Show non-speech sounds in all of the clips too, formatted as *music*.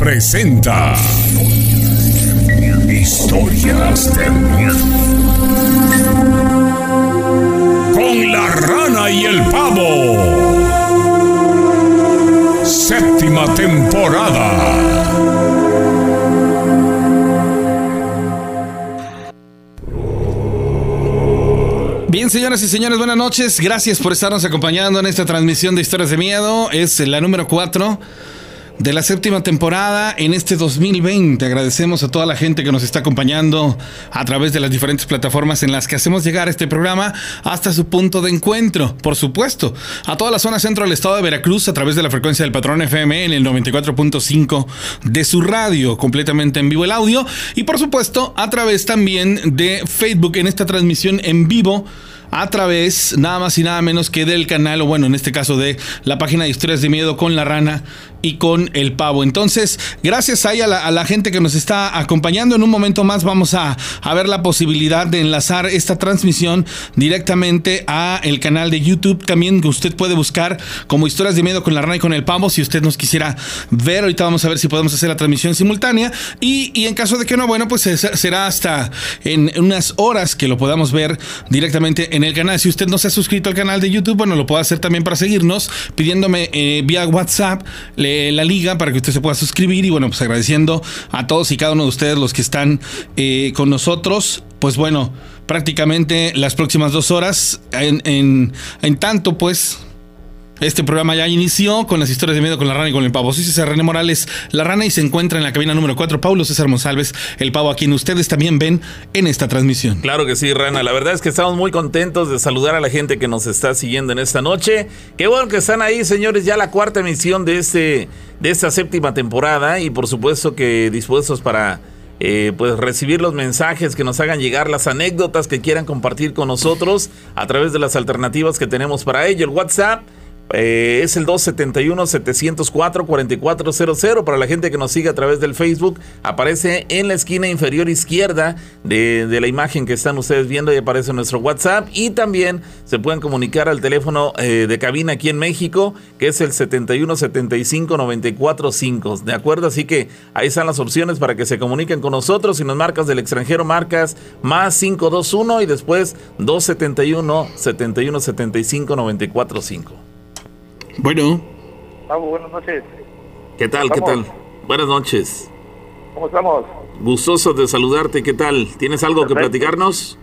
presenta Historias de miedo. Con la rana y el pavo. Séptima temporada. Bien, señoras y señores, buenas noches. Gracias por estarnos acompañando en esta transmisión de Historias de Miedo. Es la número 4 de la séptima temporada en este 2020. Agradecemos a toda la gente que nos está acompañando a través de las diferentes plataformas en las que hacemos llegar este programa hasta su punto de encuentro. Por supuesto, a toda la zona centro del estado de Veracruz a través de la frecuencia del patrón FM en el 94.5 de su radio, completamente en vivo el audio. Y por supuesto, a través también de Facebook en esta transmisión en vivo a través nada más y nada menos que del canal, o bueno, en este caso de la página de historias de miedo con la rana y con el pavo. Entonces, gracias ahí a la, gente que nos está acompañando. En un momento más vamos a, a, ver la posibilidad de enlazar esta transmisión directamente a el canal de YouTube. También usted puede buscar como historias de miedo con la rana y con el pavo. Si usted nos quisiera ver, ahorita vamos a ver si podemos hacer la transmisión simultánea. Y, y en caso de que no, bueno, pues será hasta en unas horas que lo podamos ver directamente en el canal. Si usted no se ha suscrito al canal de YouTube, bueno, lo puede hacer también para seguirnos, pidiéndome eh, vía WhatsApp la liga para que usted se pueda suscribir. Y bueno, pues agradeciendo a todos y cada uno de ustedes los que están eh, con nosotros. Pues bueno, prácticamente las próximas dos horas, en, tanto pues este programa ya inició con las historias de miedo con la rana y con el pavo. Soy César René Morales, la rana, y se encuentra en la cabina número 4, Paulo César Monsalves, el pavo, a quien ustedes también ven en esta transmisión. Claro que sí, rana. La verdad es que estamos muy contentos de saludar a la gente que nos está siguiendo en esta noche. Qué bueno que están ahí, señores, ya la cuarta emisión de, este, de esta séptima temporada y por supuesto que dispuestos para... Eh, pues recibir los mensajes que nos hagan llegar, las anécdotas que quieran compartir con nosotros a través de las alternativas que tenemos para ello. El WhatsApp eh, es el 271-704-4400 para la gente que nos sigue a través del Facebook. Aparece en la esquina inferior izquierda de, la imagen que están ustedes viendo y aparece nuestro WhatsApp. Y también se pueden comunicar al teléfono eh, de cabina aquí en México, que es el 71-75-945. ¿De acuerdo? Así que ahí están las opciones para que se comuniquen con nosotros. Si nos marcas del extranjero, marcas más 521 y después 271-71-75-945. Bueno. Vamos, buenas noches. ¿Qué tal? ¿Qué tal? Buenas noches. ¿Cómo estamos? Gustoso de saludarte. ¿Qué tal? ¿Tienes algo Perfecto. que platicarnos?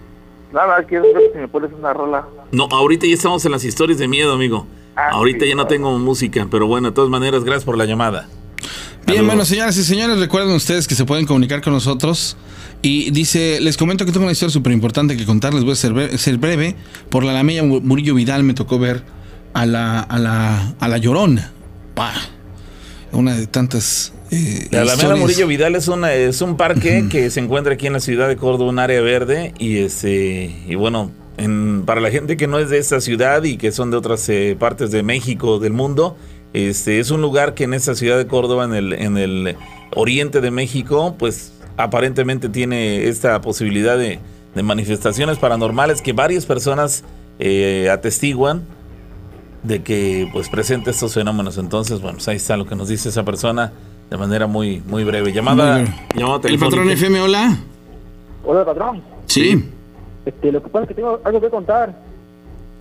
Nada, quiero ver si me pones una rola. No, ahorita ya estamos en las historias de miedo, amigo. Ah, ahorita sí, ya no tengo música, pero bueno, de todas maneras, gracias por la llamada. Bien, bueno, señoras y señores, recuerden ustedes que se pueden comunicar con nosotros. Y dice, les comento que tengo una historia súper importante que contarles, voy a ser breve, ser breve. Por la Alameda Murillo Vidal me tocó ver a la, a la, a la Llorona. Bah, una de tantas. Eh, la Alameda Murillo Vidal es, una, es un parque uh -huh. que se encuentra aquí en la ciudad de Córdoba, un área verde. Y, este, y bueno, en, para la gente que no es de esta ciudad y que son de otras eh, partes de México, del mundo, este, es un lugar que en esta ciudad de Córdoba, en el, en el oriente de México, pues aparentemente tiene esta posibilidad de, de manifestaciones paranormales que varias personas eh, atestiguan de que pues presente estos fenómenos. Entonces, bueno, pues ahí está lo que nos dice esa persona de manera muy muy breve. Llamada, llamada El patrón FM, hola. Hola, patrón. Sí. Este, lo que pasa es que tengo algo que contar.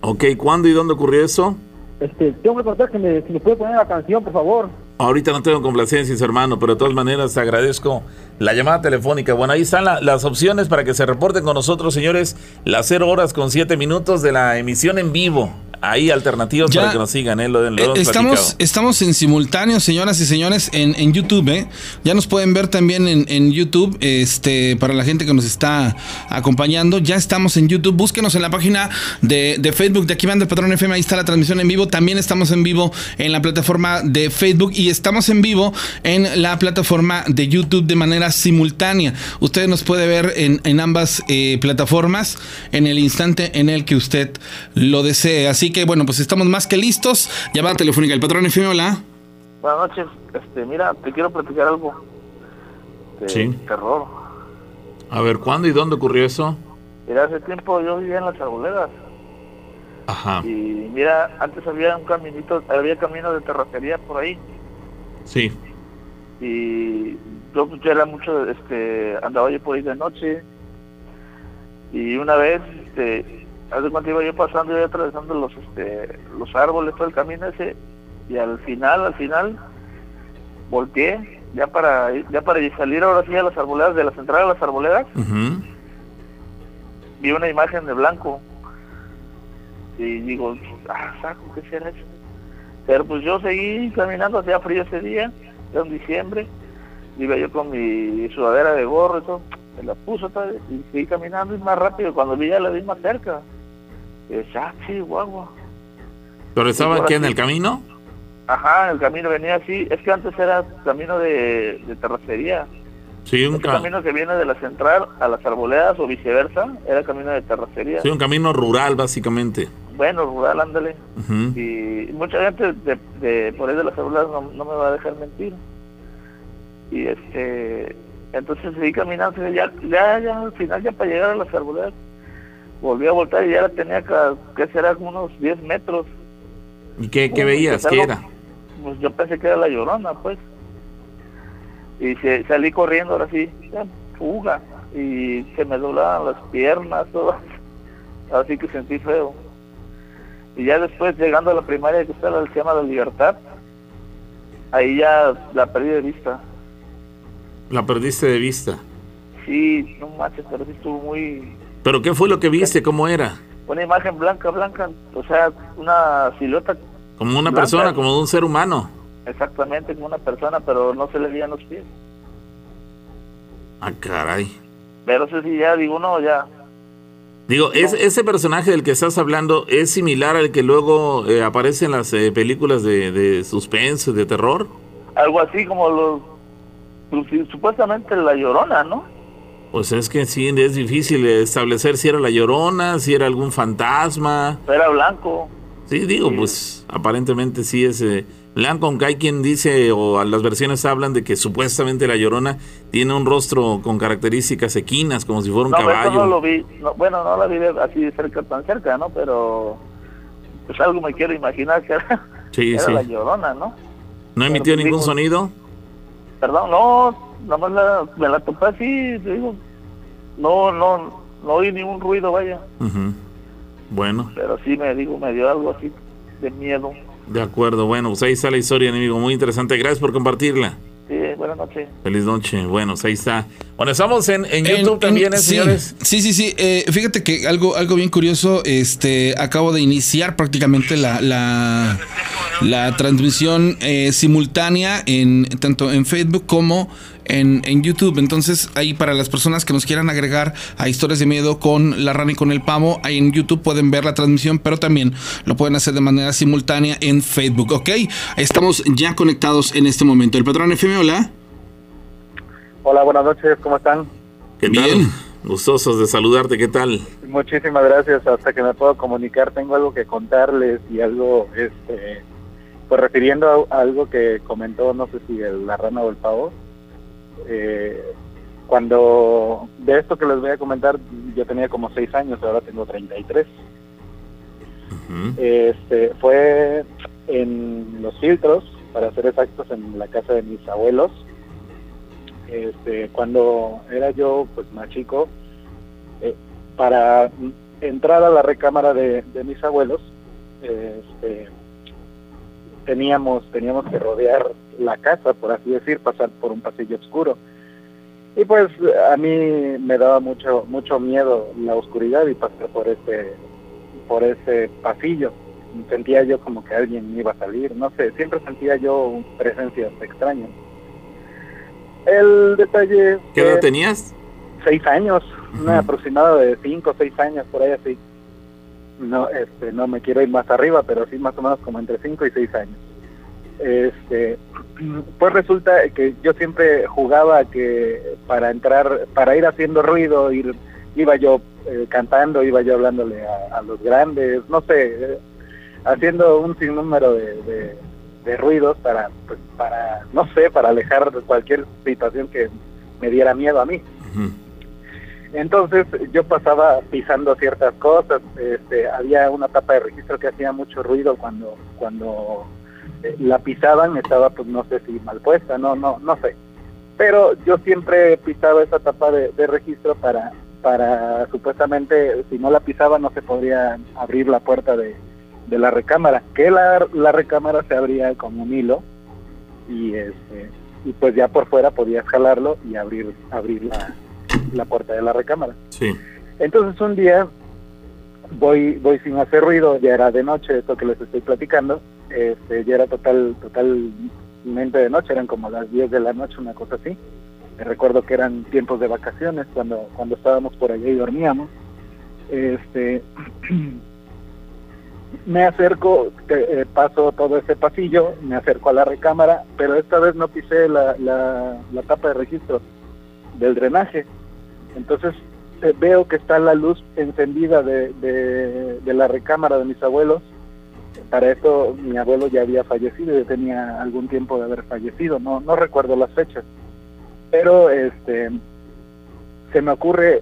Ok, ¿cuándo y dónde ocurrió eso? Este, tengo que contar que me, si me puede poner la canción, por favor. Ahorita no tengo complacencias, hermano, pero de todas maneras te agradezco la llamada telefónica. Bueno, ahí están la, las opciones para que se reporten con nosotros, señores. Las 0 horas con 7 minutos de la emisión en vivo. Ahí alternativas ya, para que nos sigan, ¿eh? Lo, lo estamos, estamos en simultáneo, señoras y señores, en, en YouTube, ¿eh? Ya nos pueden ver también en, en, YouTube, este, para la gente que nos está acompañando. Ya estamos en YouTube. Búsquenos en la página de, de Facebook de Aquí Manda el Patrón FM. Ahí está la transmisión en vivo. También estamos en vivo en la plataforma de Facebook y estamos en vivo en la plataforma de YouTube de manera simultánea. Usted nos puede ver en, en ambas eh, plataformas en el instante en el que usted lo desee. Así que bueno, pues estamos más que listos. Llamada telefónica, el patrón FM, hola. Buenas noches, este, mira, te quiero platicar algo de sí. terror. A ver, ¿cuándo y dónde ocurrió eso? Mira, hace tiempo yo vivía en las arboledas. Ajá. Y mira, antes había un caminito, había camino de terracería por ahí. Sí. y yo, yo era mucho, este, andaba yo por ahí de noche. Y una vez, este, hace cuánto iba yo pasando, iba atravesando los, este, los árboles, todo el camino ese. Y al final, al final, volteé ya para ya para salir ahora sí a las arboledas, de las entradas a las arboledas, vi una imagen de blanco. Y digo, ah, saco, ¿qué será eso? Pero pues yo seguí caminando, hacía frío ese día, era en diciembre, iba yo con mi sudadera de gorro y todo, me la puso vez, y seguí caminando y más rápido, cuando vi ya la vi más cerca. Y decía, ah, sí, guagua. ¿Pero estaba aquí en el camino? Ajá, el camino venía así, es que antes era camino de, de terracería. Sí, un, Este ca- camino que viene de la central a las arboledas o viceversa, era camino de terracería. sí, un camino rural, básicamente. Bueno, rural, ándale. Y mucha gente de, de por ahí de las arboledas no, no me va a dejar mentir. Y este, entonces seguí caminando, ya, ya, ya al final, ya para llegar a las arboledas, volví a voltar y ya la tenía que, será como unos 10 metros. ¿Y qué, qué veías? ¿Qué era? Pues yo pensé que era la llorona, pues. Y se- salí corriendo ahora sí, fuga. Y se me doblaban las piernas, todo. Así que sentí feo. Y ya después, llegando a la primaria que está la se llama La Libertad, ahí ya la perdí de vista. La perdiste de vista. Sí, no manches, pero sí estuvo muy... ¿Pero qué fue lo que viste? ¿Cómo era? Una imagen blanca, blanca, o sea, una silueta Como una Blanca. persona, como de un ser humano. Exactamente como una persona, pero no se le veían los pies. Ah, caray. Pero eso sí, ya digo, no, ya, Digo, ¿es, ese personaje del que estás hablando es similar al que luego eh, aparece en las eh, películas de, de suspense, de terror. algo así como los pues, supuestamente la llorona no Pues es que sí, es difícil establecer si era la llorona, si era algún fantasma. era blanco Sí, digo, pues aparentemente sí es eh, blanco, hay quien dice, o las versiones hablan de que supuestamente la llorona tiene un rostro con características equinas, como si fuera un no eso caballo. no lo vi no, bueno no la vi así de cerca tan cerca no pero pues algo me quiero imaginar que era, *laughs* Sí, era sí. la llorona no ¿No emitió Pero, ningún digo- sonido? perdón no nada más la, me la topé así te digo no no no oí ningún ruido vaya. Bueno, pero sí me digo me dio algo así de miedo de acuerdo. Bueno, pues ahí está la historia, enemigo. Muy interesante. Gracias por compartirla. sí buenas noches Feliz noche. Bueno, pues ahí está. Bueno, estamos en, en YouTube en- también, ¿eh, sí, señores. Sí, sí, sí. Eh, fíjate que algo, algo bien curioso, este, acabo de iniciar prácticamente la, la, la transmisión eh, simultánea en tanto en Facebook como en, en YouTube. Entonces, ahí para las personas que nos quieran agregar a historias de miedo con la rana y con el pavo, ahí en YouTube pueden ver la transmisión, pero también lo pueden hacer de manera simultánea en Facebook, ¿ok? Estamos ya conectados en este momento. El patrón FM, hola. Hola, buenas noches, ¿cómo están? ¿Qué Bien. tal? Gustosos de saludarte, ¿qué tal? Muchísimas gracias, hasta que me puedo comunicar, tengo algo que contarles y algo, este, pues refiriendo a, algo que comentó, no sé si el, la rana o el pavo, eh, cuando de esto que les voy a comentar, yo tenía como seis años, ahora tengo 33. Ujú. Este, fue en Los Filtros, para ser exactos, en la casa de mis abuelos. Este, cuando era yo pues más chico, eh, para entrar a la recámara de, de mis abuelos, este, teníamos teníamos que rodear la casa, por así decir, pasar por un pasillo oscuro. Y pues a mí me daba mucho mucho miedo la oscuridad y pasar por ese por ese pasillo. Sentía yo como que alguien iba a salir, no sé, siempre sentía yo presencias extrañas. El detalle ¿Qué edad tenías? seis años, un Ujú. aproximado de cinco o seis años, por ahí así. No, este, no me quiero ir más arriba, pero sí más o menos como entre cinco y seis años. Este, *clears throat* pues resulta que yo siempre jugaba que para entrar, para ir haciendo ruido, ir, iba yo eh, cantando, iba yo hablándole a, a los grandes, no sé, eh, haciendo un sinnúmero de, de, de ruidos para, pues, para, no sé, para alejar cualquier situación que me diera miedo a mí. Entonces yo pasaba pisando ciertas cosas, este, había una tapa de registro que hacía mucho ruido cuando, cuando eh, la pisaban, estaba pues no sé si mal puesta, no, no, no sé. Pero yo siempre he pisado esa tapa de, de registro para, para supuestamente, si no la pisaba no se podría abrir la puerta de, de la recámara, que la, la recámara se abría con un hilo y este y pues ya por fuera podías jalarlo y abrir abrir la, la puerta de la recámara. Sí. Entonces un día voy voy sin hacer ruido, ya era de noche, esto que les estoy platicando, este, ya era total totalmente de noche, eran como las 10 de la noche, una cosa así. Me recuerdo que eran tiempos de vacaciones cuando cuando estábamos por allá y dormíamos. Este *clears throat* me acerco, eh, paso todo ese pasillo, me acerco a la recámara, pero esta vez no pisé la, la, la tapa de registro del drenaje. Entonces eh, veo que está la luz encendida de, de, la recámara de mis abuelos. Para esto mi abuelo ya había fallecido, ya tenía algún tiempo de haber fallecido, no, no recuerdo las fechas. Pero este se me ocurre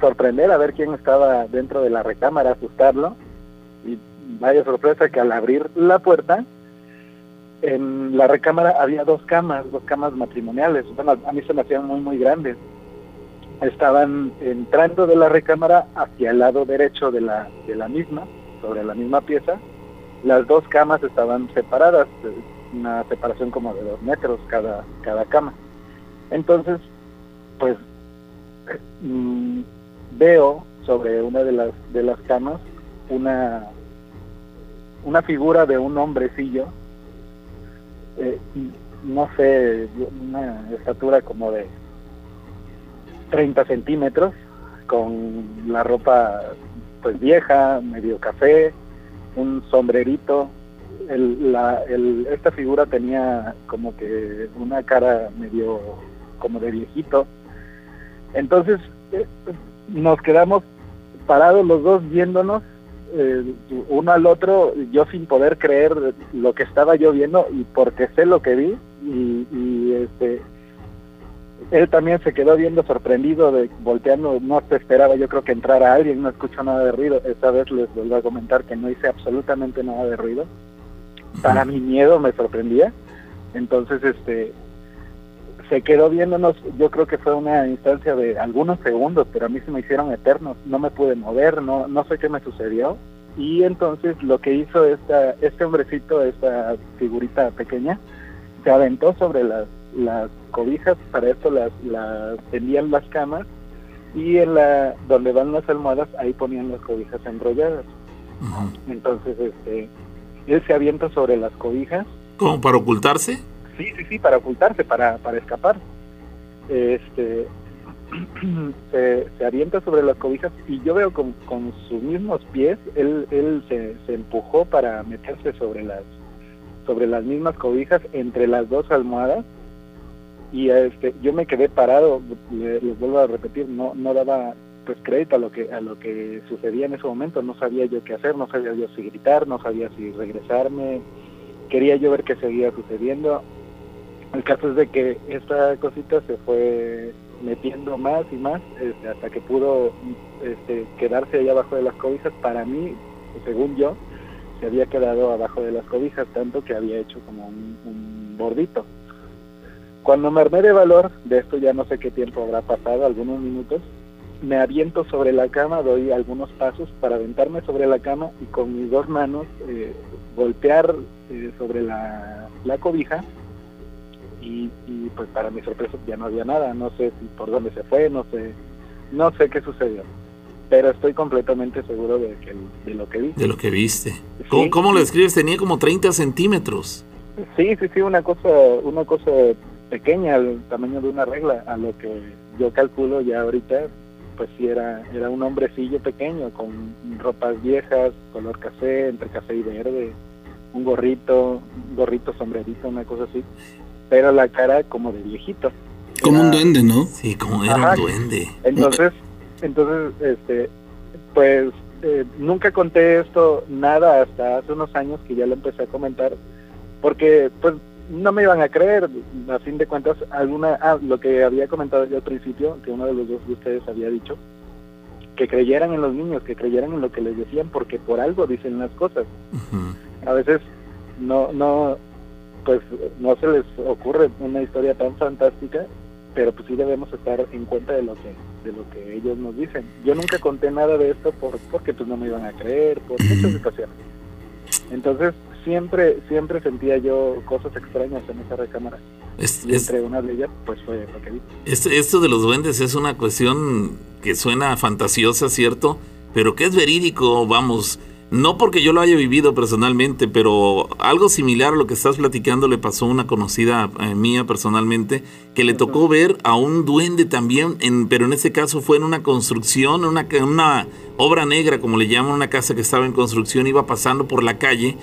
sorprender a ver quién estaba dentro de la recámara, asustarlo vaya sorpresa que al abrir la puerta, en la recámara había dos camas, dos camas matrimoniales. Bueno, a mí se me hacían muy, muy grandes. Estaban entrando de la recámara hacia el lado derecho de la, de la misma, sobre la misma pieza. Las dos camas estaban separadas, una separación como de dos metros cada, cada cama. Entonces, pues mmm, veo sobre una de las, de las camas una una figura de un hombrecillo, eh, no sé, una estatura como de 30 centímetros, con la ropa pues vieja, medio café, un sombrerito. El, la, el, esta figura tenía como que una cara medio como de viejito. Entonces eh, nos quedamos parados los dos viéndonos eh, uno al otro, yo sin poder creer lo que estaba yo viendo y porque sé lo que vi y, y este él también se quedó viendo sorprendido de volteando, no se esperaba yo creo que entrara alguien, no escucho nada de ruido, esta vez les vuelvo a comentar que no hice absolutamente nada de ruido, para mi miedo me sorprendía, entonces este se quedó viéndonos, yo creo que fue una instancia de algunos segundos, pero a mí se me hicieron eternos, no me pude mover, no, no sé qué me sucedió. Y entonces lo que hizo esta, este hombrecito, esta figurita pequeña, se aventó sobre las, las cobijas, para esto las, las tendían las camas, y en la donde van las almohadas, ahí ponían las cobijas enrolladas. Uh -huh. Entonces, este, él se avienta sobre las cobijas. ¿Como para ocultarse? Sí, sí, sí, para ocultarse, para, para escapar. Este, *clears throat* se, se, avienta sobre las cobijas y yo veo con, con sus mismos pies, él, él se, se, empujó para meterse sobre las, sobre las mismas cobijas entre las dos almohadas y este, yo me quedé parado, les, les vuelvo a repetir, no, no daba pues crédito a lo que a lo que sucedía en ese momento, no sabía yo qué hacer, no sabía yo si gritar, no sabía si regresarme, quería yo ver qué seguía sucediendo, el caso es de que esta cosita se fue metiendo más y más este, hasta que pudo este, quedarse ahí abajo de las cobijas. Para mí, según yo, se había quedado abajo de las cobijas, tanto que había hecho como un, un bordito. Cuando me armé de valor, de esto ya no sé qué tiempo habrá pasado, algunos minutos, me aviento sobre la cama, doy algunos pasos para aventarme sobre la cama y con mis dos manos eh, golpear eh, sobre la, la cobija y, y, pues para mi sorpresa ya no había nada, no sé si por dónde se fue, no sé, no sé qué sucedió, pero estoy completamente seguro de, que, de lo que vi. De lo que viste. ¿Cómo, sí, ¿cómo lo describes? Tenía como 30 centímetros. Sí, sí, sí, una cosa, una cosa pequeña, el tamaño de una regla, a lo que yo calculo ya ahorita, pues sí era, era un hombrecillo pequeño, con ropas viejas, color café, entre café y verde, un gorrito, un gorrito sombrerito, una cosa así pero la cara como de viejito. Como era, un duende, ¿no? Sí, como era Ajá, un duende. Entonces, entonces, este, pues eh, nunca conté esto nada hasta hace unos años que ya lo empecé a comentar, porque pues no me iban a creer, a fin de cuentas, alguna, ah, lo que había comentado yo al principio, que uno de los dos de ustedes había dicho, que creyeran en los niños, que creyeran en lo que les decían, porque por algo dicen las cosas. Uh -huh. A veces no, no, pues no se les ocurre una historia tan fantástica, pero pues sí debemos estar en cuenta de lo que de lo que ellos nos dicen. Yo nunca conté nada de esto por, porque pues no me iban a creer, por muchas situaciones. Entonces siempre siempre sentía yo cosas extrañas en esa recámara. Es- Y es- entre una de ellas pues fue lo que vi. Este- esto de los duendes es una cuestión que suena fantasiosa, ¿cierto? Pero que es verídico, vamos. No porque yo lo haya vivido personalmente, pero algo similar a lo que estás platicando le pasó a una conocida eh, mía personalmente, que le tocó ver a un duende también, en, pero en este caso fue en una construcción, una, una obra negra, como le llaman, una casa que estaba en construcción, iba pasando por la calle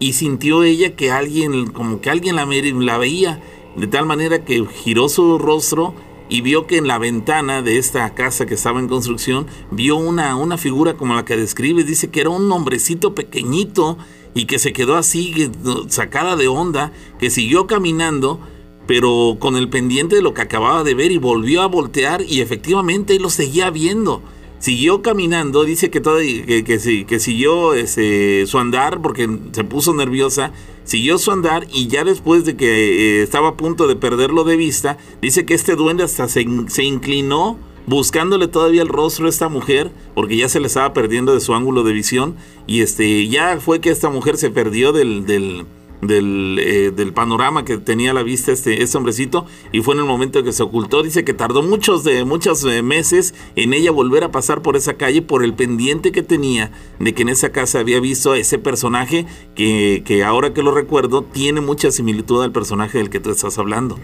y sintió ella que alguien, como que alguien la, la veía, de tal manera que giró su rostro y vio que en la ventana de esta casa que estaba en construcción, vio una, una figura como la que describe, dice que era un hombrecito pequeñito y que se quedó así, sacada de onda, que siguió caminando, pero con el pendiente de lo que acababa de ver y volvió a voltear y efectivamente lo seguía viendo. Siguió caminando, dice que, todo, que, que, siguió ese, su andar porque se puso nerviosa, siguió su andar y ya después de que eh, estaba a punto de perderlo de vista, dice que este duende hasta se, se inclinó buscándole todavía el rostro a esta mujer porque ya se le estaba perdiendo de su ángulo de visión y este ya fue que esta mujer se perdió del, del, del, eh, del panorama que tenía a la vista este, este hombrecito y fue en el momento que se ocultó. Dice que tardó muchos, de, muchos eh, meses en ella volver a pasar por esa calle por el pendiente que tenía de que en esa casa había visto a ese personaje que, que ahora que lo recuerdo tiene mucha similitud al personaje del que tú estás hablando.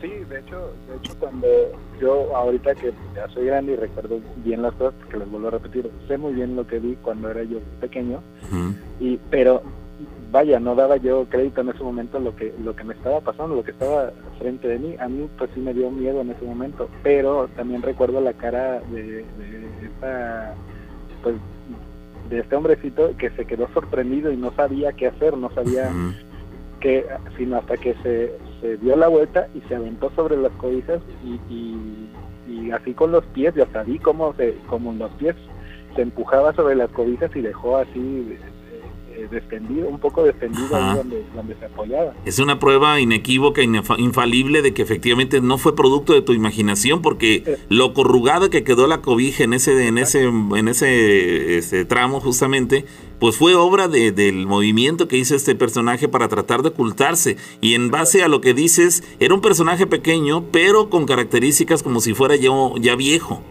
Sí, de hecho, de hecho cuando yo ahorita que ya soy grande y recuerdo bien las cosas, porque les vuelvo a repetir, sé muy bien lo que vi cuando era yo pequeño, y pero vaya, no daba yo crédito en ese momento lo que lo que me estaba pasando, lo que estaba frente de mí. A mí pues sí me dio miedo en ese momento, pero también recuerdo la cara de, de esta pues de este hombrecito que se quedó sorprendido y no sabía qué hacer, no sabía que sino hasta que se, se dio la vuelta y se aventó sobre las cobijas y, y, y así con los pies, yo hasta vi cómo, se, como los pies se empujaba sobre las cobijas y dejó así eh, descendido, un poco descendido Ajá. ahí donde, donde se apoyaba. Es una prueba inequívoca, inefa- infalible de que efectivamente no fue producto de tu imaginación, porque Eh. lo corrugada que quedó la cobija en ese, en ese, en ese, ese tramo justamente, pues fue obra de- del movimiento que hizo este personaje para tratar de ocultarse. Y en base a lo que dices, era un personaje pequeño, pero con características como si fuera ya, ya viejo.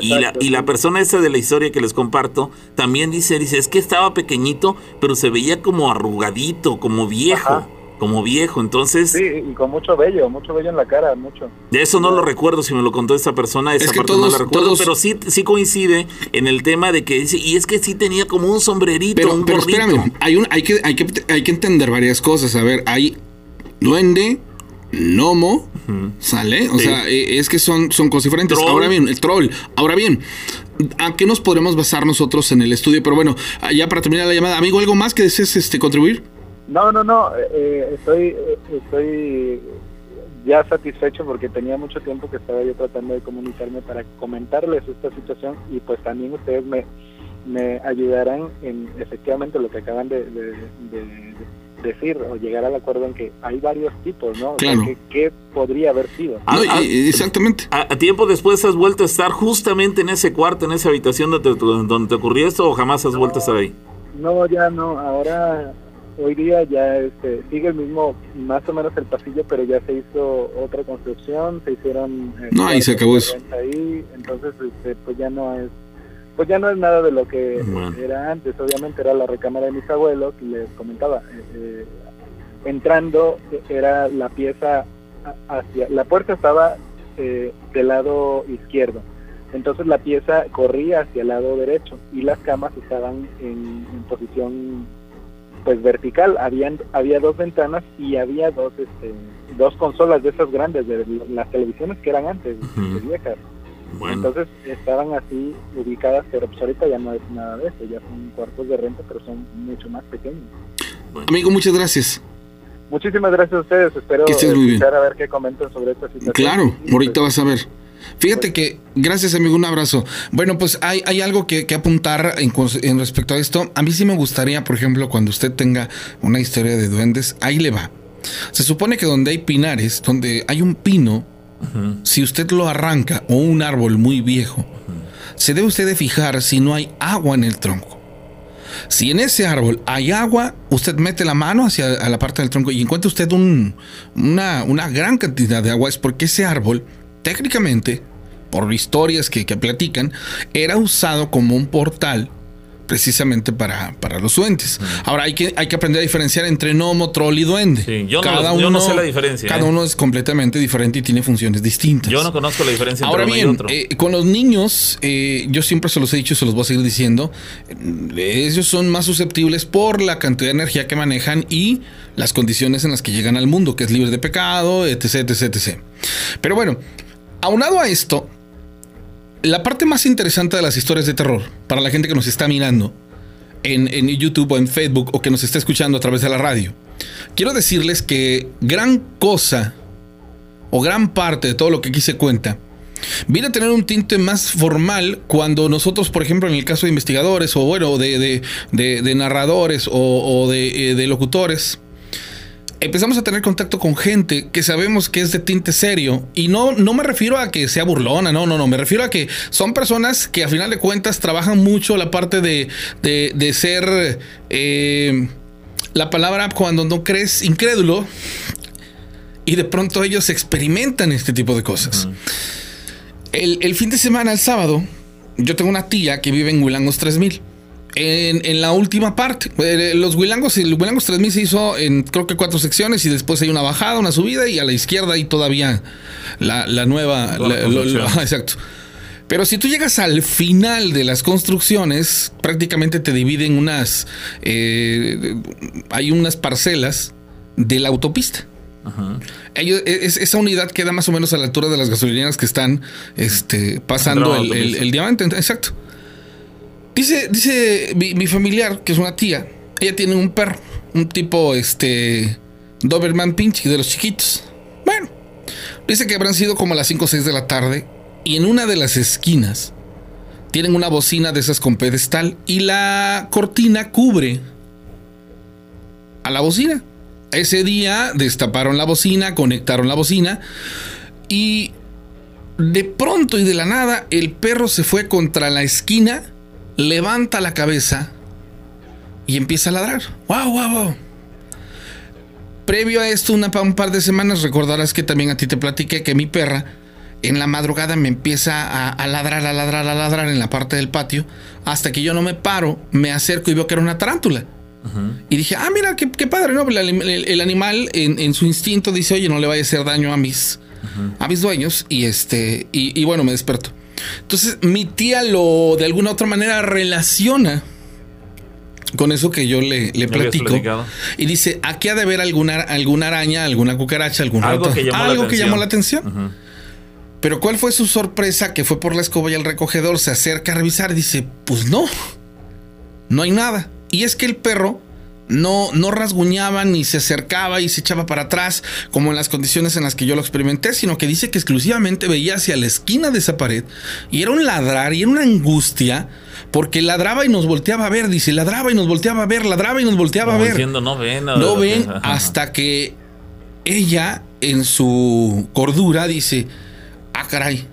Y la, y la persona esa de la historia que les comparto también dice, dice, es que estaba pequeñito, pero se veía como arrugadito, como viejo, Ajá. como viejo. Entonces, Sí, y con mucho vello, mucho vello en la cara, mucho. de eso no lo recuerdo si me lo contó esta persona, esa Es que parte no la recuerdo, todos- pero sí, sí coincide en el tema de que dice, y es que sí tenía como un sombrerito, Pero, un pero gorrito. espérame, hay, un, hay, que, hay, que, hay que entender varias cosas. A ver, hay duende, gnomo, ¿sale? O Sí. sea, eh, es que son, son cosas diferentes. Troll. Ahora bien, el troll. Ahora bien, ¿a qué nos podremos basar nosotros en el estudio? Pero bueno, ya para terminar la llamada, amigo, ¿algo más que desees este, contribuir? No, no, no, eh, estoy, eh, estoy ya satisfecho porque tenía mucho tiempo que estaba yo tratando de comunicarme para comentarles esta situación y pues también ustedes me, me ayudarán en efectivamente lo que acaban de, de- de- de decir o llegar al acuerdo en que hay varios tipos, ¿no? O sea, Claro. ¿qué, qué podría haber sido? Ah, No, ah, exactamente. ¿A, a tiempo después has vuelto a estar justamente en ese cuarto, en esa habitación donde te, donde te ocurrió esto o jamás has vuelto a estar ahí? No, ya no, ahora hoy día ya este, sigue el mismo, más o menos el pasillo, pero ya se hizo otra construcción, se hicieron... eh, No, ahí se acabó eso. Ahí, entonces este, pues ya no es pues ya no es nada de lo que Bueno. era antes, obviamente era la recámara de mis abuelos y les comentaba, eh, eh, entrando eh, era la pieza hacia, la puerta estaba eh, del lado izquierdo, entonces la pieza corría hacia el lado derecho y las camas estaban en, en posición pues vertical. Habían, había dos ventanas y había dos este, dos consolas de esas grandes de las televisiones que eran antes, de viejas. Bueno, Entonces estaban así ubicadas, pero pues ahorita ya no es nada de eso, ya son cuartos de renta, pero son mucho más pequeños. bueno. Amigo, muchas gracias. Muchísimas gracias a ustedes, espero Que estés muy bien. a ver qué comentan sobre esta situación. Claro, ahorita pues, vas a ver. Fíjate que, gracias amigo, un abrazo. Bueno, pues hay, hay algo que, que apuntar en, en respecto a esto. A mí sí me gustaría, por ejemplo, cuando usted tenga una historia de duendes, ahí le va. Se supone que donde hay pinares, donde hay un pino, si usted lo arranca o un árbol muy viejo, se debe usted de fijar si no hay agua en el tronco. Si en ese árbol hay agua, usted mete la mano hacia a la parte del tronco y encuentra usted un- una, una gran cantidad de agua, es porque ese árbol, técnicamente, por historias que, que platican, era usado como un portal precisamente para, para los duendes. Ahora hay que, hay que aprender a diferenciar entre gnomo, troll y duende. Sí, yo no- yo no sé la diferencia, Cada ¿eh? uno es completamente diferente y tiene funciones distintas. Yo no conozco la diferencia entre Ahora uno y bien, otro. eh, con los niños, eh, yo siempre se los he dicho y se los voy a seguir diciendo, ellos son más susceptibles por la cantidad de energía que manejan y las condiciones en las que llegan al mundo, que es libre de pecado, etc, etc, etc. Pero bueno, aunado a esto, la parte más interesante de las historias de terror, para la gente que nos está mirando en, en YouTube o en Facebook o que nos está escuchando a través de la radio, quiero decirles que gran cosa o gran parte de todo lo que aquí se cuenta viene a tener un tinte más formal cuando nosotros, por ejemplo, en el caso de investigadores o bueno, de, de- de- narradores o, o de, eh, de locutores, empezamos a tener contacto con gente que sabemos que es de tinte serio. Y no, no me refiero a que sea burlona, no, no, no. Me refiero a que son personas que a final de cuentas trabajan mucho la parte de, de- de ser eh, la palabra cuando no crees incrédulo. Y de pronto ellos experimentan este tipo de cosas. el, el fin de semana, el sábado, yo tengo una tía que vive en Huilangos 3000. En, en la última parte, Eh, los Huilangos, el Huilangos 3000 se hizo en creo que cuatro secciones y después hay una bajada, una subida y a la izquierda hay todavía la, la nueva. Toda la la- lo- lo- construcción. ajá, *laughs* exacto. Pero si tú llegas al final de las construcciones, prácticamente te dividen unas. eh, hay unas parcelas de la autopista. Ellos- es- esa unidad queda más o menos a la altura de las gasolineras que están este, pasando el diamante. Exacto. Dice, dice mi, mi familiar, que es una tía, ella tiene un perro, un tipo este Doberman Pinche de los chiquitos. Bueno, dice que habrán sido como las 5 o 6 de la tarde y en una de las esquinas tienen una bocina de esas con pedestal y la cortina cubre a la bocina. Ese día destaparon la bocina, conectaron la bocina y de pronto y de la nada el perro se fue contra la esquina, levanta la cabeza y empieza a ladrar. ¡Wow, wow, wow! Previo a esto, una, un par de semanas, recordarás que también a ti te platiqué que mi perra en la madrugada me empieza a, a ladrar, a ladrar, a ladrar en la parte del patio, hasta que yo no me paro, me acerco y veo que era una tarántula. Y dije, ah, mira, qué, qué padre, ¿no? El, anim- el- el animal en, en su instinto dice, oye, no le vaya a hacer daño a mis, a mis dueños. Y este, y, y bueno, me desperto. Entonces, mi tía lo de alguna otra manera relaciona con eso que yo le, platico. Y dice, aquí ha de haber alguna, alguna araña, alguna cucaracha, algún Algo rato. que llamó la algo que atención. llamó la atención. Pero ¿cuál fue su sorpresa? Que fue por la escoba y el recogedor se acerca a revisar y dice, pues no, no hay nada. Y es que el perro no, no rasguñaba ni se acercaba y se echaba para atrás como en las condiciones en las que yo lo experimenté, sino que dice que exclusivamente veía hacia la esquina de esa pared y era un ladrar y era una angustia porque ladraba y nos volteaba a ver, dice, ladraba y nos volteaba a ver, ladraba y nos volteaba Como a ver. diciendo, no ven. No ven Ajá. hasta que ella, en su cordura, dice: Ah, caray.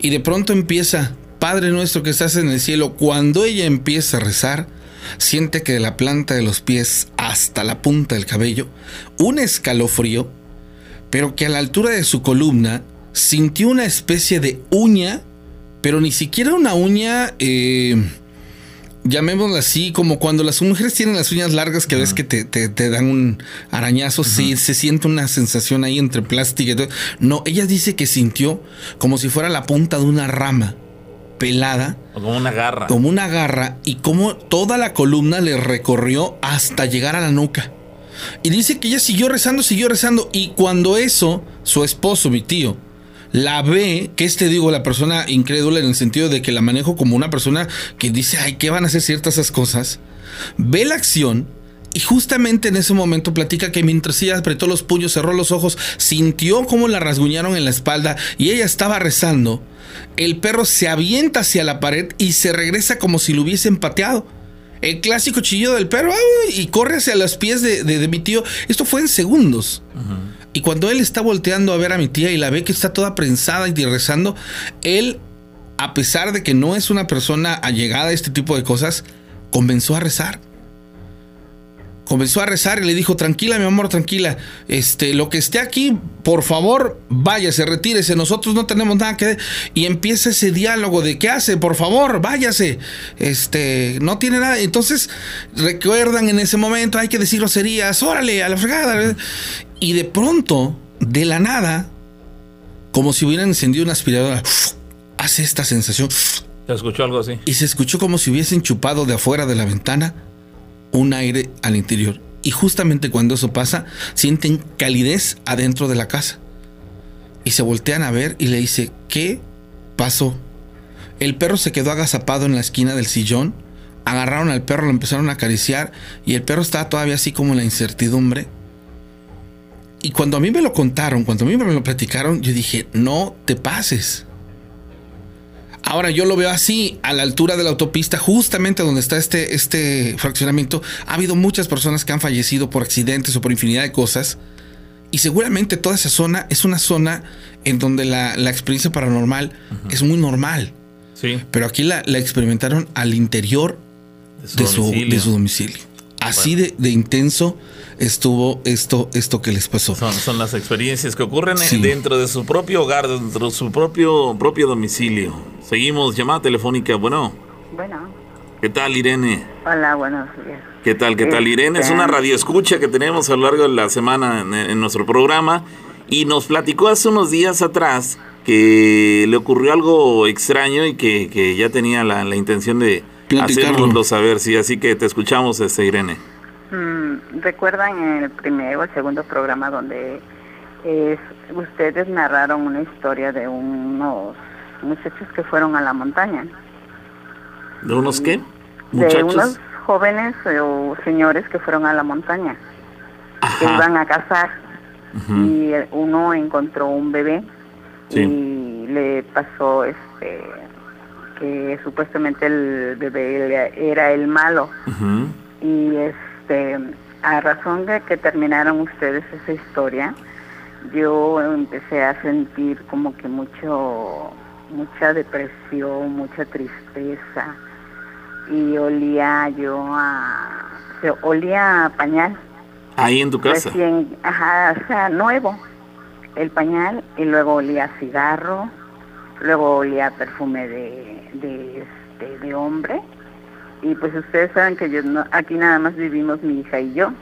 Y de pronto empieza: Padre nuestro que estás en el cielo. Cuando ella empieza a rezar, siente que de la planta de los pies hasta la punta del cabello, un escalofrío, pero que a la altura de su columna sintió una especie de uña, pero ni siquiera una uña. eh, llamémosla así, como cuando las mujeres tienen las uñas largas que ves que te, te- te dan un arañazo, sí, se siente una sensación ahí entre plástica y todo. No, ella dice que sintió como si fuera la punta de una rama pelada, como una garra. como una garra, y como toda la columna le recorrió hasta llegar a la nuca. Y dice que ella siguió rezando, siguió rezando, y cuando eso, su esposo, mi tío, la ve, que es te digo, la persona incrédula en el sentido de que la manejo como una persona que dice, ay, ¿qué van a hacer ciertas esas cosas? Ve la acción Y justamente en ese momento platica que mientras ella apretó los puños, cerró los ojos, sintió cómo la rasguñaron en la espalda y ella estaba rezando. El perro se avienta hacia la pared y se regresa como si lo hubiesen pateado. El clásico chillido del perro y corre hacia los pies de, mi tío. Esto fue en segundos. Y cuando él está volteando a ver a mi tía y la ve que está toda prensada y rezando, él, a pesar de que no es una persona allegada a este tipo de cosas, comenzó a rezar comenzó a rezar y le dijo, tranquila, mi amor, tranquila, este, lo que esté aquí, por favor, váyase, retírese, nosotros no tenemos nada que... Y empieza ese diálogo de, ¿qué hace? Por favor, váyase, este, no tiene nada. Entonces, recuerdan en ese momento, hay que decir groserías, órale, a la fregada. Y de pronto, de la nada, como si hubieran encendido una aspiradora, hace esta sensación. ¿Se escuchó algo así? Y se escuchó como si hubiesen chupado de afuera de la ventana un aire al interior. Y justamente cuando eso pasa, sienten calidez adentro de la casa. Y se voltean a ver y le dice, ¿qué pasó? El perro se quedó agazapado en la esquina del sillón. Agarraron al perro, lo empezaron a acariciar y el perro estaba todavía así como en la incertidumbre. Y cuando a mí me lo contaron, cuando a mí me lo platicaron, yo dije, no te pases. Ahora yo lo veo así, a la altura de la autopista, justamente donde está este, este fraccionamiento, ha habido muchas personas que han fallecido por accidentes o por infinidad de cosas. Y seguramente toda esa zona es una zona en donde la, experiencia paranormal es muy normal. Sí. Pero aquí la, experimentaron al interior de su, de su domicilio. Así de, de, intenso estuvo esto, esto que les pasó. Son, las experiencias que ocurren dentro de su propio hogar, dentro de su propio, propio domicilio. Seguimos, llamada telefónica, bueno. Bueno. ¿Qué tal, Irene? Hola, buenos días. ¿Qué tal, qué tal, Irene? Es una este, radioescucha que tenemos a lo largo de la semana en, nuestro programa y nos platicó hace unos días atrás que le ocurrió algo extraño y que, ya tenía la, intención de hacernoslo saber, sí, así que te escuchamos, este, Irene. Mm, ¿Recuerdan el primer o el segundo programa donde ustedes narraron una historia de unos muchachos que fueron a la montaña? ¿De unos qué? De unos jóvenes o señores que fueron a la montaña, que iban a cazar. Y uno encontró un bebé y le pasó este que supuestamente el bebé era el malo. Y es este, a razón de que terminaron ustedes esa historia, yo empecé a sentir como que mucho, mucha depresión, mucha tristeza. Y olía yo a, olía a pañal. Ahí en tu casa. Recién, ajá, o sea, nuevo, el pañal y luego olía a cigarro, luego olía perfume de, de, este, de hombre y pues ustedes saben que yo no, aquí nada más vivimos mi hija y yo.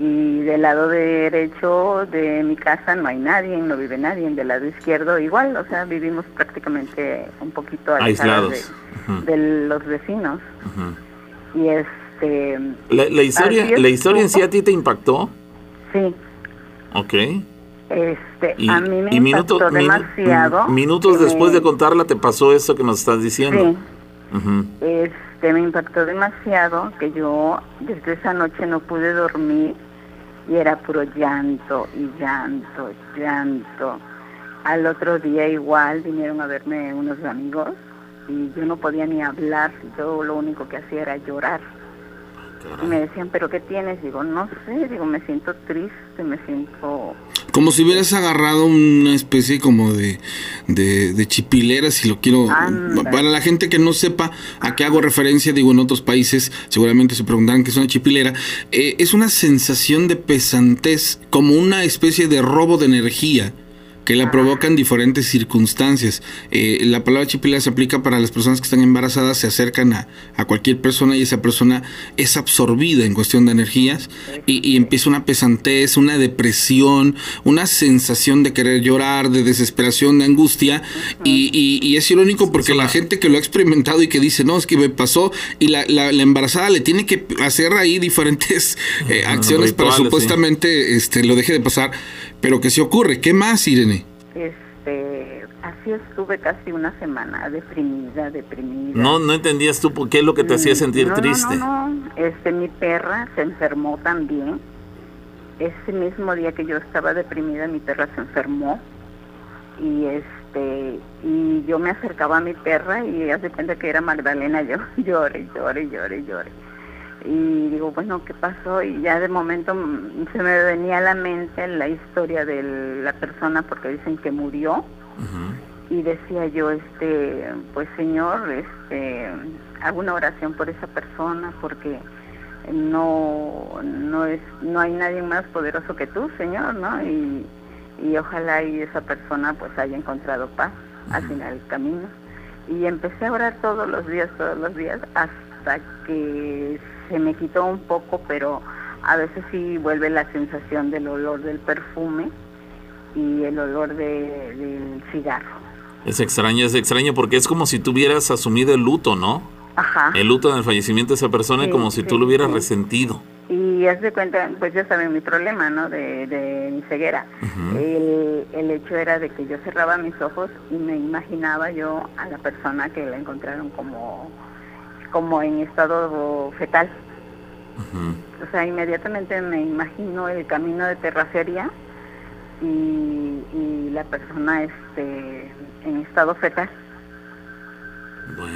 Y del lado derecho de mi casa no hay nadie, no vive nadie. Del lado izquierdo igual, o sea, vivimos prácticamente un poquito aislados de, los vecinos. Y este... ¿La, historia, ¿la historia en sí a ti te impactó? Sí. Ok. Este, a mí me impactó demasiado. minutos después de contarla te pasó eso que nos estás diciendo. Sí que me impactó demasiado que yo desde esa noche no pude dormir y era puro llanto y llanto, llanto. Al otro día igual vinieron a verme unos amigos y yo no podía ni hablar, yo lo único que hacía era llorar. Y me decían, ¿pero qué tienes? Digo, no sé, digo, me siento triste, me siento como si hubieras agarrado una especie como de, de, chipilera, si lo quiero... Para la gente que no sepa a qué hago referencia, digo, en otros países seguramente se preguntarán qué es una chipilera. Eh, es una sensación de pesantez, como una especie de robo de energía que la provocan diferentes circunstancias. Eh, la palabra chipilera se aplica para las personas que están embarazadas, se acercan a, cualquier persona y esa persona es absorbida en cuestión de energías y, empieza una pesantez, una depresión, una sensación de querer llorar, de desesperación, de angustia. Y, es irónico porque la gente que lo ha experimentado y que dice, no, es que me pasó y la, embarazada le tiene que hacer ahí diferentes eh, acciones para supuestamente este, lo deje de pasar pero que se ocurre. ¿Qué más, Irene? Este, Así estuve casi una semana, deprimida, deprimida. No, no entendías tú por qué es lo que te hacía Mm, sentir no, no, triste. No, no, este, mi perra se enfermó también. Ese mismo día que yo estaba deprimida, mi perra se enfermó. Y este, y yo me acercaba a mi perra y hace cuenta que era Magdalena, *laughs* yo lloré, lloré, lloré, lloré. Y digo, bueno, ¿qué pasó? Y ya de momento mm, se me venía a la mente la historia de la persona porque dicen que murió. Y decía yo este pues señor este hago una oración por esa persona porque no no es no hay nadie más poderoso que tú señor no y, y ojalá y esa persona pues haya encontrado paz al final del camino y empecé a orar todos los días todos los días hasta que se me quitó un poco pero a veces sí vuelve la sensación del olor del perfume y el olor de- del cigarro Es extraño, es extraño porque es como si tuvieras asumido el luto, ¿no? Ajá. El luto del fallecimiento de esa persona Sí, como si tú sí, lo hubieras sí. resentido. Y haz de cuenta, pues ya saben mi problema, ¿no? De, de mi ceguera. el, el hecho era de que yo cerraba mis ojos y me imaginaba yo a la persona que la encontraron como, como en estado fetal. O sea, inmediatamente me imagino el camino de terracería y, y la persona este en estado fetal.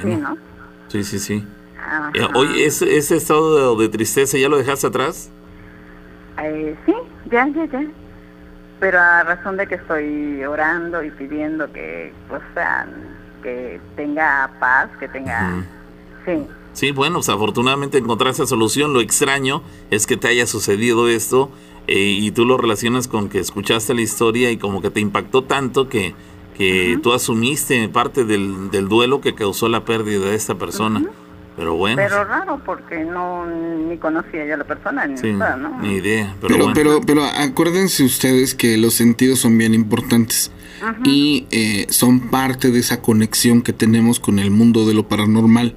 Sí, Bueno, ¿no? sí, sí, sí. Ajá. Eh, Oye, ese, ese estado de, tristeza, ¿ya lo dejaste atrás? Eh, sí, ya, ya, ya. Pero a razón de que estoy orando y pidiendo que, o sea, que tenga paz, que tenga... Sí, Sí, bueno, pues afortunadamente encontraste solución. Lo extraño es que te haya sucedido esto eh, y tú lo relacionas con que escuchaste la historia y como que te impactó tanto que, que tú asumiste parte del, del duelo que causó la pérdida de esta persona. Pero bueno, pero raro porque no ni conocía yo a la persona ni sí, nada, ¿no? ni idea. Pero, Pero, bueno. pero, pero acuérdense ustedes que los sentidos son bien importantes y eh, son parte de esa conexión que tenemos con el mundo de lo paranormal.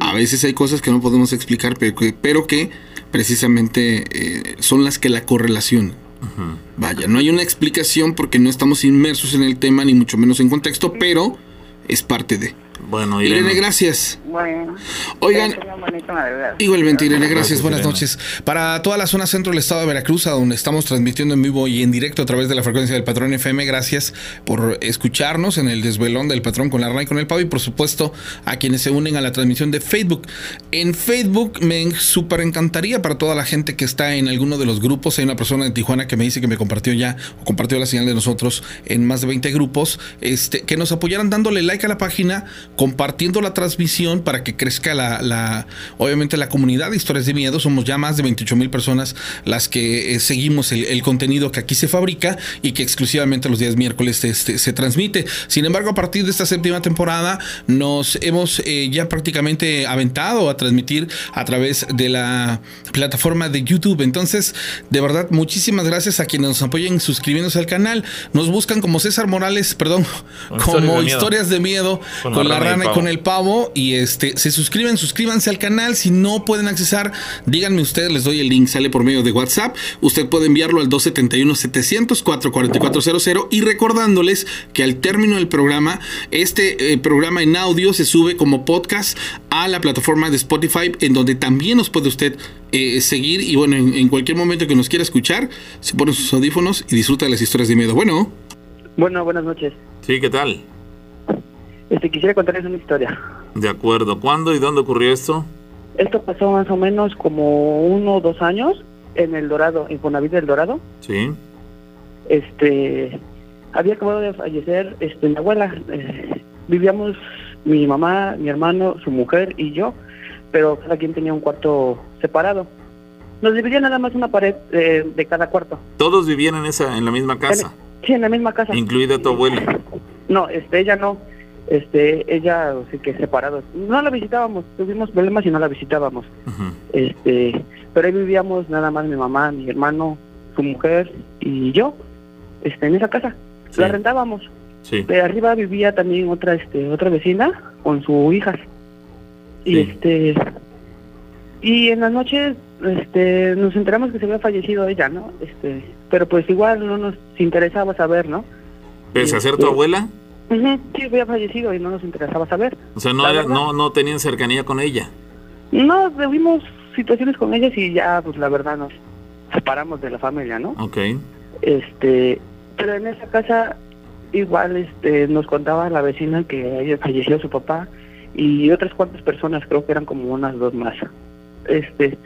A veces hay cosas que no podemos explicar, pero que, pero que precisamente eh, son las que la correlacionan. Vaya, no hay una explicación porque no estamos inmersos en el tema, ni mucho menos en contexto, pero es parte de. Bueno, Irene, Irene, gracias. Bueno. Oigan. Igualmente, Irene, gracias, Gracias, buenas Irene. noches. Para toda la zona centro del estado de Veracruz, a donde estamos transmitiendo en vivo y en directo a través de la frecuencia del Patrón FM, gracias por escucharnos en el desvelón del Patrón con la y con el Pavo y por supuesto a quienes se unen a la transmisión de Facebook. En Facebook me súper encantaría para toda la gente que está en alguno de los grupos, hay una persona de Tijuana que me dice que me compartió ya o compartió la señal de nosotros en más de 20 grupos, este, que nos apoyaran dándole like a la página, compartiendo la transmisión para que crezca la, la obviamente la comunidad de historias de miedo. Somos ya más de 28 mil personas las que eh, seguimos el, el contenido que aquí se fabrica y que exclusivamente los días miércoles este, se transmite. Sin embargo, a partir de esta séptima temporada nos hemos eh, ya prácticamente aventado a transmitir a través de la plataforma de YouTube. Entonces, de verdad, muchísimas gracias a quienes nos apoyen suscribiéndose al canal. Nos buscan como César Morales, perdón, como Historias de Miedo. historias de miedo con, la, rana y, con el pavo. Y este, se suscriben, suscríbanse al canal. Si no pueden accesar, díganme ustedes, les doy el link, sale por medio de WhatsApp. Usted puede enviarlo al 271-700-44400 y recordándoles que al término del programa, este eh, programa en audio se sube como podcast a la plataforma de Spotify, en donde también nos puede usted eh, seguir. Y bueno, en, en cualquier momento que nos quiera escuchar, se pone sus audífonos y disfruta de las historias de miedo. Bueno. Bueno, buenas noches. Sí, ¿qué tal? Este, quisiera contarles una historia. De acuerdo. ¿Cuándo y dónde ocurrió esto? Esto pasó más o menos como uno o dos años en El Dorado, en Fonavit del Dorado. Sí. Este, había acabado de fallecer este, mi abuela. Eh, vivíamos mi mamá, mi hermano, su mujer y yo, pero cada quien tenía un cuarto separado. Nos dividía nada más una pared eh, de cada cuarto. Todos vivían en esa, en la misma casa, Sí, en la misma casa. incluida tu abuela. No, este, ella no. Este, ella, sí que separados. No la visitábamos, tuvimos problemas y no la visitábamos. Este, pero ahí vivíamos nada más mi mamá, mi hermano, su mujer y yo, este, en esa casa. Sí. La rentábamos. Sí. De arriba vivía también otra, este, otra vecina con su hija. Y Sí. este, y en las noches, este, nos enteramos que se había fallecido ella, ¿no? Este, pero pues igual no nos interesaba saber, ¿no? Ser tu Este, Sí, había fallecido y no nos interesaba saber. O sea, no, no, no tenían cercanía con ella. No, tuvimos situaciones con ellas y ya, pues la verdad, nos separamos de la familia, ¿no? Ok. Este, pero en esa casa igual este nos contaba la vecina que ella falleció su papá y otras cuantas personas, creo que eran como unas dos más. Este,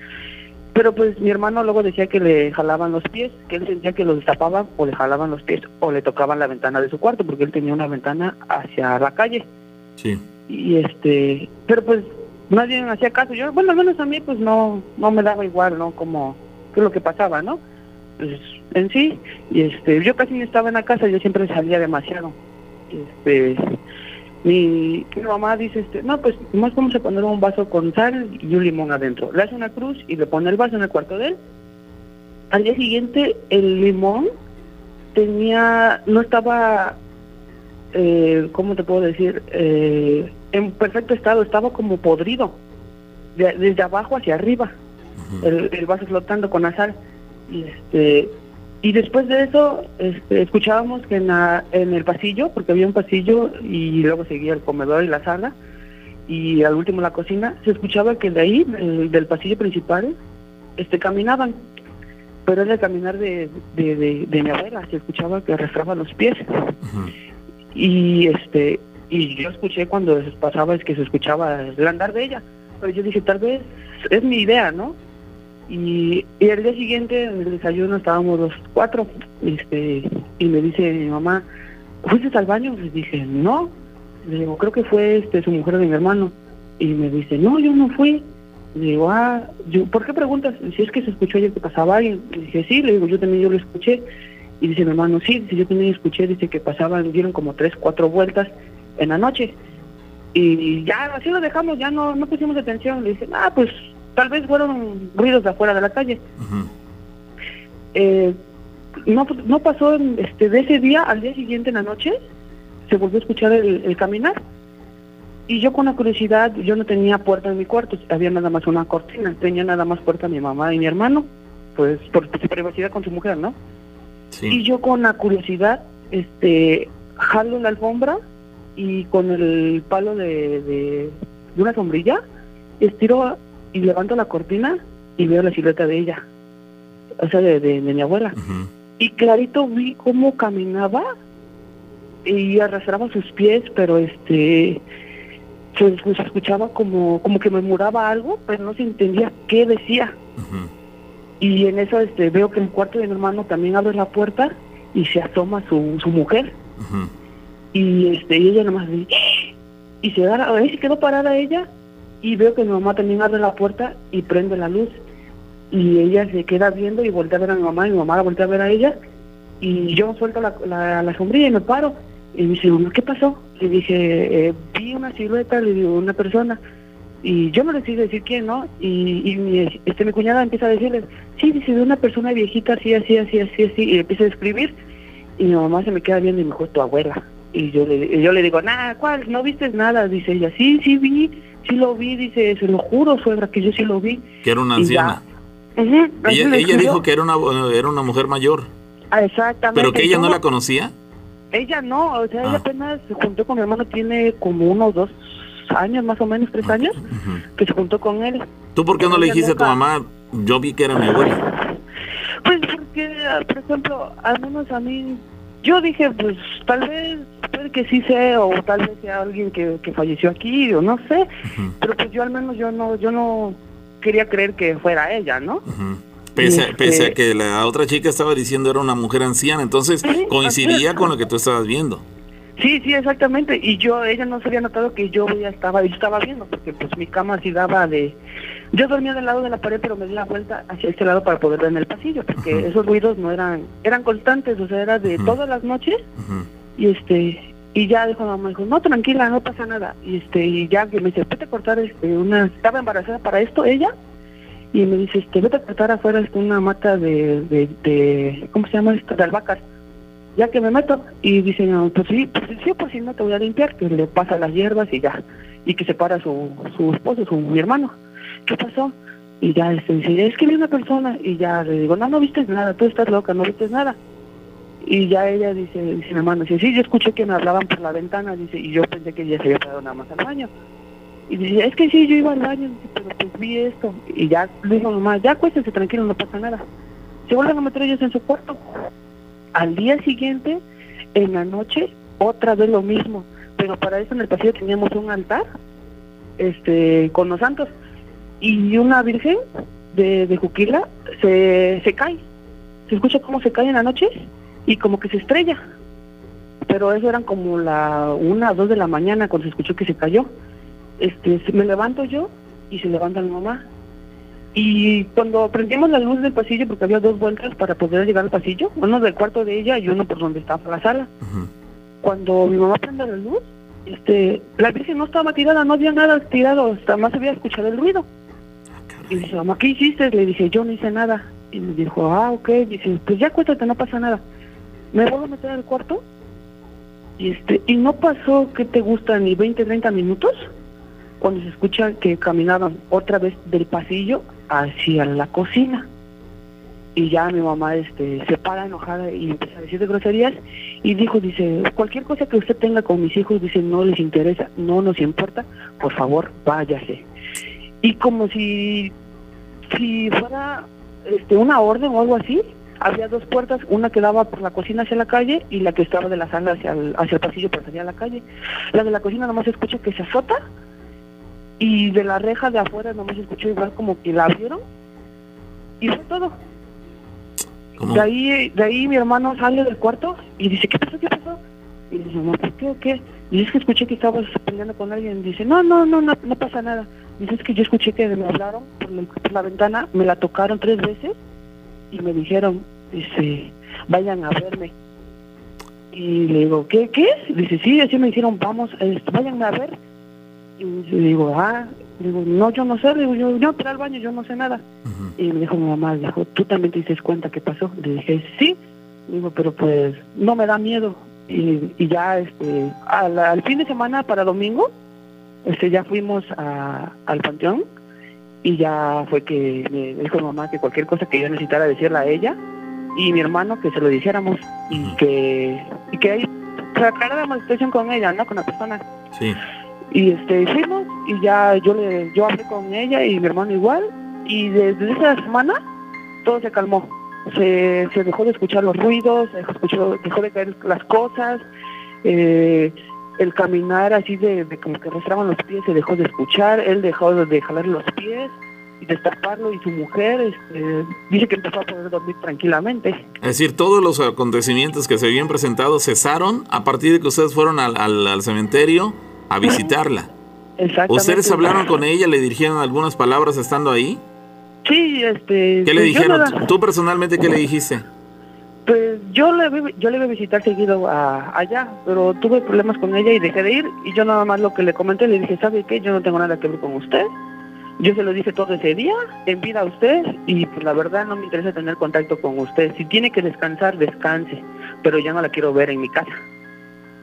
pero pues mi hermano luego decía que le jalaban los pies, que él sentía que los destapaban o le jalaban los pies o le tocaban la ventana de su cuarto porque él tenía una ventana hacia la calle. Sí. y este pero pues nadie me hacía caso. Yo bueno al menos a mí pues no no me daba igual no como qué es lo que pasaba no pues en sí y este yo casi no estaba en la casa yo siempre salía demasiado. Este mi, mi mamá dice este no pues más vamos a poner un vaso con sal y un limón adentro le hace una cruz y le pone el vaso en el cuarto de él al día siguiente el limón tenía no estaba eh, ¿cómo te puedo decir? Eh, en perfecto estado, estaba como podrido, de- desde abajo hacia arriba, el, el vaso flotando con la sal. Y, este, y después de eso, este, escuchábamos que en, la- en el pasillo, porque había un pasillo y luego seguía el comedor y la sala, y al último la cocina, se escuchaba que de ahí, del- del pasillo principal, este, caminaban. Pero era el caminar de, de, de, de mi abuela, se escuchaba que arrastraban los pies. Y este y yo escuché cuando pasaba es que se escuchaba el andar de ella. Pero yo dije tal vez es mi idea no y, y el día siguiente en el desayuno estábamos los cuatro este y me dice mi mamá fuiste al baño le dije no. Le digo creo que fue este su mujer de mi hermano. Y me dice no yo no fui. Le digo ah yo, ¿por qué preguntas si es que se escuchó ayer que pasaba alguien. Le dije sí le digo yo también yo lo escuché. Y dice mi hermano, sí, dice, yo también escuché, dice que pasaban, dieron como tres, cuatro vueltas en la noche. Y ya así lo dejamos, ya no, no pusimos atención. Le dicen, ah, pues tal vez fueron ruidos de afuera de la calle. Eh, no, no pasó en- este, de ese día al día siguiente en la noche, se volvió a escuchar el, el caminar. Y yo con la curiosidad, yo no tenía puerta en mi cuarto, había nada más una cortina, tenía nada más puerta mi mamá y mi hermano, pues por privacidad con su mujer, ¿no? Y yo con la curiosidad, este, jalo la alfombra y con el palo de, de, de una sombrilla, estiro y levanto la cortina y veo la silueta de ella, o sea, de, de- de mi abuela. Y clarito vi cómo caminaba y arrastraba sus pies, pero este se, se escuchaba como, como que murmuraba algo, pero no se entendía qué decía. Y en eso este, veo que en el cuarto de mi hermano también abre la puerta y se asoma su, su mujer. Y este y ella nomás dice, y se da, ahí se quedó parada ella y veo que mi mamá también abre la puerta y prende la luz. Y ella se queda viendo y voltea a ver a mi mamá y mi mamá la voltea a ver a ella. Y yo suelto la, la, la sombrilla y me paro. Y me dice, ¿qué pasó? Le dije, eh, vi una silueta, le digo, una persona. Y yo no le decido decir quién, ¿no? Y, y mi, este, mi cuñada empieza a decirle, sí, dice, de una persona viejita, así, así, así, así, así. Y empieza a escribir. Y mi mamá se me queda viendo y me dijo, tu abuela. Y yo le, yo le digo, nada, ¿cuál? ¿No viste nada? Dice ella, sí, sí vi, sí lo vi. Dice, se lo juro, suegra, que yo sí lo vi. Que era una anciana. Así Ella, dijo que era una, era una mujer mayor. Ah, exactamente. Pero que ella no la conocía. Ella no, o sea, ella Ah. apenas se juntó con mi hermano, tiene como unos dos años, más o menos, tres años, que se juntó con él. ¿Tú por qué no le dijiste a tu mamá? Yo vi que era mi abuela. Pues porque, por ejemplo, al menos a mí, yo dije, pues tal vez, puede que sí sea, o tal vez sea alguien que, que falleció aquí, o no sé, pero pues yo al menos yo no, yo no quería creer que fuera ella, ¿no? Pese, a- Este- pese a que la otra chica estaba diciendo era una mujer anciana, entonces coincidía con lo que tú estabas viendo. Sí, sí, exactamente. Y yo, ella no se había notado que yo ya estaba, yo estaba viendo, porque pues mi cama sí daba de... Yo dormía del lado de la pared, pero me di la vuelta hacia este lado para poder ver en el pasillo, porque esos ruidos no eran, eran constantes, o sea, era de todas las noches. Y este, y ya dijo mamá, dijo, no, tranquila, no pasa nada. Y este, y ya que me dice, vete a cortar este, una, estaba embarazada para esto ella, y me dice, este, vete a cortar afuera este, una mata de, de, de, ¿cómo se llama esto? De albahacas ya que me meto y dice no, pues sí pues sí pues si no te voy a limpiar que le pasa las hierbas y ya y que se para su, su esposo su mi hermano qué pasó y ya este, dice es que vi una persona y ya le digo no no viste nada tú estás loca no viste nada Y ya ella dice, dice mi hermano, dice, sí, yo escuché que me hablaban por la ventana, dice, y yo pensé que ella se había quedado nada más al baño. Y dice, es que sí, yo iba al baño, dice, pero pues vi esto. Y ya le dijo mamá, ya acuéstense tranquilo, no pasa nada. Se vuelven a meter ellos en su cuarto. Al día siguiente, en la noche, otra vez lo mismo. Pero para eso en el pasillo teníamos un altar este con los santos. Y una virgen de, de Juquila se, se cae. Se escucha cómo se cae en la noche y como que se estrella. Pero eso eran como la una o dos de la mañana cuando se escuchó que se cayó. Este, me levanto yo y se levanta mi mamá. Y cuando prendimos la luz del pasillo, porque había dos vueltas para poder llegar al pasillo, uno del cuarto de ella y uno por donde estaba la sala. Cuando mi mamá prende la luz, este, la virgen no estaba tirada, no había nada tirado, hasta más había escuchado el ruido. Y dice, mamá, ¿qué hiciste? Le dije, yo no hice nada. Y me dijo, ah, ok. Dice, pues ya cuéntate, no pasa nada. Me vuelvo a meter al cuarto y este y no pasó, ¿qué te gusta? Ni 20, 30 minutos cuando se escucha que caminaban otra vez del pasillo hacia la cocina. Y ya mi mamá este, se para enojada y empieza a decir de groserías y dijo, dice, cualquier cosa que usted tenga con mis hijos, dice, no les interesa, no nos importa, por favor, váyase. Y como si, si fuera este, una orden o algo así, había dos puertas, una que daba por la cocina hacia la calle y la que estaba de la sala hacia el, hacia el pasillo para salir a la calle. La de la cocina nomás se escucha que se azota y de la reja de afuera nomás se escuchó igual como que la abrieron y fue todo. De ahí, de ahí mi hermano sale del cuarto y dice, ¿qué pasó? ¿Qué pasó? Y dice, no, ¿por qué o qué? Y es que escuché que estabas peleando con alguien. Dice, no, no, no, no, no pasa nada. Dice, es que yo escuché que me hablaron por la, por la ventana, me la tocaron tres veces y me dijeron, dice, vayan a verme. Y le digo, ¿qué, qué? Dice, sí, así me dijeron, vamos, este, váyanme a ver. Y le digo, ah, digo, no, yo no sé, digo, yo, yo entré al baño, yo no sé nada. Y me dijo mi mamá, dijo, ¿tú también te diste cuenta qué pasó? Le dije, sí. Digo, pero pues no me da miedo. Y, y ya, este, al, al fin de semana para domingo, este, ya fuimos a, al panteón y ya fue que me dijo mamá que cualquier cosa que yo necesitara decirle a ella y mi hermano que se lo dijéramos y que y que ahí sacáramos la situación con ella, ¿no? Con la persona. Sí. Y este fuimos y ya yo le yo hablé con ella y mi hermano igual y desde esa semana todo se calmó. Se, se dejó de escuchar los ruidos, se escuchó, dejó de caer las cosas, eh, el caminar así de, de como que arrastraban los pies se dejó de escuchar, él dejó de, de jalar los pies y destaparlo y su mujer este, dice que empezó a poder dormir tranquilamente. Es decir, todos los acontecimientos que se habían presentado cesaron a partir de que ustedes fueron al, al, al cementerio a visitarla. Exactamente. ¿Ustedes hablaron con ella, le dirigieron algunas palabras estando ahí? Sí, este... ¿Qué le pues dijeron? ¿Tú personalmente qué le dijiste? Pues yo le, yo le iba a visitar seguido a, allá, pero tuve problemas con ella y dejé de ir. Y yo nada más lo que le comenté, le dije, ¿sabe qué? Yo no tengo nada que ver con usted. Yo se lo dije todo ese día, en vida a usted, y pues la verdad no me interesa tener contacto con usted. Si tiene que descansar, descanse, pero ya no la quiero ver en mi casa.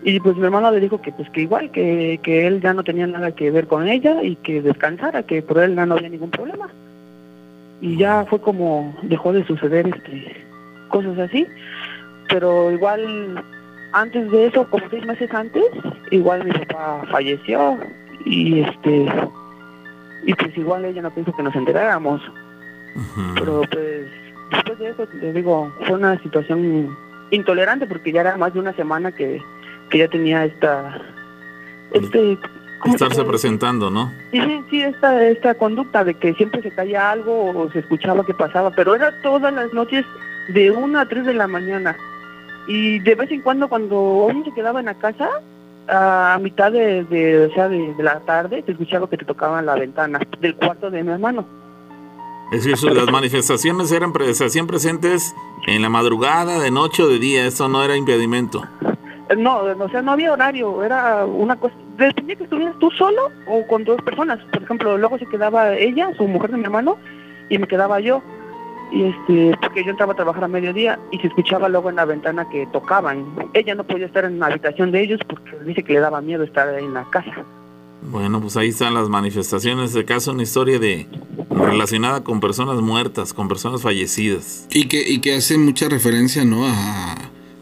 Y pues mi hermano le dijo que pues que igual, que, que él ya no tenía nada que ver con ella y que descansara, que por él ya no había ningún problema. Y ya fue como dejó de suceder este cosas así pero igual antes de eso, como seis meses antes, igual mi papá falleció y este y pues igual ella no pensó que nos enteráramos, pero pues después de eso, te digo, fue una situación intolerante porque ya era más de una semana que, que ya tenía esta este ¿cómo se Estarse presentando, ¿no? Sí, sí, sí, esta, esta conducta de que siempre se caía algo o se escuchaba que pasaba, pero era todas las noches de una a tres de la mañana. Y de vez en cuando, cuando uno se quedaba en la casa, a mitad de, de, o sea, de, de la tarde, se escuchaba que te tocaban la ventana del cuarto de mi hermano. Es decir, las manifestaciones eran pre- se hacían presentes en la madrugada, de noche o de día. Eso no era impedimento. No, o sea, no había horario, era una cosa, dependía que estuvieras tú solo o con dos personas. Por ejemplo, luego se quedaba ella, su mujer de mi hermano, y me quedaba yo. Y este, porque yo entraba a trabajar a mediodía y se escuchaba luego en la ventana que tocaban. Ella no podía estar en la habitación de ellos porque dice que le daba miedo estar en la casa. Bueno, pues ahí están las manifestaciones. De caso, una historia de relacionada con personas muertas, con personas fallecidas. Y que, y que hace mucha referencia, ¿no? A,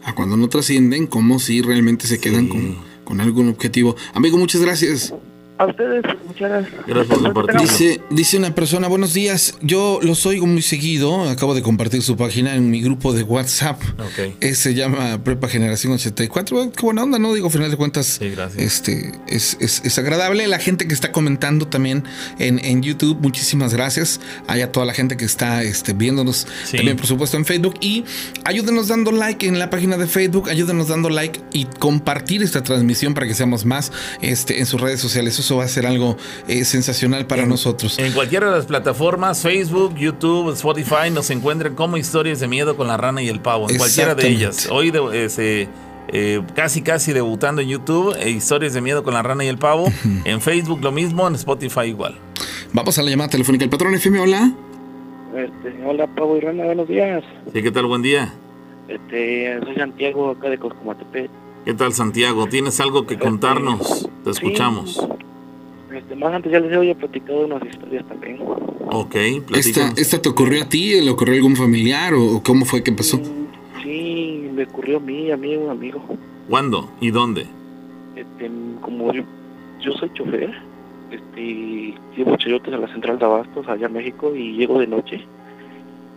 a cuando no trascienden, como si realmente se quedan con, con algún objetivo. Amigo, muchas gracias. A ustedes, muchas gracias. Gracias por compartir. Dice, dice una persona, buenos días, yo los oigo muy seguido, acabo de compartir su página en mi grupo de WhatsApp, Ok. Eh, se llama Prepa Generación 84, Bueno, qué buena onda, ¿no? Digo, al final de cuentas, Sí, gracias. este, es, es- es agradable, la gente que está comentando también en, en YouTube, muchísimas gracias, hay a toda la gente que está este, viéndonos Sí. también, por supuesto, en Facebook, y ayúdenos dando like en la página de Facebook, ayúdenos dando like y compartir esta transmisión para que seamos más este, en sus redes sociales, eso va a ser algo eh, sensacional para nosotros. En cualquiera de las plataformas, Facebook, YouTube, Spotify, nos encuentran como historias de miedo con la rana y el pavo. En cualquiera de ellas. Hoy de- ese, eh, casi casi debutando en YouTube, eh, historias de miedo con la rana y el pavo. En Facebook lo mismo, en Spotify igual. Vamos a la llamada telefónica. El patrón FM, hola. Este, hola, Pavo y Rana, buenos días. Sí, ¿qué tal? Buen día. Este, soy Santiago, acá de Coscomatepec. ¿Qué tal, Santiago? ¿Tienes algo que contarnos? Te escuchamos. Este, más antes ya les había platicado unas historias también. Ok, ¿Esta. ¿Esta te ocurrió a ti? ¿Le ocurrió a algún familiar? ¿O cómo fue que pasó? Mm, Sí, me ocurrió a mí, a mí y a un amigo. ¿Cuándo y dónde? Este, como yo, yo soy chofer, este, llevo chayotes a la central de Abastos, allá en México, y llego de noche.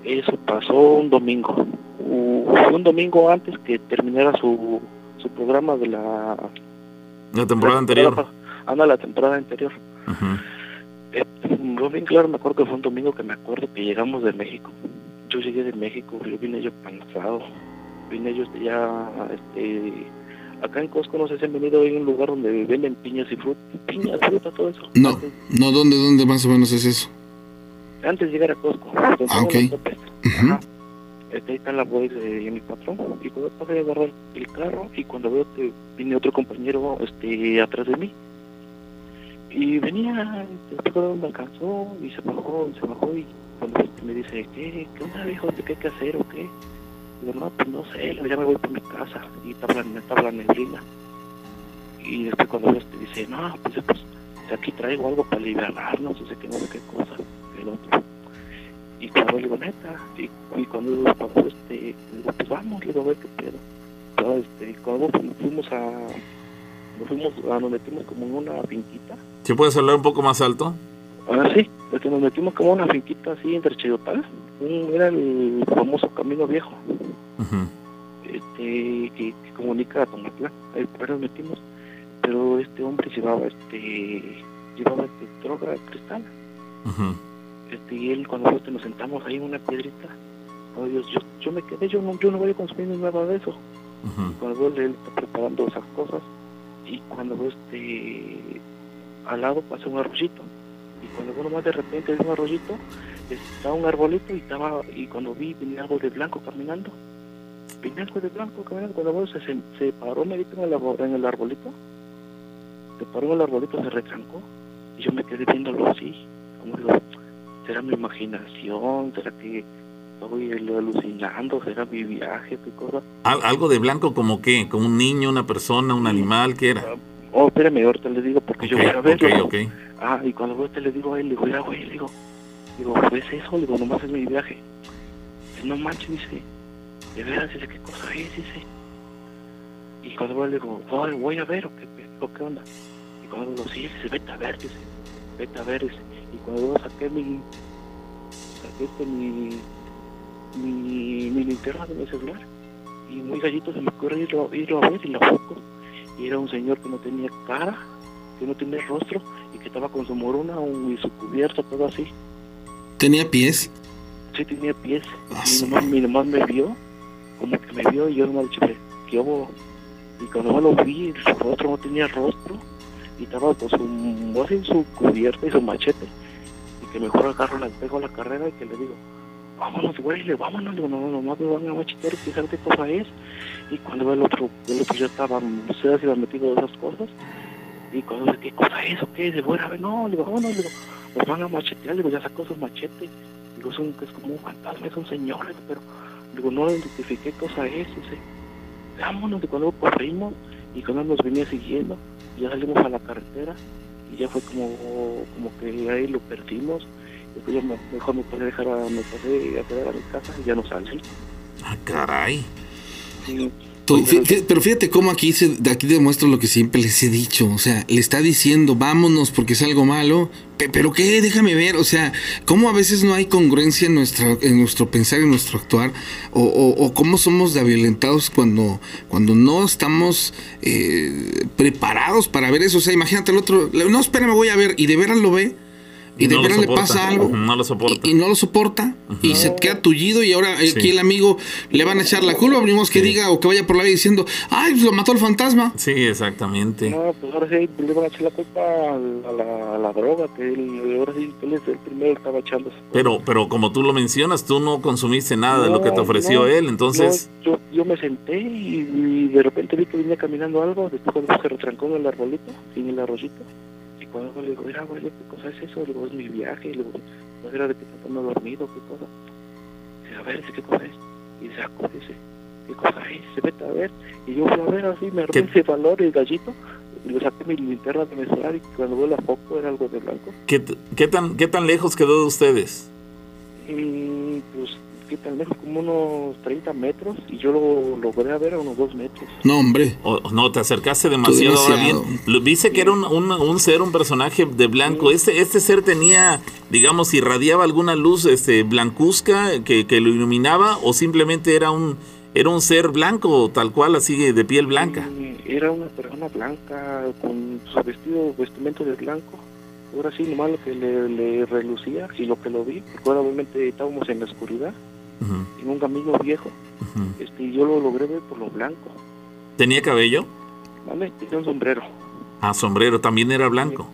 Eso pasó un domingo. Un domingo antes que terminara su, su programa de la... La temporada anterior. Anda, la temporada anterior. Ujú. Eh, yo bien claro, me acuerdo que fue un domingo que me acuerdo que llegamos de México. Yo llegué de México, yo vine yo cansado. Vine yo este, ya, este, acá en Costco, no sé si han venido hay un lugar donde venden piñas y fruta, piñas, fruta, todo eso. No, no, ¿dónde, dónde más o menos es eso? antes de llegar a Costco. Ah, ok. Este, ahí está la voz de mi patrón. Y cuando pasé a agarrar el carro y cuando veo que viene otro compañero este, atrás de mí. Y venía, después cuando me alcanzó y se bajó, se bajó y cuando me dice, ¿qué, qué onda viejo? ¿Qué hay que hacer o qué? Digo, no, pues no sé, ya me voy para mi casa y estaba la, estaba la neblina. Y después cuando este dice, no, pues, pues aquí traigo algo para liberarnos, no sé qué, no sé qué cosa, el otro. Y cuando le digo, neta, y, y cuando, este, pues vamos, le digo, a ver qué pedo. Pero, este, cuando fu- fuimos a, nos fuimos nos metimos como en una finquita. ¿Sí puedes hablar un poco más alto? Ah, sí, es que nos metimos como en una finquita así entre Chayotal. Un- Era el famoso Camino Viejo, este, que, que comunica a Tomatlán. Ahí nos metimos. Pero este hombre llevaba, este, llevaba este, droga cristal. Este, y él cuando nosotros nos sentamos ahí en una piedrita, oh, Dios, yo, yo me quedé, yo no, yo no voy a consumir ni nada de eso. Ujú. Cuando veo él está preparando esas cosas y cuando este al lado pasa un arroyito y cuando veo más de repente hay un arroyito estaba un arbolito y estaba y cuando vi venía algo de blanco caminando. Venía algo de blanco caminando. Cuando veo se, se, paró medito en el, en el arbolito. Se paró en el arbolito se retrancó. Y yo me quedé viéndolo así como digo será mi imaginación será que estoy alucinando será mi viaje qué cosa Al- ¿Algo de blanco como qué? ¿Como un niño, una persona, un animal? ¿Qué era? Oh, espérame, ahorita le digo porque yo voy a verlo. ok, ok. Ah, y cuando voy, te le digo a él, le digo, mira, güey, le digo, digo, ¿ves eso? Le digo, nomás es mi viaje. Dice, no manches, dice, de veras, dice, ¿qué cosa es? Dice. Y cuando voy, le digo, oh, voy a ver, ¿o qué, o qué onda? Y cuando digo, sí, dice, vete a ver, dice, vete a ver, dice. Y cuando yo saqué mi, saqué este, mi, mi, mi linterna de mi celular, y muy gallito se me ocurre irlo, irlo a ver y la foto. Y era un señor que no tenía cara, que no tenía rostro y que estaba con su morona un- y su cubierta, todo así. ¿Tenía pies? Sí tenía pies. Ah, Y sí. nomás, mi nomás me vio, como que me vio y yo nomás dije, ¿qué hubo? Y cuando lo vi, su rostro no tenía rostro y estaba con su, así, su cubierta y su machete. Y que mejor agarro, la pego a la carrera y que le digo, vámonos, güey, le vámonos, digo, no, no, nomás me van a machetear y saber qué cosa es. Y cuando veo el otro, el otro ya estaba, no sé si metido de esas cosas. Y cuando ve qué cosa es o qué, de bueno, a ver, no, digo, vámonos, digo, nos van a machetear, le digo, ya sacó sus machetes. Digo, es, un, es como un fantasma, es un señor, digo, pero digo, no identifiqué qué cosa es, dice, vámonos, de cuando corrimos y cuando nos venía siguiendo, ya salimos a la carretera y ya fue como, como que ahí lo perdimos. Después ya me- mejor me pasé a dejar a, me pasé a quedar a mi casa y ya no salí. Ah, caray. Y, pero fíjate cómo aquí, se, aquí demuestra lo que siempre les he dicho. O sea, le está diciendo, vámonos porque es algo malo. Pero qué, déjame ver. O sea, cómo a veces no hay congruencia en, nuestra, en nuestro pensar, en nuestro actuar. O, o, cómo somos de violentados cuando, cuando no estamos eh, preparados para ver eso. O sea, imagínate el otro. No, espera, me voy a ver. Y de veras lo ve y de no le pasa algo no lo soporta. Y, no lo soporta y se queda tullido y ahora aquí el amigo le van a echar la culpa abrimos que diga o que vaya por la vida diciendo ay pues lo mató el fantasma sí exactamente. No pues ahora sí le van a echar la culpa a la, droga que él, ahora sí él es el primero que estaba echando pero pero como tú lo mencionas tú no consumiste nada de lo que te ofreció él entonces yo, yo me senté y, de repente vi que venía caminando algo después cuando se retrancó en el arbolito en el arroyito cuando le digo, mira, güey, ¿qué cosa es eso? Le digo, es mi viaje. Le digo, no era de que está todo dormido, ¿qué cosa? dice, a ver, ¿qué cosa es? Y dice, dice, ¿qué cosa es? Se mete a ver. Y yo fui a ver así, me armé ese valor, el gallito. Y le saqué mi linterna de celular y cuando veo la foto era algo de blanco. ¿Qué, qué, tan, ¿Qué tan lejos quedó de ustedes? Y, pues que tal vez como unos 30 metros y yo lo logré ver a unos 2 metros. No, hombre. no, te acercaste demasiado. bien. Dice que era un, un, ser, un personaje de blanco. Este, este ser tenía, digamos, irradiaba alguna luz este, blancuzca que, que lo iluminaba o simplemente era un, era un ser blanco, tal cual, así de piel blanca. Era una persona blanca con su vestido, vestimento de blanco ahora sí, nomás lo que le, relucía y lo que lo vi, porque ahora obviamente estábamos en la oscuridad, en un camino viejo. este, y yo lo logré ver por lo blanco. ¿Tenía cabello? Vale, tenía un sombrero. Ah, sombrero, también era blanco.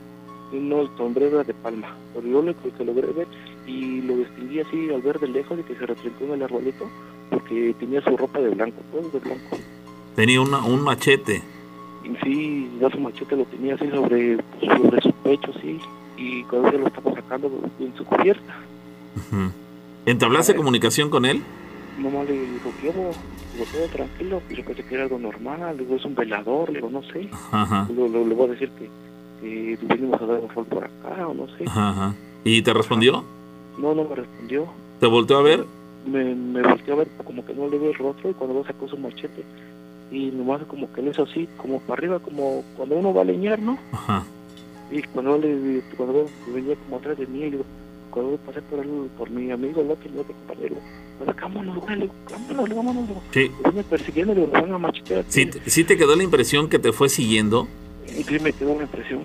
No, el sombrero era de palma. Pero yo lo que logré ver y lo distinguí así al ver de lejos y que se retrincó en el arbolito porque tenía su ropa de blanco, todo de blanco. Tenía una, un machete. Y sí, ya su machete lo tenía así sobre, sobre su pecho, sí. Y cuando se lo estaba sacando en su cubierta. ¿Entablaste comunicación con él? No, le digo, quiero, digo, todo tranquilo, yo pensé que era algo normal, digo, es un velador, le digo, no sé. Ajá. Le, le, voy a decir que, que vinimos a dar un rol por acá, o no sé. Ajá. ¿Y te respondió? No, no me respondió. ¿Te volteó a ver? Me, me volteó a ver, como que no le veo el rostro, y cuando sacó su machete, y nomás como que le hizo así, como para arriba, como cuando uno va a leñar, ¿no? Ajá. Y cuando, le, cuando venía como atrás de mí, y digo, cuando pasé por, el, por mi amigo, el otro compañero, vámonos, güey, vámonos, vámonos. Sí. Me persiguiendo, le van a machetear. ¿Sí, ¿Sí te quedó la impresión que te fue siguiendo? Sí, me quedó una impresión.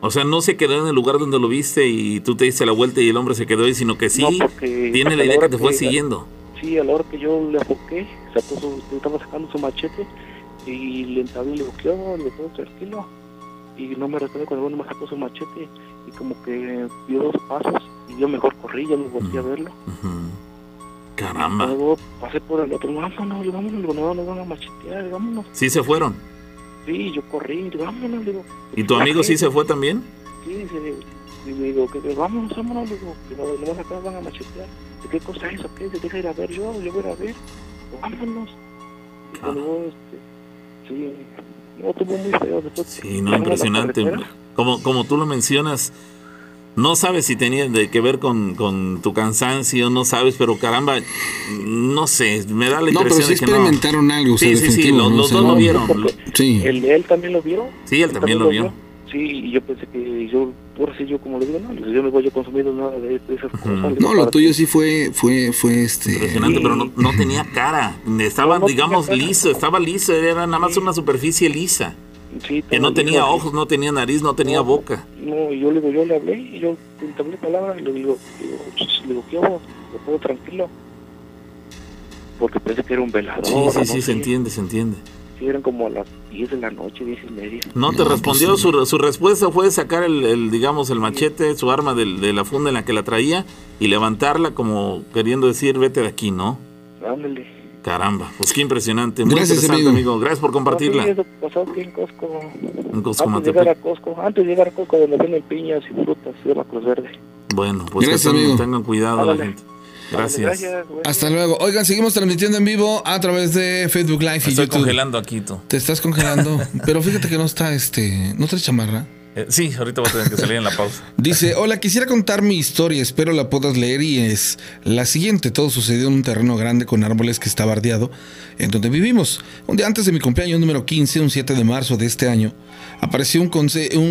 O sea, no se quedó en el lugar donde lo viste y tú te diste la vuelta y el hombre se quedó ahí, sino que sí tiene la idea que te fue siguiendo. Sí, a la hora que yo le enfoqué, sacó su, estaba sacando su machete y le entablé y le bloqueó, le todo tranquilo. Y no me respondió cuando uno me sacó su machete y como que dio dos pasos y yo mejor corrí, ya me volví a verlo. Caramba. luego pasé por el otro, vámonos, vámonos, no, no van a machetear, vámonos. ¿Sí se fueron? Sí, yo corrí, vámonos, digo. ¿Y tu amigo sí se fue también? Sí, sí, y digo, que, vámonos, vámonos, digo, que no, no acá van a machetear. ¿Qué cosa es eso? ¿Qué? ¿Se deja ir a ver yo? Yo voy a ver. Vámonos. Y luego, este, sí, no, tuvo muy feo. Después, sí, no, impresionante. Como, como tú lo mencionas, no sabes si tenía de que ver con, con, tu cansancio, no sabes, pero caramba, no sé, me da la impresión no, pero sí de que experimentaron algo. Sí, sí, sí, los, dos lo vieron. Sí. ¿El, ¿Él también lo vio? Sí, él también, lo vio. Sí, y yo pensé que yo, por así yo como le digo, no, yo no voy a consumir nada de, esas cosas. No, lo tuyo sí fue, fue, fue este... Impresionante, pero no, no, tenía cara, estaba, digamos, liso, estaba liso, era nada más una superficie lisa. Sí, que no tenía ojos, no tenía nariz, no tenía boca. No, yo le, yo le hablé, y yo entablé palabras y le digo, digo, le digo, ¿qué hago? ¿Lo puedo tranquilo? Porque pensé que era un velador. Sí, sí, sí, se entiende, se entiende. Sí, eran como a las 10 de la noche, 10 y media. No te respondió, pues, su, su, respuesta fue sacar el, el digamos, el machete, su arma de, de, la funda en la que la traía y levantarla como queriendo decir, vete de aquí, ¿no? Ándale. Caramba, pues qué impresionante. Muy Gracias, interesante, amigo. Gracias por compartirla. Sí, eso pasó aquí en Costco. En Costco, antes de llegar a Costco, antes de llegar a Costco, donde venden piñas y frutas, se llama Cruz Verde. Bueno, pues Gracias, que tengan, tengan cuidado la gente. Gracias. Hasta luego. Oigan, seguimos transmitiendo en vivo a través de Facebook Live y Estoy congelando aquí, tú. Te estás congelando. *laughs* pero fíjate que no está, este, no trae chamarra. Eh, sí, ahorita voy a tener que salir en la pausa. *laughs* Dice, hola, quisiera contar mi historia, espero la puedas leer y es la siguiente. Todo sucedió en un terreno grande con árboles que está bardeado en donde vivimos. Un día antes de mi cumpleaños número 15, un 7 de marzo de este año, apareció un,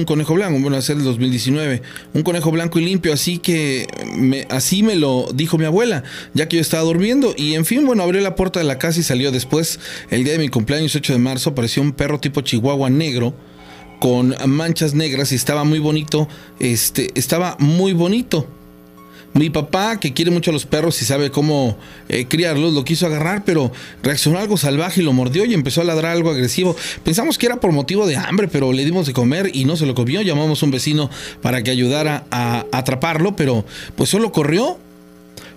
conejo blanco, bueno, ser el 2019, un conejo blanco y limpio, así que me, así me lo dijo mi abuela, ya que yo estaba durmiendo y en fin, bueno, abrió la puerta de la casa y salió después. El día de mi cumpleaños 8 de marzo apareció un perro tipo chihuahua negro con manchas negras y estaba muy bonito, este, estaba muy bonito. Mi papá, que quiere mucho a los perros y sabe cómo eh, criarlos, lo quiso agarrar, pero reaccionó algo salvaje y lo mordió y empezó a ladrar algo agresivo. Pensamos que era por motivo de hambre, pero le dimos de comer y no se lo comió. Llamamos a un vecino para que ayudara a atraparlo, pero pues solo corrió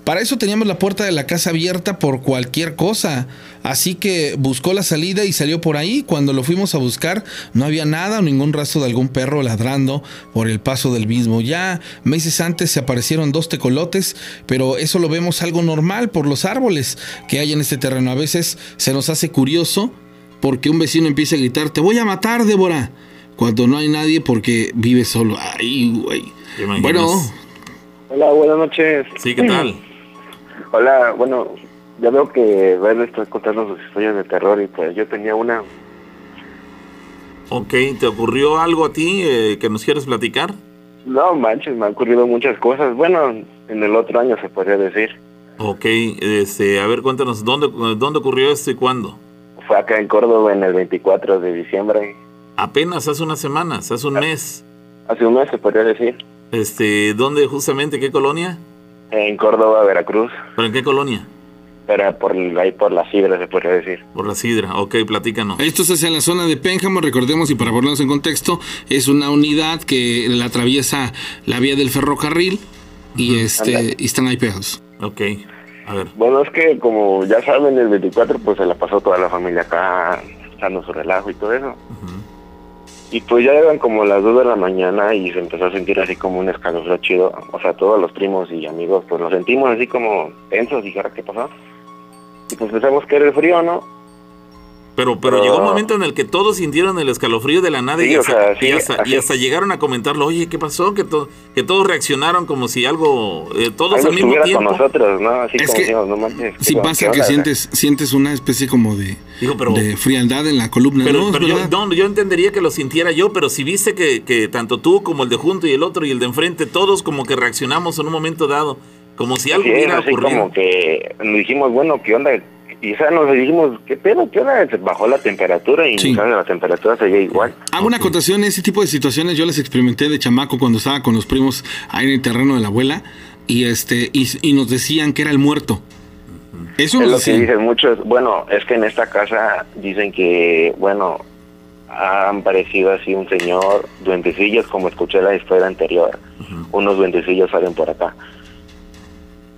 para eso teníamos la puerta de la casa abierta por cualquier cosa. Así que buscó la salida y salió por ahí. Cuando lo fuimos a buscar no había nada, ningún rastro de algún perro ladrando por el paso del mismo. Ya meses antes se aparecieron dos tecolotes, pero eso lo vemos algo normal por los árboles que hay en este terreno. A veces se nos hace curioso porque un vecino empieza a gritar, te voy a matar, Débora, cuando no hay nadie porque vive solo. Ay, güey. Bueno. Hola, buenas noches. Sí, ¿qué tal? Hola, bueno, ya veo que Verde está contando sus historias de terror y pues yo tenía una. Ok, ¿te ocurrió algo a ti eh, que nos quieres platicar? No, manches, me han ocurrido muchas cosas. Bueno, en el otro año se podría decir. Ok, este, a ver, cuéntanos, ¿dónde, ¿dónde ocurrió esto y cuándo? Fue acá en Córdoba en el 24 de diciembre. Apenas hace unas semanas, hace un mes. Hace un mes se podría decir. Este, ¿dónde justamente, qué colonia? En Córdoba, Veracruz. ¿Pero en qué colonia? Pero por ahí por la sidra, se podría decir. Por la sidra, ok, platícanos. Esto es hacia la zona de Pénjamo, recordemos, y para ponernos en contexto, es una unidad que la atraviesa la vía del ferrocarril y este y están ahí pegados. Ok, a ver. Bueno, es que como ya saben, el 24 pues se la pasó toda la familia acá, dando su relajo y todo eso. Y pues ya eran como las 2 de la mañana y se empezó a sentir así como un escalofrío chido. O sea, todos los primos y amigos pues lo sentimos así como tensos y ¿qué pasó? Y pues pensamos que era el frío, ¿no? Pero, pero, llegó un momento en el que todos sintieron el escalofrío de la nada y, hasta, y, hasta, llegaron a comentarlo, oye, ¿qué pasó? Que, que todos reaccionaron como si algo, eh, todos al mismo tiempo. con nosotros, ¿no? Así como que, no manches. Sí pasa que sientes, sientes una especie como de, de frialdad en la columna. Pero, yo, yo, entendería que lo sintiera yo, pero si viste que, que tanto tú como el de junto y el otro y el de enfrente, todos como que reaccionamos en un momento dado, como si algo hubiera así como que dijimos, bueno, ¿qué onda? Y ya nos dijimos, ¿qué pedo? ¿Qué hora? Bajó la temperatura y la temperatura seguía igual. Hago una acotación, ese tipo de situaciones yo las experimenté de chamaco cuando estaba con los primos ahí en el terreno de la abuela y este y, nos decían que era el muerto. Eso es lo que dicen muchos. Bueno, es que en esta casa dicen que, bueno, han parecido así un señor, duendecillos, como escuché la historia anterior. Unos duendecillos salen por acá.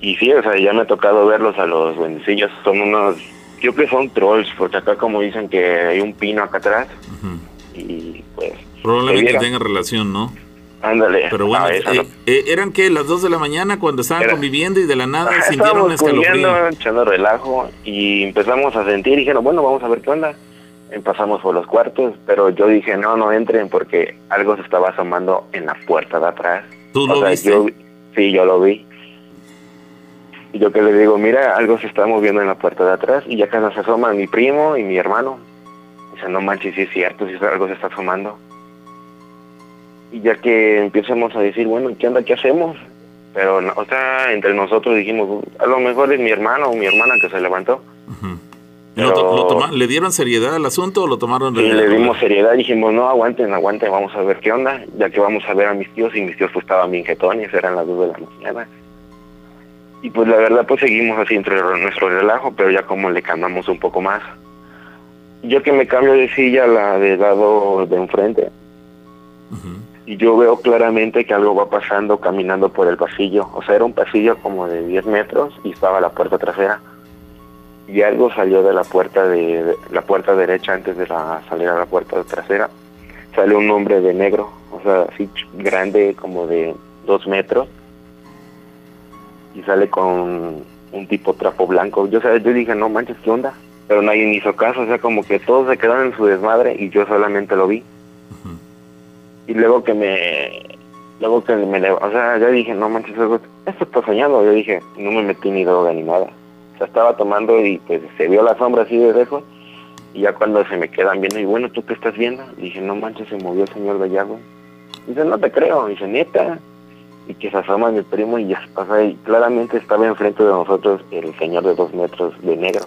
Y sí, o sea, ya me ha tocado verlos a los buenecillos. Son unos, yo creo que son trolls, porque acá como dicen que hay un pino acá atrás. Y pues... Probablemente tenga relación, ¿no? Ándale. Pero bueno, eh, eh, ¿eran que las 2 de la mañana cuando estaban conviviendo y de la nada sintieron un escalofrío? echando relajo y empezamos a sentir y dijeron, bueno, vamos a ver qué onda. Empezamos por los cuartos, pero yo dije, no, no entren porque algo se estaba asomando en la puerta de atrás. ¿Tú lo viste? sí, yo lo vi. Y yo que le digo, mira, algo se está moviendo en la puerta de atrás. Y ya que nos asoma mi primo y mi hermano. Dice, no manches, si es cierto, si algo se está asomando. Y ya que empezamos a decir, bueno, ¿qué onda? ¿Qué hacemos? Pero, o sea, entre nosotros dijimos, a lo mejor es mi hermano o mi hermana que se levantó. ¿Le dieron seriedad al asunto o lo tomaron de le dimos seriedad. Dijimos, no, aguanten, aguanten, vamos a ver qué onda. Ya que vamos a ver a mis tíos y mis tíos pues estaban bien jetones, eran las dos de la mañana. Y pues la verdad pues seguimos así entre nuestro relajo, pero ya como le cambiamos un poco más. Yo que me cambio de silla la de lado de enfrente. Y yo veo claramente que algo va pasando caminando por el pasillo. O sea, era un pasillo como de 10 metros y estaba la puerta trasera. Y algo salió de la puerta de, la puerta derecha antes de la salir a la puerta trasera. Sale un hombre de negro, o sea, así grande como de 2 metros y sale con un tipo trapo blanco. Yo, yo dije, no manches, ¿qué onda? Pero nadie me hizo caso, o sea, como que todos se quedaron en su desmadre y yo solamente lo vi. Y luego que me, luego que me, o sea, ya dije, no manches, esto está soñando. Yo dije, no me metí ni droga ni nada. O sea, estaba tomando y pues se vio la sombra así de lejos. Y ya cuando se me quedan viendo, y bueno, ¿tú qué estás viendo? Dije, no manches, se movió el señor de allá, güey. Dice, no te creo. Dice, neta. Y que se asoma mi primo y ya, o sea, y claramente estaba enfrente de nosotros el señor de dos metros de negro.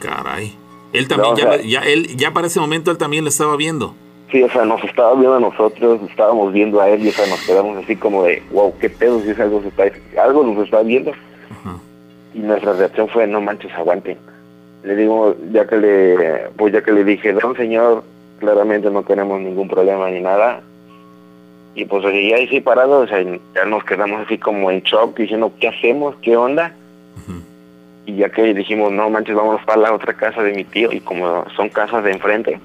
Caray. Él también, ya, ya, él, ya para ese momento él también le estaba viendo. Sí, o sea, nos estaba viendo a nosotros, estábamos viendo a él y o sea, nos quedamos así como de, wow, qué pedo, si es algo, se está, algo nos está viendo. Y nuestra reacción fue, no manches, aguanten le digo, ya que le, pues ya que le dije, don señor, claramente no tenemos ningún problema ni nada. Y pues ya ahí sí parado, o sea, ya nos quedamos así como en shock, diciendo, ¿qué hacemos? ¿Qué onda? Y ya que dijimos, no manches, vámonos para la otra casa de mi tío, y como son casas de enfrente,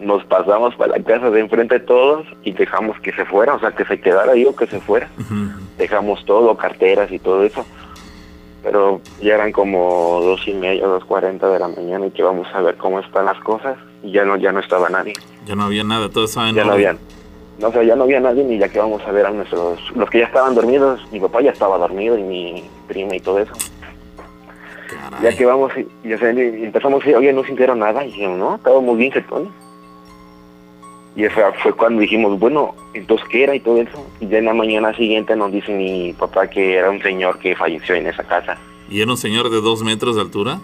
nos pasamos para la casa de enfrente todos y dejamos que se fuera, o sea, que se quedara yo, que se fuera. Dejamos todo, carteras y todo eso pero ya eran como dos y media, dos cuarenta de la mañana y que vamos a ver cómo están las cosas y ya no, ya no estaba nadie. Ya no había nada, todos saben. Ya no había, no sé, ya no había nadie ni ya que vamos a ver a nuestros, los que ya estaban dormidos, mi papá ya estaba dormido y mi prima y todo eso. Ya que vamos y, ya empezamos a decir, oye, no sintieron nada, y dijimos, no, estábamos bien setones. Y eso fue cuando dijimos, bueno, entonces, ¿qué era y todo eso? Y ya en la mañana siguiente nos dice mi papá que era un señor que falleció en esa casa. ¿Y era un señor de dos metros de altura?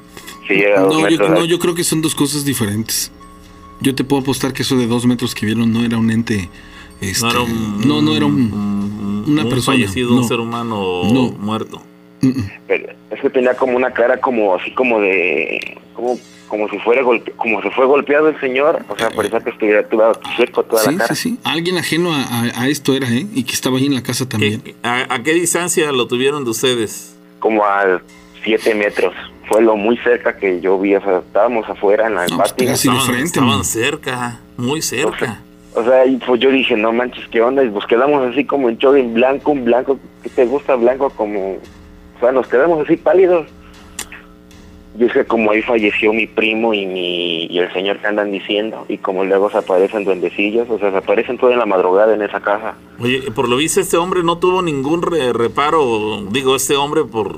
Sí, era dos no, metros. Yo, no, yo creo que son dos cosas diferentes. Yo te puedo apostar que eso de dos metros que vieron no era un ente... Este, no, era un, no, no era un, una un persona. fallecido, un ser humano muerto. Pero es que tenía como una cara como así como de... Como como si fuera golpe, como se fue golpeado el señor, o sea, parecía que estuviera todo seco toda la cara. Sí, sí, alguien ajeno a, esto era, ¿eh? Y que estaba ahí en la casa también. a, qué distancia lo tuvieron de ustedes? Como a siete metros. Fue lo muy cerca que yo vi, o sea, estábamos afuera en la no, pues, patio. estaban, estaban cerca, muy cerca. O sea, y pues yo dije, no manches, ¿qué onda? Y pues quedamos así como en en blanco, un blanco, ¿qué te gusta blanco? Como, o sea, nos quedamos así pálidos yo sé como ahí falleció mi primo y mi y el señor que andan diciendo y como luego se aparecen duendecillos, o sea, se aparecen toda la madrugada en esa casa. Oye, por lo visto este hombre no tuvo ningún reparo, digo, este hombre por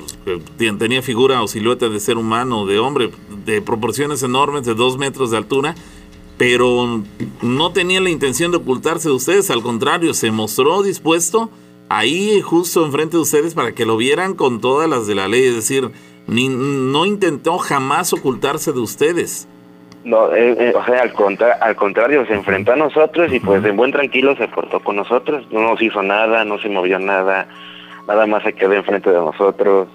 tenía figura o silueta de ser humano, de hombre, de proporciones enormes, de dos metros de altura, pero no tenía la intención de ocultarse de ustedes, al contrario, se mostró dispuesto ahí justo enfrente de ustedes para que lo vieran con todas las de la ley, es decir, ni, no intentó jamás ocultarse de ustedes. No, eh, eh, o sea, al, al contrario, se enfrentó a nosotros y pues de buen tranquilo se portó con nosotros. No nos hizo nada, no se movió nada, nada más se quedó enfrente de nosotros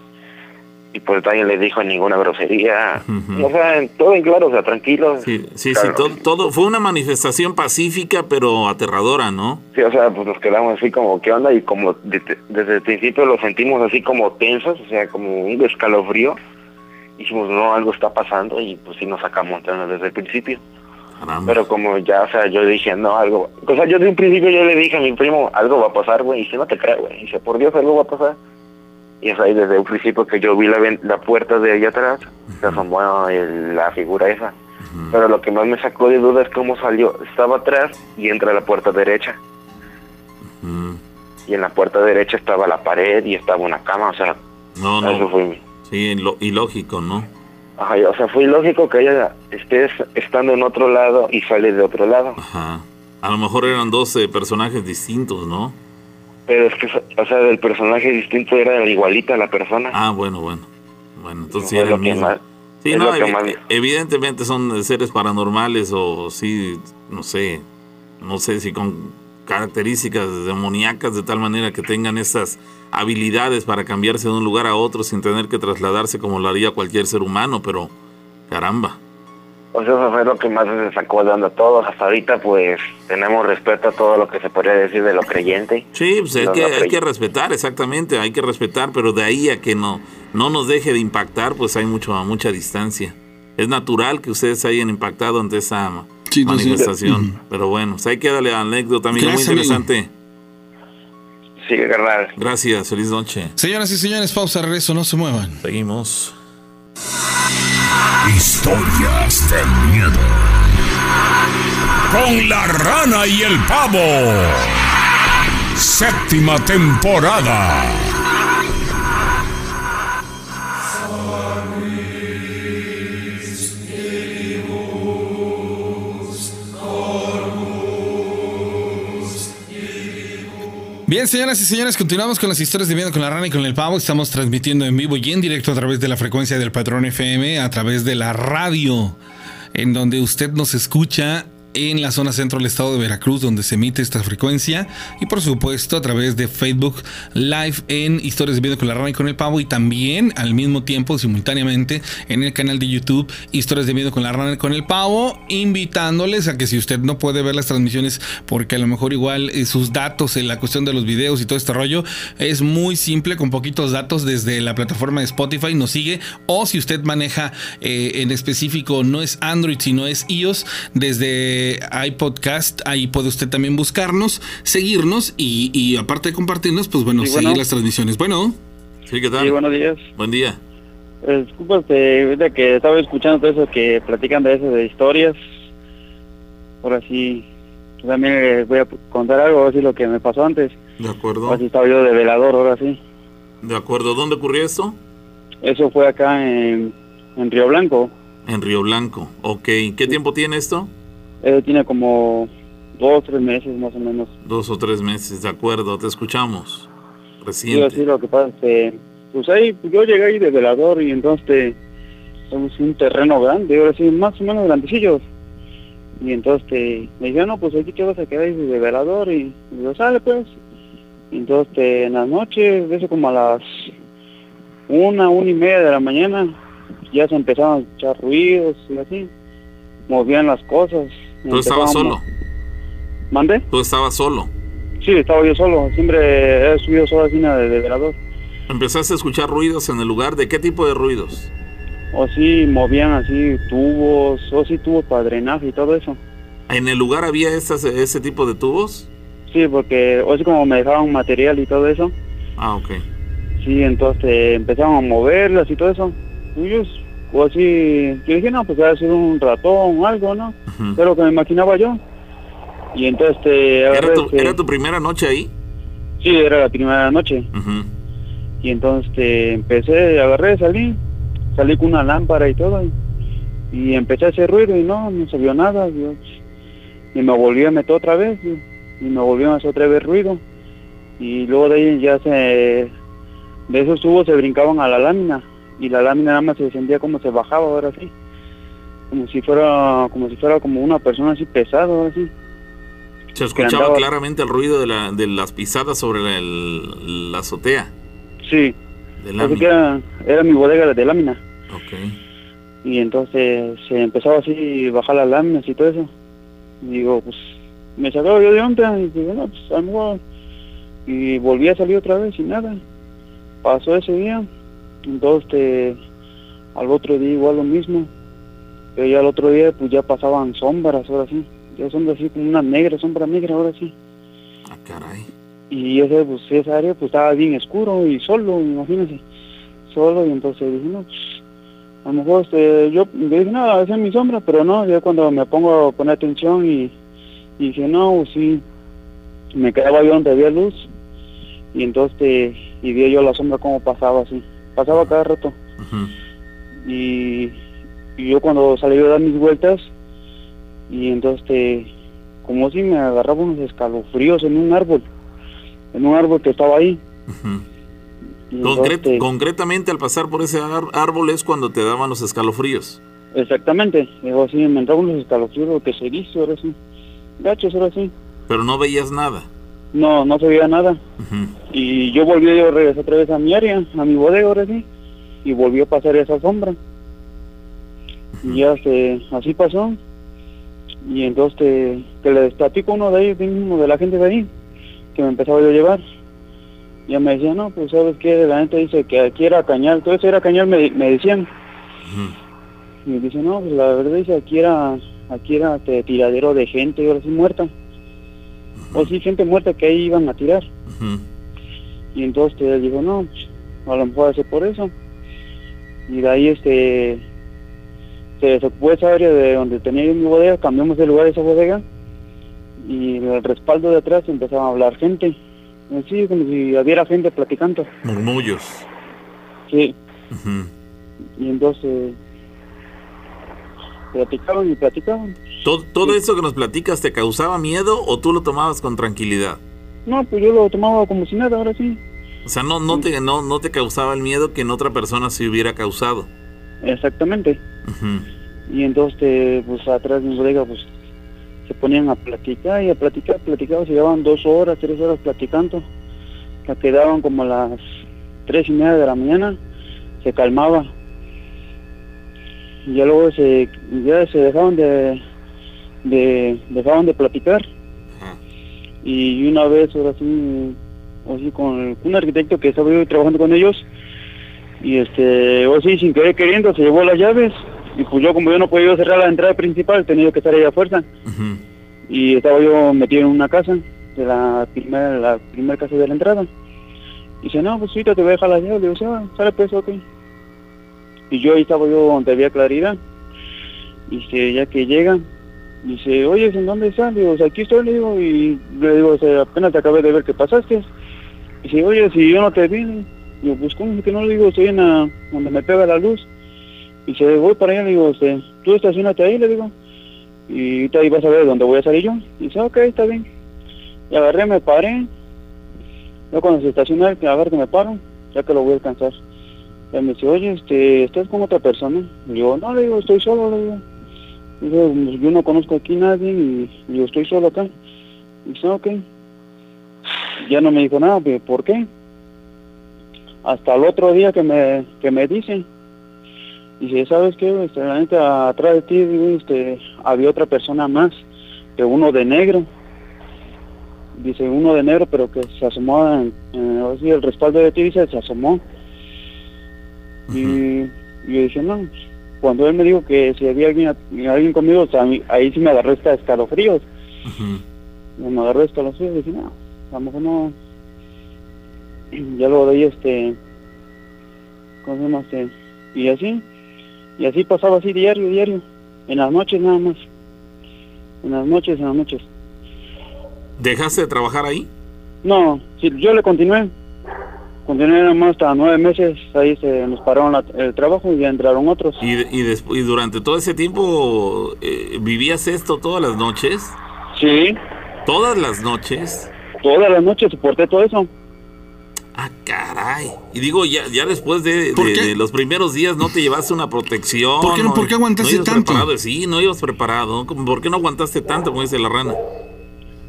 y pues nadie le dijo ninguna grosería. O sea, todo en claro, o sea, tranquilo. Sí, sí, sí todo, fue una manifestación pacífica pero aterradora, ¿no? Sí, o sea, pues nos quedamos así como, ¿qué onda? Y como desde el principio lo sentimos así como tensos, o sea, como un escalofrío. Dijimos, no, algo está pasando y pues sí nos sacamos desde el principio. Pero como ya, o sea, yo dije, no, algo... O sea, yo desde un principio yo le dije a mi primo, algo va a pasar, güey. Y dice, no te creo, güey. Y dice, por Dios, algo va a pasar. Y es ahí desde un principio que yo vi la, la puerta de allá atrás, se asomó la figura esa. Pero lo que más me sacó de duda es cómo salió. Estaba atrás y entra a la puerta derecha. Y en la puerta derecha estaba la pared y estaba una cama, o sea, no, no. eso fue Sí, ilógico, ¿no? Ajá, o sea, fue ilógico que ella esté estando en otro lado y sale de otro lado. Ajá. A lo mejor eran dos personajes distintos, ¿no? Pero es que, o sea, el personaje distinto era igualita la persona. Ah, bueno, bueno. Bueno, entonces era el mismo. sí, no, evidentemente son seres paranormales o sí, no sé, no sé si con características demoníacas de tal manera que tengan estas habilidades para cambiarse de un lugar a otro sin tener que trasladarse como lo haría cualquier ser humano, pero caramba. Pues eso fue lo que más se sacó de onda a todos. Hasta ahorita, pues, tenemos respeto a todo lo que se podría decir de lo creyente. Sí, pues hay, que, hay que respetar, exactamente, hay que respetar, pero de ahí a que no, no nos deje de impactar, pues hay mucho, mucha distancia. Es natural que ustedes se hayan impactado ante esa manifestación, pero bueno, pues ahí queda la anécdota, amigo, muy interesante. Sí, carnal. Gracias, feliz noche. Señoras y señores, pausa, regreso, no se muevan. Seguimos. Historias de miedo. Con la rana y el pavo. Séptima temporada. Bien, señoras y señores, continuamos con las historias de miedo con la rana y con el pavo. Estamos transmitiendo en vivo y en directo a través de la frecuencia del patrón FM, a través de la radio, en donde usted nos escucha en la zona centro del estado de Veracruz, donde se emite esta frecuencia, y por supuesto a través de Facebook Live en Historias de Miedo con la Rana y con el Pavo, y también al mismo tiempo, simultáneamente, en el canal de YouTube Historias de Miedo con la Rana y con el Pavo, invitándoles a que si usted no puede ver las transmisiones, porque a lo mejor igual eh, sus datos en la cuestión de los videos y todo este rollo, es muy simple, con poquitos datos desde la plataforma de Spotify, nos sigue, o si usted maneja eh, en específico, no es Android, sino es iOS, desde iPodcast, ahí puede usted también buscarnos, seguirnos y, aparte de compartirnos, pues bueno, seguir las transmisiones. Bueno. Sí, ¿qué tal? Sí, buenos días. Buen día. Eh, disculpa, este, que estaba escuchando todo eso que platican de eso, de historias. Ahora sí, también les voy a contar algo, así lo que me pasó antes. De acuerdo. Ahora sí estaba yo de velador, ahora sí. De acuerdo. ¿Dónde ocurrió esto? Eso fue acá en, en Río Blanco. En Río Blanco, ok. ¿Qué tiempo tiene esto? Eh, tiene como dos o tres meses más o menos. Dos o tres meses, de acuerdo, te escuchamos. Reciente. Sí, así lo que pasa es que, pues ahí, pues yo llegué ahí de velador y entonces somos un terreno grande, ahora sí, más o menos grandecillos. Y entonces me dijeron, no, pues aquí te vas a quedar ahí de velador y, yo sale pues. Y entonces en las noches, eso como a las una, una y media de la mañana, ya se empezaron a escuchar ruidos y así, movían las cosas. ¿Tú estabas solo? ¿Mande? ¿Tú estabas solo? Sí, estaba yo solo. Siempre he subido solo así de, de velador. ¿Empezaste a escuchar ruidos en el lugar? ¿De qué tipo de ruidos? O sí, movían así tubos, o sí tubos para drenaje y todo eso. ¿En el lugar había estas, ese tipo de tubos? Sí, porque o sí como me dejaban material y todo eso. Ah, ok. Sí, entonces empezaban a moverlas y todo eso. Ellos, o así, yo dije, no, pues debe ser un ratón o algo, ¿no? Pero que me imaginaba yo. Y entonces te ¿Era tu, ¿Era tu primera noche ahí? Sí, era la primera noche. Y entonces te empecé, agarré, salí, salí con una lámpara y todo. Y, empecé a hacer ruido y no, no se vio nada. y me volví a meter otra vez y, me volvió a hacer otra vez ruido. Y luego de ahí ya se... De esos tubos se brincaban a la lámina y la lámina nada más se sentía como se bajaba ahora sí. Como si fuera como si fuera como una persona así pesada ahora sí. Se escuchaba claramente el ruido de, la, de las pisadas sobre la, azotea. Sí. Era, era mi bodega de lámina. Ok. Y entonces se empezaba así a bajar las láminas y todo eso. Y digo pues me sacaba yo de onda y digo no pues y volví a salir otra vez y nada. Pasó ese día entonces, al otro día igual lo mismo. Pero ya al otro día pues ya pasaban sombras, ahora sí. Ya sombras así como una negra, sombra negra, ahora sí. Ah, caray. Y ese, pues, esa área pues estaba bien oscuro y solo, imagínense. Solo, y entonces dije, no, pues, a lo mejor este, yo, dije, no, esa es mi sombra, pero no, ya cuando me pongo a poner atención y, dije, no, pues sí, me quedaba yo donde había luz. Y entonces, y vi yo la sombra como pasaba así pasaba cada rato. y, yo cuando salí a dar mis vueltas, y entonces, como si me agarraba unos escalofríos en un árbol, en un árbol que estaba ahí. concretamente al pasar por ese árbol es cuando te daban los escalofríos. Exactamente, digo así, me entraban unos escalofríos, lo que se hizo, ahora sí. Gachos, ahora sí. Pero no veías nada. No, no se veía nada. Y yo volví a regresar otra vez a mi área, a mi bodega ahora sí, y volvió a pasar esa sombra. Y ya se, así pasó. Y entonces que le platico uno de ellos, mismo de la gente de ahí, que me empezaba yo a llevar. Ya me decía, no, pues sabes que la gente dice que aquí era cañal, todo eso era cañal, me, me decían. Y me dice, no, pues la verdad dice, aquí era, aquí era este, tiradero de gente, ahora sí muerta o sí gente muerta que ahí iban a tirar. Y entonces te digo, no, pues, a lo mejor hace por eso. Y de ahí este se desocupó esa área de donde tenía yo mi bodega, cambiamos de lugar esa bodega y el respaldo de atrás empezaba a hablar gente. Así como si hubiera gente platicando. Murmullos. Sí. Y entonces platicaban y platicaban. ¿Todo, ¿Todo eso que nos platicas te causaba miedo o tú lo tomabas con tranquilidad? No, pues yo lo tomaba como si nada, ahora sí. O sea, no, no, te, no, no te causaba el miedo que en otra persona se hubiera causado. Exactamente. Y entonces, pues atrás de mi bodega, pues se ponían a platicar y a platicar, platicar, se llevaban dos horas, tres horas platicando. La quedaban como a las tres y media de la mañana, se calmaba. Y ya luego se, ya se dejaban de, de, dejaban de platicar. Y una vez, ahora sí, así con un arquitecto que estaba yo trabajando con ellos, y este, o sí, sin querer queriendo, se llevó las llaves y pues yo como yo no podía cerrar la entrada principal, tenía que estar ahí a fuerza. Y estaba yo metido en una casa, de la primera, la primera casa de la entrada. Y dice, no, pues sí, te voy a dejar la llave. Le digo, ah, sale pues, ok. Y yo ahí estaba yo donde había claridad. Y dice, ya que llega, dice, oye, ¿en dónde estás? Le digo, aquí estoy, le digo, y le digo, apenas te acabé de ver que pasaste. Dice, oye, si yo no te vi, digo, pues ¿cómo que no le digo? Estoy en la, donde me pega la luz. Se voy para allá, le digo, este, tú estacionate ahí, le digo, y ahorita ahí vas a ver dónde voy a salir yo. Dice, ok, está bien. Y agarré, me paré. Yo cuando se estaciona, a ver que me paro, ya que lo voy a alcanzar. Y me dice, oye, este, ¿estás con otra persona? Y digo, no, le digo, estoy solo, le digo. Y pues, yo no conozco aquí nadie y yo estoy solo acá. Y dice, ok. Ya no me dijo nada, ¿por qué? Hasta el otro día que me, que me dicen, Dice, ¿sabes qué? Este, la gente atrás de ti, este, había otra persona más, que uno de negro. Dice, uno de negro, pero que se asomó, en, el respaldo de ti, dice, se asomó. Y yo dije, no, cuando él me dijo que si había alguien, alguien conmigo, ahí sí me agarró esta escalofríos. Me agarró escalofríos y dije, no, a lo mejor no. Ya luego de ahí, este, ¿cómo se llama? Este, y así, y así pasaba así diario, diario. En las noches nada más. En las noches, en las noches. ¿Dejaste de trabajar ahí? No, sí, yo le continué. Más hasta nueve meses. Ahí se nos pararon el trabajo y ya entraron otros. ¿Y, y, y durante todo ese tiempo eh, vivías esto todas las noches? Sí. ¿Todas las noches? Todas las noches soporté todo eso. Ah, caray. Y digo, ya, ya después de, los primeros días no te llevaste una protección. ¿Por qué, no, ¿por qué aguantaste tanto? Preparado? Sí, no ibas preparado. ¿Por qué no aguantaste tanto, como dice la rana?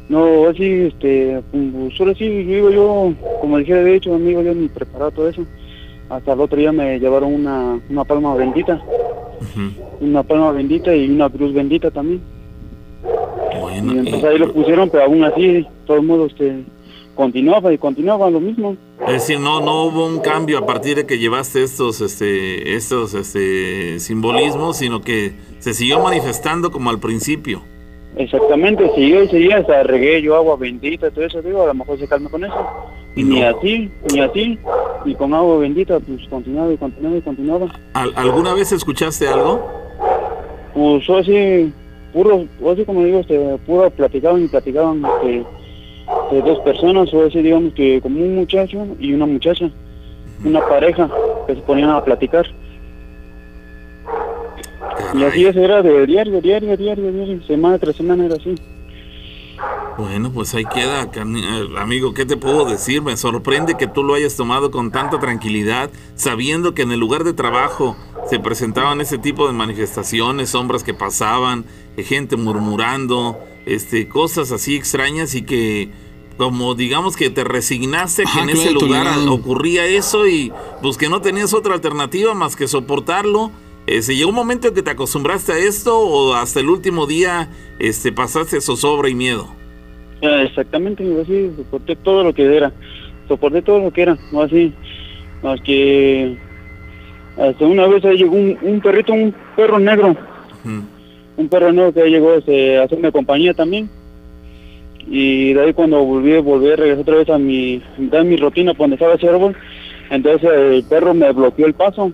No, así, este, pues, solo así, yo yo, como dije de hecho, amigo, yo ni preparado todo eso. Hasta el otro día me llevaron una, una palma bendita. Una palma bendita y una cruz bendita también. Bueno, y entonces ahí lo pusieron, pero aún así, de todos modos, este continuaba y continuaba lo mismo. Es decir, no, no hubo un cambio a partir de que llevaste estos, este, estos, este, simbolismos, sino que se siguió manifestando como al principio. Exactamente, siguió y seguía, hasta regué yo agua bendita, todo eso, digo, a lo mejor se calma con eso. Y ni así, ni así, ni con agua bendita, pues continuaba y continuaba y continuaba. ¿Alguna vez escuchaste algo? Pues así, puro, así como digo, este, puro platicaban y platicaban, este, de dos personas, o así digamos que como un muchacho y una muchacha, una pareja que se ponían a platicar. Y así eso era de diario, diario, diario, diario, semana tras semana era así. Bueno, pues ahí queda, eh, amigo, ¿qué te puedo decir? Me sorprende que tú lo hayas tomado con tanta tranquilidad, sabiendo que en el lugar de trabajo se presentaban ese tipo de manifestaciones, sombras que pasaban, gente murmurando, este, cosas así extrañas y que como digamos que te resignaste que en ese lugar ocurría eso y pues que no tenías otra alternativa más que soportarlo. Eh, ¿Se llegó un momento en que te acostumbraste a esto o hasta el último día este, pasaste zozobra y miedo? Ah, exactamente, así, soporté todo lo que era, soporté todo lo que era, no así, más que hasta una vez ahí llegó un, perrito, un perro negro, un perro negro que llegó este, a hacerme compañía también, y de ahí cuando volví, volví a regresar otra vez a mi, a mi rutina donde estaba ese árbol, entonces el perro me bloqueó el paso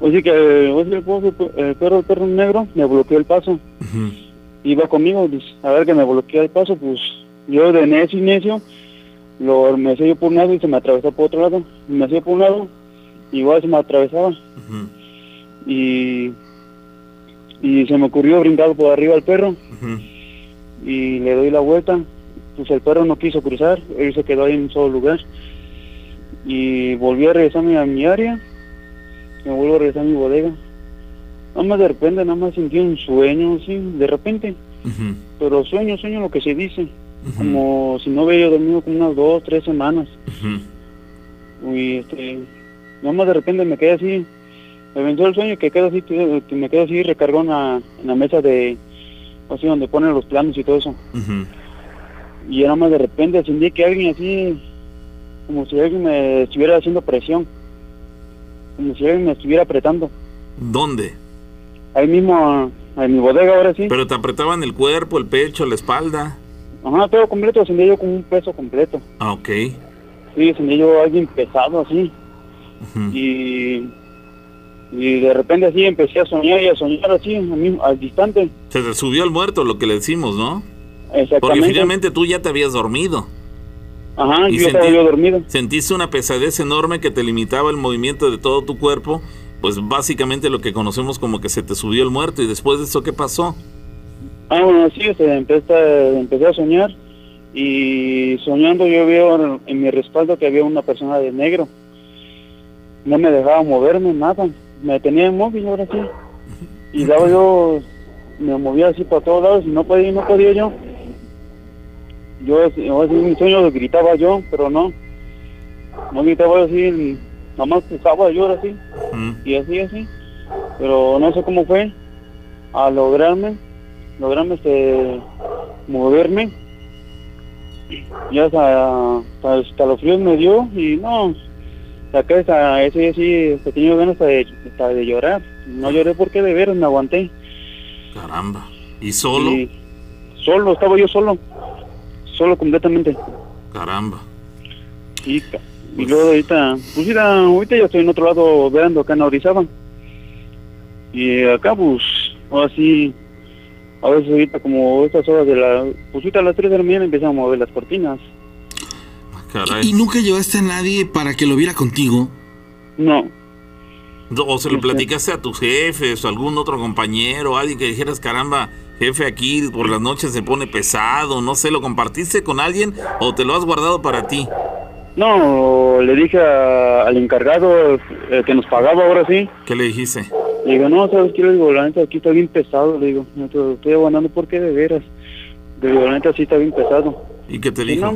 Oye, que oye, el, perro, el perro, negro me bloqueó el paso. Iba conmigo, pues, a ver que me bloquea el paso, pues yo de necio y necio, lo, me hacía yo por un lado y se me atravesó por otro lado. Me hacía por un lado, igual se me atravesaba. Y y se me ocurrió brincar por arriba al perro y le doy la vuelta. Pues el perro no quiso cruzar, él se quedó ahí en un solo lugar. Y volví a regresarme a mi área, me vuelvo a regresar a mi bodega. Nada más de repente, nada más sentí un sueño, así, de repente. Pero sueño, sueño lo que se dice. Como si no hubiera dormido como unas dos, tres semanas. Y este, nada más de repente me quedé así, me venció el sueño que quedo así, que me quedo así recargó en la, en la mesa de, así donde ponen los planos y todo eso. Y nada más de repente sentí que alguien así, como si alguien me estuviera haciendo presión, como si alguien me estuviera apretando. ¿Dónde? Ahí mismo, en mi bodega ahora sí. Pero te apretaban el cuerpo, el pecho, la espalda. Ajá, todo completo, sentía yo como un peso completo. Ah, ok. Sí, sentía yo alguien pesado así. Y y de repente así empecé a soñar y a soñar así, al distante. Se te subió el muerto, lo que le decimos, ¿no? Exactamente. Porque finalmente tú ya te habías dormido. Ajá, y yo estaba yo dormido. Sentiste una pesadez enorme que te limitaba el movimiento de todo tu cuerpo, pues básicamente lo que conocemos como que se te subió el muerto. ¿Y después de eso qué pasó? Ah, bueno, sí, empecé, empecé a soñar y soñando yo veo en mi respaldo que había una persona de negro. No me dejaba moverme, nada me tenía inmóvil ahora sí. Y daba yo, me movía así para todos lados y no podía, no podía yo. Yo, así, mi sueño gritaba yo, pero no. No gritaba así, nada más estaba yo ahora sí. Y así, así. Pero no sé cómo fue a lograrme, lograrme este, moverme. Ya hasta, hasta los fríos me dio y no, acá esa, ese sí, tenía ganas de, de, llorar. No lloré porque de veras me aguanté. Caramba. ¿Y solo? solo, estaba yo solo. Solo completamente. Caramba. Y, y luego ahorita, pues mira, ahorita ya estoy en otro lado veando acá en Orizaba. Y acá pues, así, a veces ahorita como estas horas de la, pues ahorita a las 3 de la mañana empezamos a mover las cortinas. ¿Y, nunca llevaste a nadie para que lo viera contigo? No. ¿O se lo platicaste a tus jefes o algún otro compañero, alguien que dijeras, caramba, jefe, aquí por las noches se pone pesado, no sé, ¿lo compartiste con alguien o te lo has guardado para ti? No, le dije al encargado que nos pagaba ahora sí. ¿Qué le dijiste? Le digo, no, ¿sabes qué? Le digo, la neta, aquí está bien pesado. Le digo, no te estoy aguantando porque de veras. Le digo, la neta, sí está bien pesado. ¿Y qué te dijo?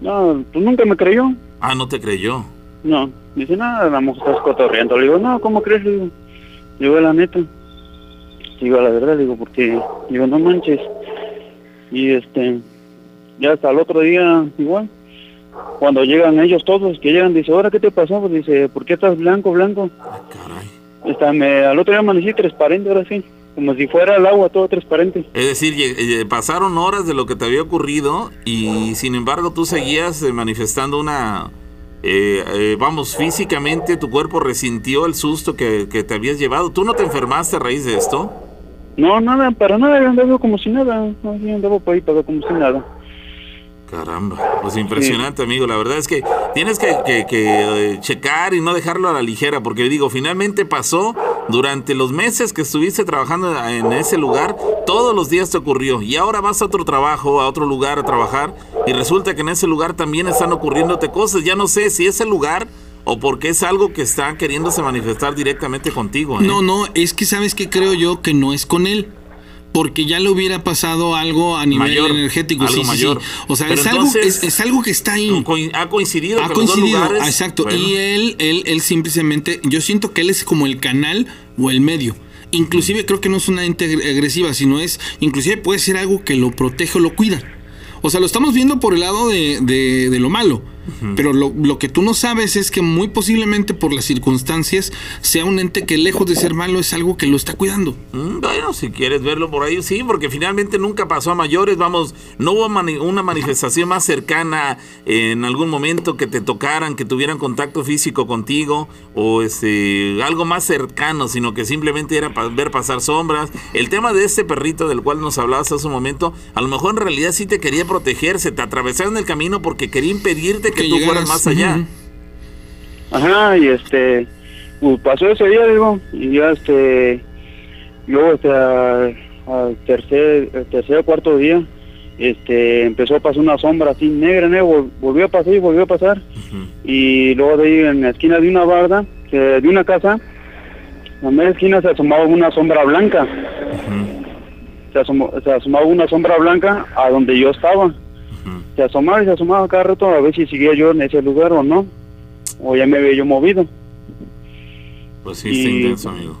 No, pues nunca me creyó. Ah, ¿no te creyó? No, dice, nada, mujer estás cotorreando. Le digo, no, ¿cómo crees? Le digo, digo, la neta. Digo, la verdad, digo, porque, digo, no manches. Y este, ya hasta el otro día, igual, cuando llegan ellos todos, que llegan, dice, ¿ahora qué te pasó? Pues dice, ¿por qué estás blanco, blanco? Ah, caray. Está, me, al otro día amanecí transparente, ahora sí como si fuera el agua todo transparente. Es decir, pasaron horas de lo que te había ocurrido y sin embargo tú seguías eh, manifestando una... Eh, eh, vamos, físicamente tu cuerpo resintió el susto que, te habías llevado. ¿Tú no te enfermaste a raíz de esto? No, nada, para nada, andaba como si nada, andaba por ahí, como si nada. Caramba, pues impresionante, amigo. La verdad es que tienes que, eh, checar y no dejarlo a la ligera, porque digo, finalmente pasó durante los meses que estuviste trabajando en ese lugar, todos los días te ocurrió. Y ahora vas a otro trabajo, a otro lugar a trabajar, y resulta que en ese lugar también están ocurriéndote cosas. Ya no sé si es el lugar o porque es algo que está queriéndose manifestar directamente contigo. ¿eh? No, no, es que sabes que creo yo que no es con él porque ya le hubiera pasado algo a nivel energético. Algo mayor. O sea, es algo, es, algo, que está ahí. Ha coincidido. Ha coincidido, exacto. Y él, él, él simplemente, yo siento que él es como el canal o el medio. Inclusive creo que no es una ente agresiva, sino es, inclusive puede ser algo que lo protege o lo cuida. O sea, lo estamos viendo por el lado de, de, lo malo. Pero lo, lo, que tú no sabes es que muy posiblemente por las circunstancias sea un ente que lejos de ser malo es algo que lo está cuidando. Mm, bueno, si quieres verlo por ahí, sí, porque finalmente nunca pasó a mayores, vamos, no hubo una manifestación más cercana en algún momento que te tocaran, que tuvieran contacto físico contigo o este algo más cercano, sino que simplemente era ver pasar sombras. El tema de este perrito del cual nos hablabas hace un momento, a lo mejor en realidad sí te quería protegerse, te atravesaron el camino porque quería impedirte que, tú fueras más allá. Ajá, y este, pues, pasó ese día, digo, y ya este, luego este, al tercer, tercer o cuarto día, este, empezó a pasar una sombra así negra, negra, volvió a pasar y volvió a pasar, y luego de ahí en la esquina de una barda, de una casa, en la media esquina se asomaba una sombra blanca, se, se asomaba una sombra blanca a donde yo estaba, se asomaba y se asomaba cada rato a ver si seguía yo en ese lugar o no, o ya me había yo movido. Pues sí, está intenso, amigo.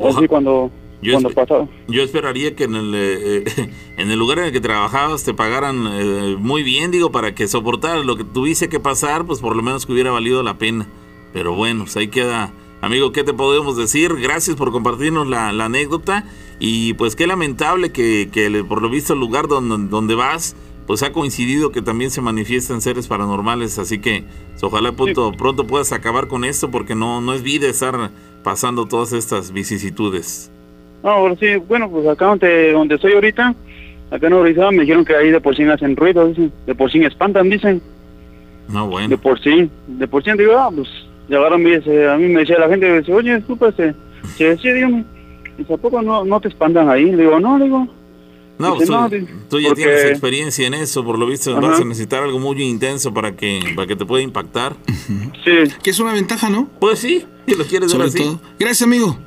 Así cuando, yo cuando pasaba. Yo esperaría que en el, eh, *laughs* en el lugar en el que trabajabas te pagaran eh, muy bien, digo, para que soportaras lo que tuviese que pasar, pues por lo menos que hubiera valido la pena. Pero bueno, pues ahí queda. Amigo, ¿qué te podemos decir? Gracias por compartirnos la, la anécdota. Y pues qué lamentable que, que, por lo visto el lugar donde, donde vas pues ha coincidido que también se manifiestan seres paranormales, así que pues, ojalá pronto, pronto puedas acabar con esto porque no, no es vida estar pasando todas estas vicisitudes. No, sí, bueno, pues acá donde, donde estoy ahorita, acá en Orizaba me dijeron que ahí de por sí hacen ruido, dicen, de por sí espantan, dicen. No, bueno. De por sí, de por sí, digo, ah, pues llegaron, a mí me decía la gente, dice, oye, disculpa, se, se decía, dígame, ¿y poco no, no te espantan ahí? Le digo, no, digo, no, tú, ya tienes experiencia en eso, por lo visto vas a necesitar algo muy intenso para que para que te pueda impactar. Sí. Que es una ventaja, ¿no? Pues sí, si lo quieres ver así. Gracias, amigo.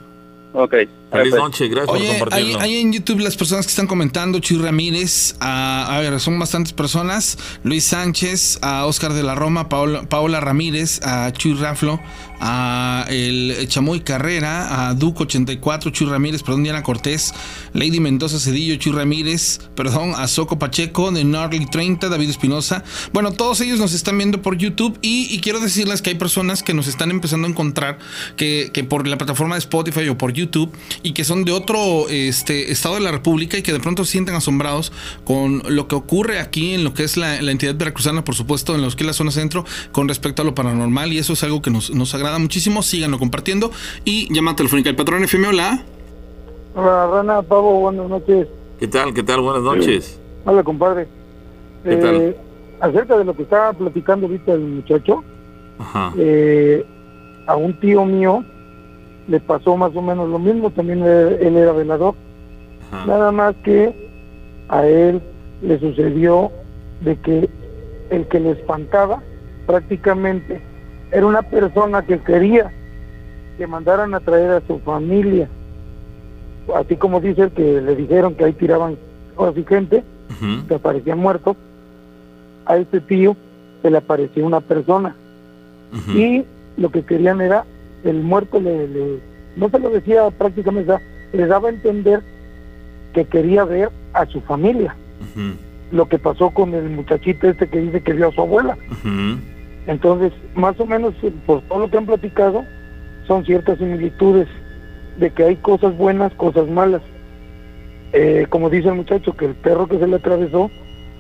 Ok. Feliz noche, gracias por compartirlo. Hay, en YouTube las personas que están comentando, Chuy Ramírez, a, ver, son bastantes personas, Luis Sánchez, a Oscar de la Roma, Paola, Paola Ramírez, a Chuy Raflo, a el Chamoy Carrera, a Duco 84, Chuy Ramírez, perdón, Diana Cortés, Lady Mendoza Cedillo, Chuy Ramírez, perdón, a Soco Pacheco, de Norley 30, David Espinosa. Bueno, todos ellos nos están viendo por YouTube y, quiero decirles que hay personas que nos están empezando a encontrar que, que, por la plataforma de Spotify o por YouTube y que son de otro este, estado de la República y que de pronto se sienten asombrados con lo que ocurre aquí en lo que es la, entidad veracruzana, por supuesto, en lo que es la zona centro, con respecto a lo paranormal y eso es algo que nos, nos agrada muchísimo. Síganlo compartiendo. Y llama telefónica el patrón FM. Hola. Hola, Rana, Pavo, buenas noches. ¿Qué tal? ¿Qué tal? Buenas noches. Hola, compadre. ¿Qué tal? Eh, acerca de lo que estaba platicando ahorita el muchacho, Ajá. Eh, a un tío mío le pasó más o menos lo mismo, también él, era velador. Nada más que a él le sucedió de que el que le espantaba prácticamente era una persona que quería que mandaran a traer a su familia. Así como dice el que le dijeron que ahí tiraban cosas y gente, que aparecían muertos, a este tío se le apareció una persona. Y lo que querían era, el muerto le, no se lo decía prácticamente, le daba a entender que quería ver a su familia. Lo que pasó con el muchachito este que dice que vio a su abuela. Entonces, más o menos, por todo lo que han platicado, son ciertas similitudes de que hay cosas buenas, cosas malas. Eh, como dice el muchacho, que el perro que se le atravesó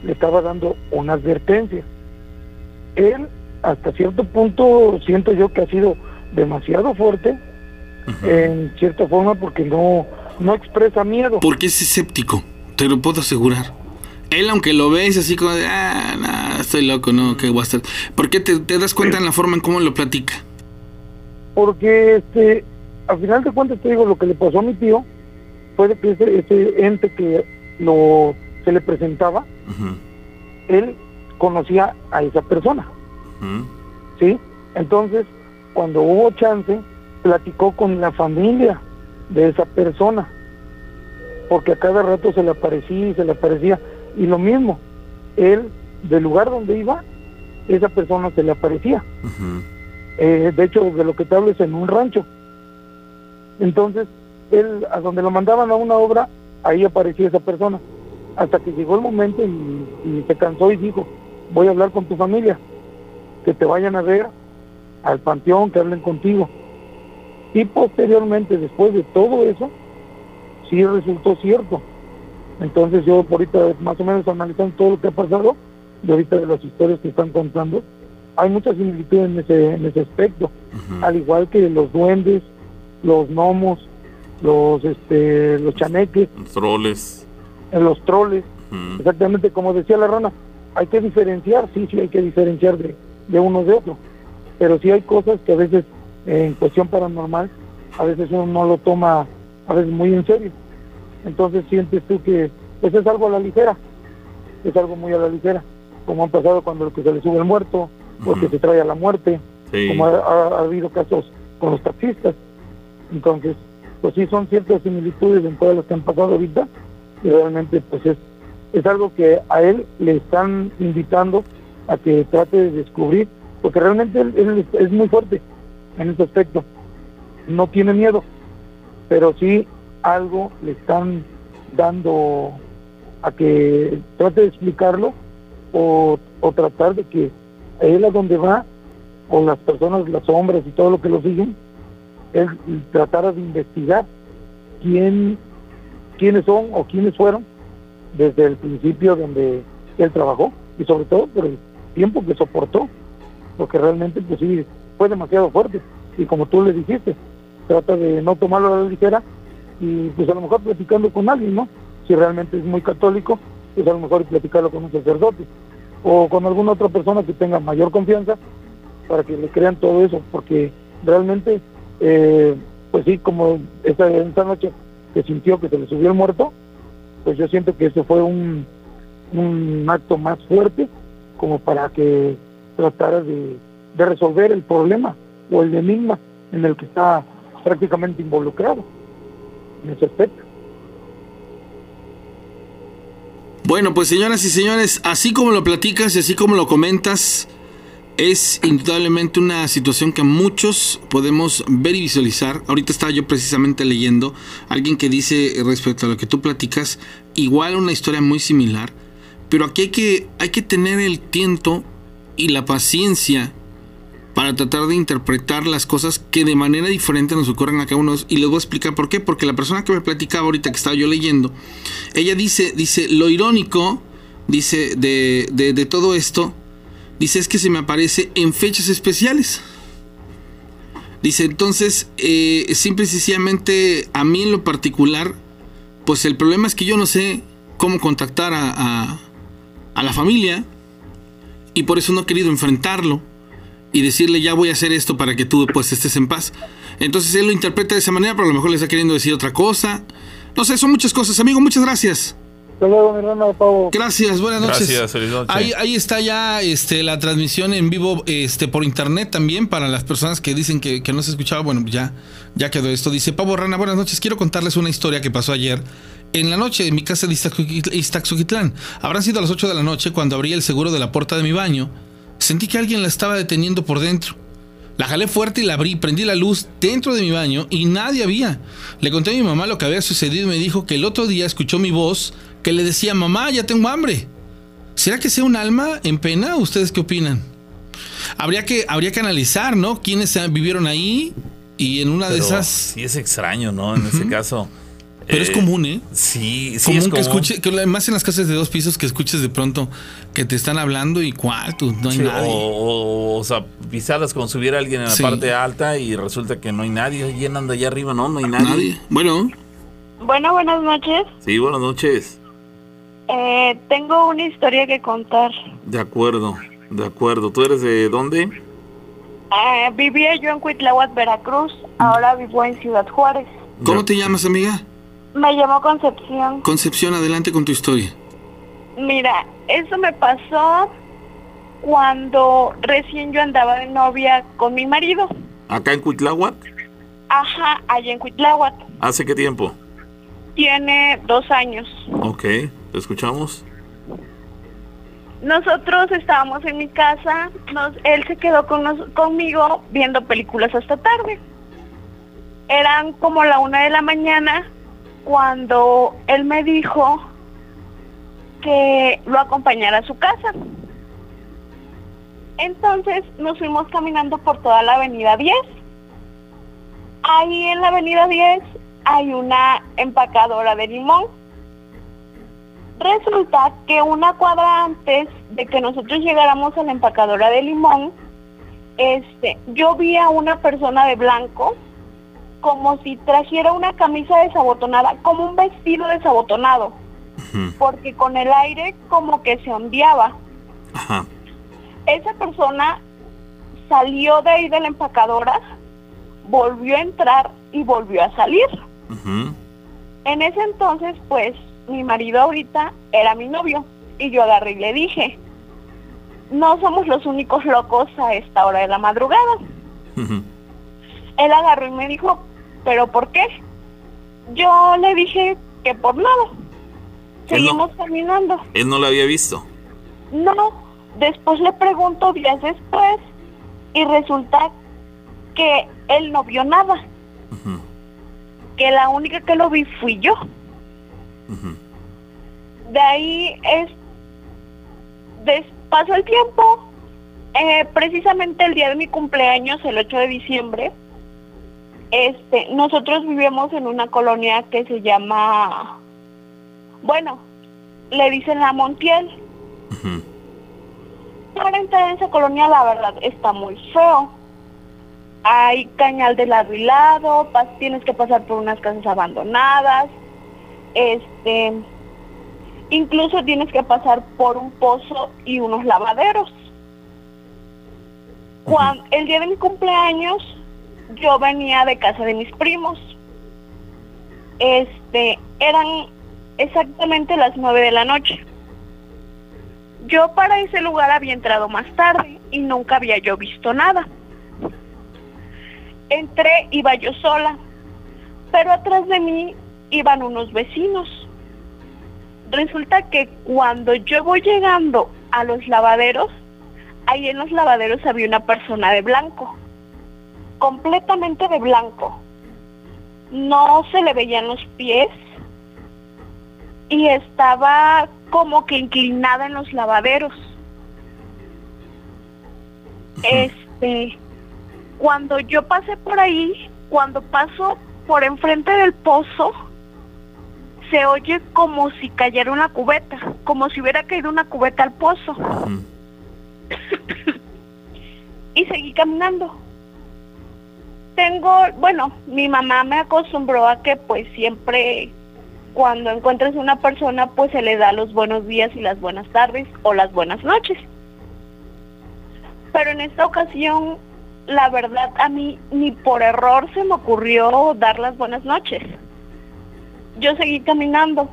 le estaba dando una advertencia. Él, hasta cierto punto, siento yo que ha sido demasiado fuerte, en cierta forma, porque no, no expresa miedo. Porque es escéptico, te lo puedo asegurar él aunque lo ves así como de, ah, estoy loco, no, qué guasta. ¿Por qué te, das cuenta en la forma en cómo lo platica? Porque, este, al final de cuentas te digo, lo que le pasó a mi tío fue que ese, ente que lo, se le presentaba, él conocía a esa persona. ¿Sí? Entonces, cuando hubo chance, platicó con la familia de esa persona porque a cada rato se le aparecía y se le aparecía y lo mismo, él, del lugar donde iba, esa persona se le aparecía. Eh, de hecho, de lo que te hablo es en un rancho. Entonces, él, a donde lo mandaban a una obra, ahí aparecía esa persona. Hasta que llegó el momento y, se cansó y dijo, voy a hablar con tu familia. que te vayan a ver al panteón, que hablen contigo. Y posteriormente, después de todo eso, sí resultó cierto. Entonces yo ahorita más o menos analizando todo lo que ha pasado, y ahorita de las historias que están contando, hay mucha similitud en ese, en ese aspecto. Al igual que los duendes, los gnomos, los este los chaneques, Los troles. eh, los troles, exactamente como decía la rana, hay que diferenciar, sí, sí hay que diferenciar de, de uno de otro, pero sí hay cosas que a veces en cuestión paranormal, a veces uno no lo toma a veces muy en serio, entonces sientes tú que pues es algo a la ligera, es algo muy a la ligera, como han pasado cuando el que se le sube el muerto, o que se trae a la muerte, Sí. como ha, ha- ha habido casos con los taxistas, entonces pues sí son ciertas similitudes en todas las que han pasado ahorita y realmente pues es, es algo que a él le están invitando a que trate de descubrir, porque realmente él, es muy fuerte en ese aspecto, no tiene miedo, pero sí algo le están dando a que trate de explicarlo o, o tratar de que él a donde va, o las personas, las sombras y todo lo que lo siguen, él tratara de investigar quién, quiénes son o quiénes fueron desde el principio donde él trabajó y sobre todo por el tiempo que soportó, porque realmente pues sí, fue demasiado fuerte. Y como tú le dijiste, trata de no tomarlo a la ligera y pues a lo mejor platicando con alguien, ¿no? Si realmente es muy católico, pues a lo mejor platicarlo con un sacerdote o con alguna otra persona que tenga mayor confianza para que le crean todo eso, porque realmente, eh, pues sí, como esta, esta noche que sintió que se le subió el muerto, pues yo siento que eso fue un, un acto más fuerte como para que tratara de, de resolver el problema o el enigma en el que está prácticamente involucrado en ese. Bueno, pues señoras y señores, así como lo platicas y así como lo comentas, es indudablemente una situación que muchos podemos ver y visualizar. Ahorita estaba yo precisamente leyendo alguien que dice respecto a lo que tú platicas, igual una historia muy similar, pero aquí hay que, hay que tener el tiento y la paciencia para tratar de interpretar las cosas que de manera diferente nos ocurren a cada uno. Y les voy a explicar por qué. Porque la persona que me platicaba ahorita que estaba yo leyendo, ella dice, dice, lo irónico, dice, de, de, todo esto, dice, es que se me aparece en fechas especiales. Dice, entonces, eh, simple y sencillamente, a mí en lo particular, pues el problema es que yo no sé cómo contactar a, a, a la familia y por eso no he querido enfrentarlo y decirle ya voy a hacer esto para que tú pues estés en paz. Entonces él lo interpreta de esa manera, pero a lo mejor le está queriendo decir otra cosa. No sé, son muchas cosas. Amigo, muchas gracias. Hasta luego, mi hermano Pavo. Gracias, buenas noches. Gracias, feliz noche. Ahí, ahí está ya este, la transmisión en vivo este, por internet también para las personas que dicen que, que no se escuchaba. Bueno, ya, ya quedó esto. Dice Pavo Rana, buenas noches. Quiero contarles una historia que pasó ayer en la noche en mi casa de Iztaxuquit- Iztaxuquitlán. Habrán sido a las 8 de la noche cuando abrí el seguro de la puerta de mi baño. Sentí que alguien la estaba deteniendo por dentro. La jalé fuerte y la abrí, prendí la luz dentro de mi baño y nadie había. Le conté a mi mamá lo que había sucedido y me dijo que el otro día escuchó mi voz que le decía, mamá, ya tengo hambre. ¿Será que sea un alma en pena? ¿Ustedes qué opinan? Habría que, habría que analizar, ¿no? ¿Quiénes vivieron ahí? Y en una de esas... Sí es extraño, ¿no? En ese caso. Pero es Eh, común, ¿eh? Sí, sí común es que común. escuche, que más en las casas de dos pisos que escuches de pronto que te están hablando y cuál, tú, no hay Sí, nadie. O, o, o sea, pisarlas como subir a alguien en la Sí. parte alta y resulta que no hay nadie. ¿Quién anda allá arriba? No, no hay nadie. Nadie. Bueno, Bueno, buenas noches. Sí, buenas noches. Eh, tengo una historia que contar. De acuerdo, de acuerdo. ¿Tú eres de dónde? Eh, vivía yo en Cuitláhuac, Veracruz. Ahora vivo en Ciudad Juárez. ¿cómo te llamas, amiga? Me llamo Concepción. Concepción, adelante con tu historia. Mira, eso me pasó cuando recién yo andaba de novia con mi marido. ¿Acá en Cuitláhuac? Ajá, allá en Cuitláhuac. ¿Hace qué tiempo? Tiene dos años. Ok, ¿te escuchamos? Nosotros estábamos en mi casa, nos, él se quedó con nos- conmigo viendo películas hasta tarde. Eran como la una de la mañana cuando él me dijo que lo acompañara a su casa. Entonces nos fuimos caminando por toda la avenida 10. Ahí en la avenida 10 hay una empacadora de limón. Resulta que una cuadra antes de que nosotros llegáramos a la empacadora de limón, este, yo vi a una persona de blanco como si trajera una camisa desabotonada, como un vestido desabotonado, porque con el aire como que se ondeaba. Ajá. Esa persona salió de ahí de la empacadora, volvió a entrar y volvió a salir. En ese entonces, pues, mi marido ahorita era mi novio y yo agarré y le dije, no somos los únicos locos a esta hora de la madrugada. Él agarró y me dijo, ¿pero por qué? Yo le dije que por nada. Él no- Seguimos caminando. Él no lo había visto. No, después le pregunto días después y resulta que él no vio nada. Que la única que lo vi fui yo. De ahí es des- pasó el tiempo. eh, precisamente el día de mi cumpleaños, el 8 de diciembre, este, nosotros vivimos en una colonia que se llama, bueno, le dicen la Montiel. Para entrar en esa colonia, la verdad, está muy feo. Hay cañal de lado y lado, tienes que pasar por unas casas abandonadas, este, incluso tienes que pasar por un pozo y unos lavaderos. Cuando, el día de mi cumpleaños, yo venía de casa de mis primos. Este, eran exactamente las nueve de la noche. Yo para ese lugar había entrado más tarde y nunca había yo visto nada. Entré, iba yo sola, pero atrás de mí iban unos vecinos. Resulta que cuando yo voy llegando a los lavaderos, ahí en los lavaderos había una persona de blanco, completamente de blanco. No se le veían los pies y estaba como que inclinada en los lavaderos. Este, cuando yo pasé por ahí, cuando paso por enfrente del pozo, se oye como si cayera una cubeta, como si hubiera caído una cubeta al pozo. y seguí caminando. Tengo, bueno, mi mamá me acostumbró a que pues siempre cuando encuentres una persona pues se le da los buenos días y las buenas tardes o las buenas noches. Pero en esta ocasión, la verdad a mí ni por error se me ocurrió dar las buenas noches. Yo seguí caminando.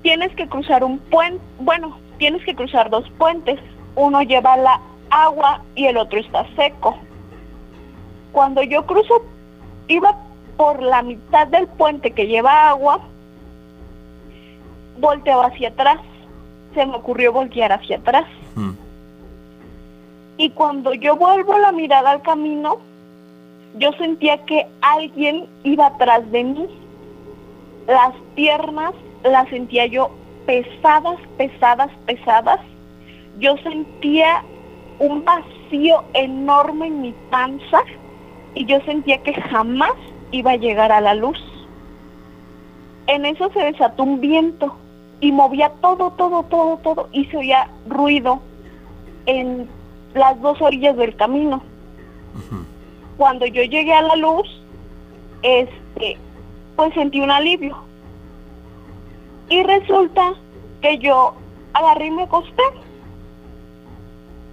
Tienes que cruzar un puente, bueno, tienes que cruzar dos puentes. Uno lleva la agua y el otro está seco. Cuando yo cruzo, iba por la mitad del puente que lleva agua, volteo hacia atrás. Se me ocurrió voltear hacia atrás. Y cuando yo vuelvo la mirada al camino, yo sentía que alguien iba atrás de mí. Las piernas las sentía yo pesadas, pesadas, pesadas. Yo sentía un vacío enorme en mi panza y yo sentía que jamás iba a llegar a la luz. En eso se desató un viento y movía todo, todo, todo, todo y se oía ruido en las dos orillas del camino. Cuando yo llegué a la luz, este, pues sentí un alivio. Y resulta que yo agarré y me acosté.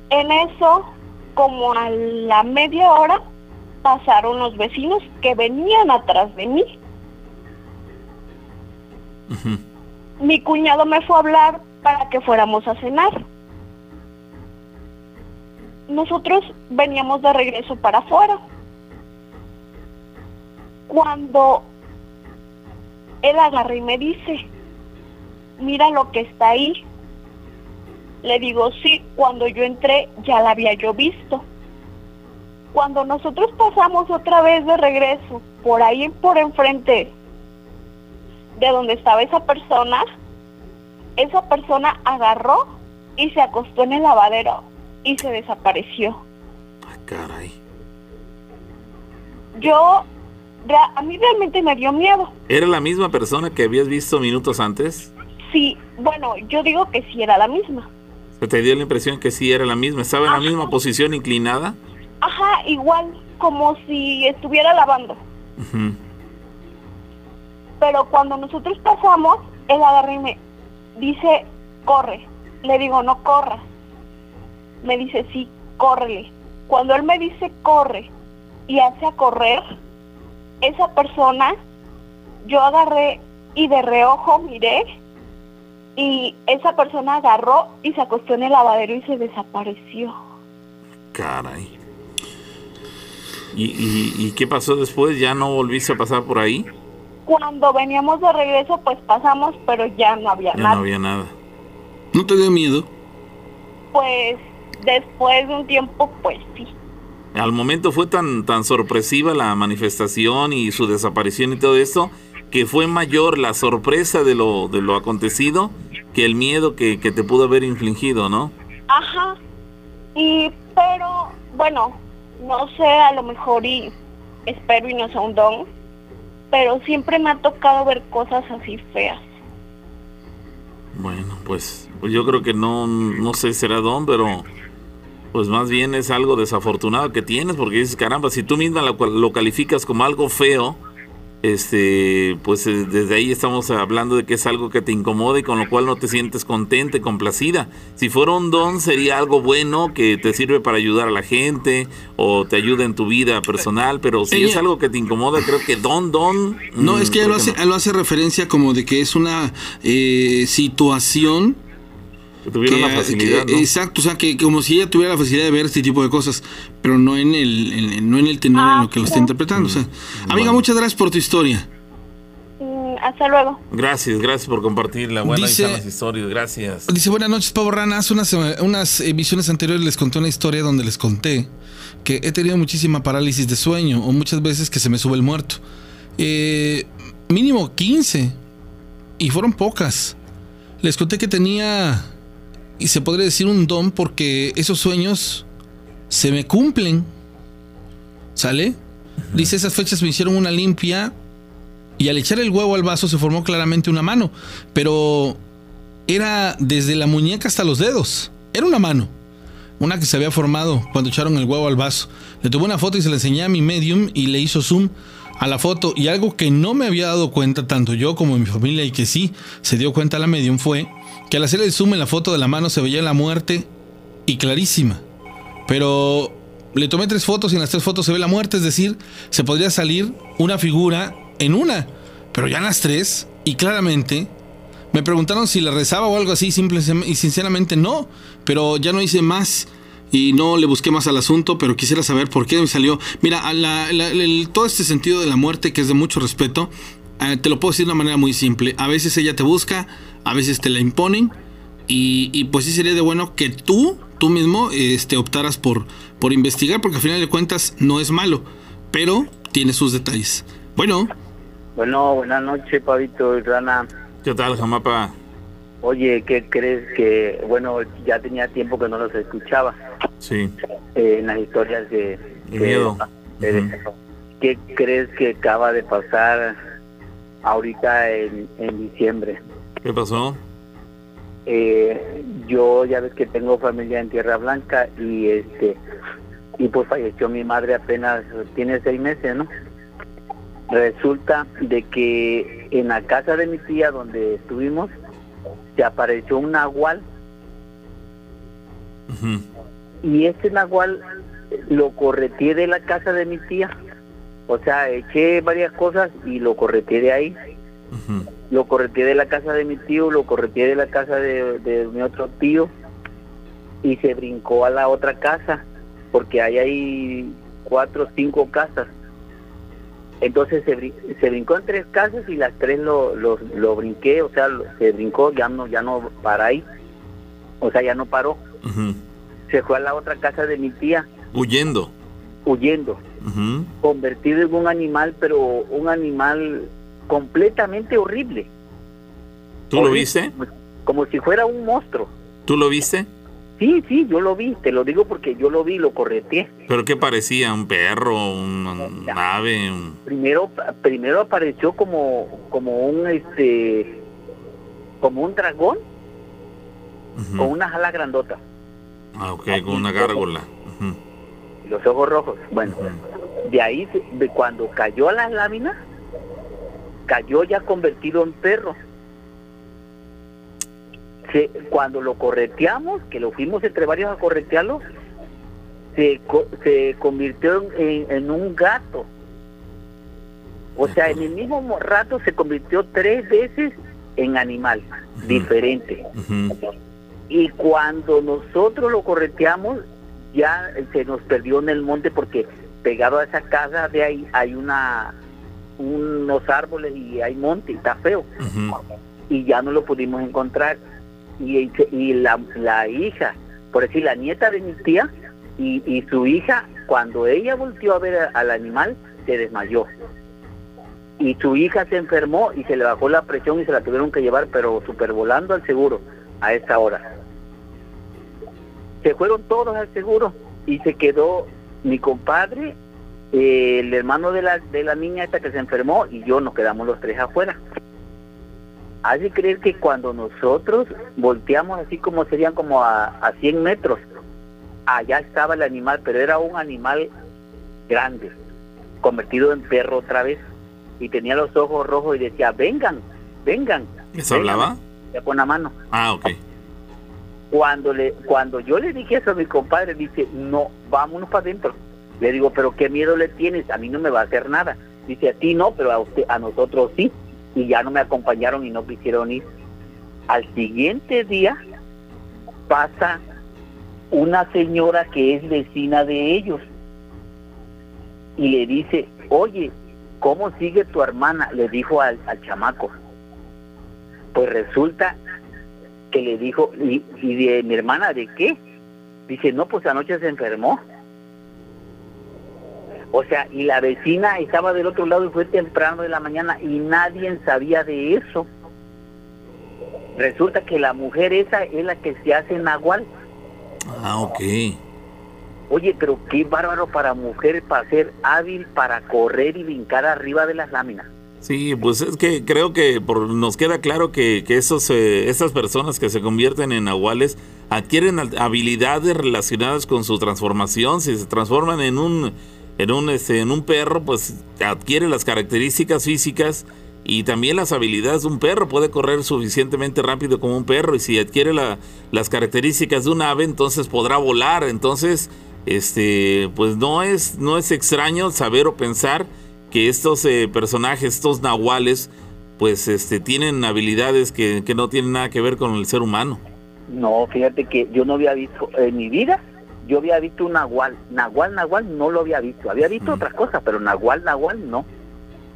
En eso, como a la media hora, pasaron los vecinos que venían atrás de mí. Mi cuñado me fue a hablar para que fuéramos a cenar. Nosotros veníamos de regreso para afuera. Cuando él agarra y me dice, mira lo que está ahí. Le digo, sí, cuando yo entré ya la había yo visto. Cuando nosotros pasamos otra vez de regreso, por ahí por enfrente de donde estaba esa persona, esa persona agarró y se acostó en el lavadero y se desapareció. Ah, caray. Yo, a mí realmente me dio miedo. ¿Era la misma persona que habías visto minutos antes? Sí, bueno, yo digo que sí era la misma. ¿O ¿Te dio la impresión que sí era la misma? ¿Estaba en la misma posición inclinada? Ajá, igual, como si estuviera lavando. Pero cuando nosotros pasamos, él agarra y me dice, corre. Le digo, no corras. Me dice, sí, córrele. Cuando él me dice, corre, y hace a correr, esa persona, yo agarré y de reojo miré, y esa persona agarró y se acostó en el lavadero y se desapareció. Caray. ¿Y, y, y qué pasó después? ¿Ya no volviste a pasar por ahí? Cuando veníamos de regreso, pues pasamos, pero ya no había Ya nada. no había nada. ¿No te dio miedo? Pues después de un tiempo, pues sí. Al momento fue tan, tan sorpresiva la manifestación y su desaparición y todo esto, que fue mayor la sorpresa de lo, de lo acontecido que el miedo que, que te pudo haber infligido, ¿no? Ajá. Y, pero, bueno, no sé, a lo mejor y espero y no sea un don, pero siempre me ha tocado ver cosas así feas. Bueno, pues, pues yo creo que no, no sé si será don, pero pues más bien es algo desafortunado que tienes, porque dices, caramba, si tú misma lo, lo calificas como algo feo, este, pues eh, desde ahí estamos hablando de que es algo que te incomoda y con lo cual no te sientes contenta y complacida. Si fuera un don sería algo bueno que te sirve para ayudar a la gente o te ayuda en tu vida personal, pero si Ella- es algo que te incomoda, creo que don, don... No, mm, es que ella lo creo hace, lo hace referencia como de que es una eh, situación Que tuviera una facilidad, que- ¿no? Exacto, o sea, que como si ella tuviera la facilidad de ver este tipo de cosas, pero no en el, en- no en el tenor en lo que lo está interpretando. O sea, amiga, muchas gracias por tu historia. Mm, hasta luego. Gracias, gracias por compartirla. Buenas Dice- las historias, gracias. Dice, buenas noches, Pavo Rana. Hace unas, unas emisiones anteriores les conté una historia donde les conté que he tenido muchísima parálisis de sueño o muchas veces que se me sube el muerto. Eh, mínimo 15. Y fueron pocas. Les conté que tenía, y se podría decir un don porque esos sueños se me cumplen. ¿Sale? Dice, esas fechas me hicieron una limpia y al echar el huevo al vaso se formó claramente una mano. Pero era desde la muñeca hasta los dedos. Era una mano. Una que se había formado cuando echaron el huevo al vaso. Le tomé una foto y se la enseñé a mi medium y le hizo zoom a la foto. Y algo que no me había dado cuenta, tanto yo como mi familia, y que sí se dio cuenta la medium, fue que al hacer el zoom en la foto de la mano se veía la muerte y clarísima. Pero le tomé tres fotos y en las tres fotos se ve la muerte, es decir, se podría salir una figura en una. Pero ya en las tres, y claramente, me preguntaron si le rezaba o algo así, simple y sinceramente no, pero ya no hice más y no le busqué más al asunto, pero quisiera saber por qué me salió. Mira, a la- la- todo este sentido de la muerte, que es de mucho respeto, eh, te lo puedo decir de una manera muy simple. A veces ella te busca, a veces te la imponen, y, y pues sí sería de bueno que tú, tú mismo, este, optaras por, por investigar, porque al final de cuentas no es malo, pero tiene sus detalles. Bueno, Bueno, buenas noches, Pavito y Rana. ¿Qué tal, Jamapa? Oye, ¿qué crees que, bueno, ya tenía tiempo que no los escuchaba Sí, eh, en las historias de... de de- miedo. de- ¿Qué crees que acaba de pasar ahorita en, en diciembre? ¿Qué pasó? Eh, yo ya ves que tengo familia en Tierra Blanca y este y pues falleció mi madre apenas tiene seis meses, ¿no? Resulta de que en la casa de mi tía donde estuvimos se apareció un nahual y ese nahual lo correteé de la casa de mi tía. O sea, eché varias cosas y lo correteé de ahí. Lo correteé de la casa de mi tío, lo correteé de la casa de, de mi otro tío y se brincó a la otra casa porque hay ahí cuatro o cinco casas. Entonces se, se brincó en tres casas y las tres lo, lo, lo brinqué, o sea, lo- se brincó, ya no, ya no para ahí, o sea, ya no paró. Se fue a la otra casa de mi tía Huyendo. huyendo, Convertido en un animal, pero un animal completamente horrible. ¿Tú lo viste? Como, si fuera un monstruo. ¿Tú lo viste? Sí, sí, yo lo vi, te lo digo porque yo lo vi, lo correteé. ¿Pero qué parecía? ¿Un perro? ¿Un, un ave? un- Primero, primero apareció como, como un, este, como un dragón Ujú. con una jala grandota Ah, ok, con una gárgola. Y los ojos rojos. Bueno, de ahí, de cuando cayó a las láminas, cayó ya convertido en perro. Se- cuando lo correteamos, que lo fuimos entre varios a corretearlo, se, se convirtió en, un gato. O sea, en el mismo mo- rato se convirtió tres veces en animal diferente. Y cuando nosotros lo correteamos, ya se nos perdió en el monte porque pegado a esa casa de ahí hay una unos árboles y hay monte y está feo. Y ya no lo pudimos encontrar. Y, y la, la hija, por decir, la nieta de mi tía y, y su hija, cuando ella volteó a ver al animal, se desmayó. Y su hija se enfermó y se le bajó la presión y se la tuvieron que llevar, pero super volando al seguro a esa hora. Se fueron todos al seguro y se quedó mi compadre, eh, el hermano de la, de la niña esta que se enfermó y yo nos quedamos los tres afuera. Hace creer que cuando nosotros volteamos así como serían como a, a 100 metros, allá estaba el animal, pero era un animal grande, convertido en perro otra vez, y tenía los ojos rojos y decía, vengan, vengan. ¿Eso vengan". hablaba? Ya con la mano. Ah, ok. Cuando le cuando yo le dije eso a mi compadre, dice, no, vámonos para adentro. Le digo, pero qué miedo le tienes, a mí no me va a hacer nada. Dice, a ti no, pero a usted, a nosotros sí. Y ya no me acompañaron y no quisieron ir. Al siguiente día pasa una señora que es vecina de ellos y le dice, oye, ¿cómo sigue tu hermana? Le dijo al, al chamaco. Pues resulta que le dijo, ¿y, y de mi hermana de qué? Dice, no, pues anoche se enfermó. O sea, y la vecina estaba del otro lado y fue temprano de la mañana y nadie sabía de eso. Resulta que la mujer esa es la que se hace nahual. Ah, ok. Oye, pero qué bárbaro para mujer, para ser hábil, para correr y brincar arriba de las láminas. Sí, pues es que creo que por, nos queda claro que, esos, eh, estas personas que se convierten en nahuales adquieren habilidades relacionadas con su transformación. Si se transforman en un, en un, este, en un perro, pues adquiere las características físicas y también las habilidades de un perro. Puede correr suficientemente rápido como un perro y si adquiere la- las características de un ave, entonces podrá volar. Entonces, este, pues no es, no es extraño saber o pensar que estos eh, personajes, estos nahuales, pues este, tienen habilidades que, que no tienen nada que ver con el ser humano. No, fíjate que yo no había visto en mi vida, yo había visto un nahual. Nahual, nahual no lo había visto. Había visto otras cosas, pero nahual, nahual no.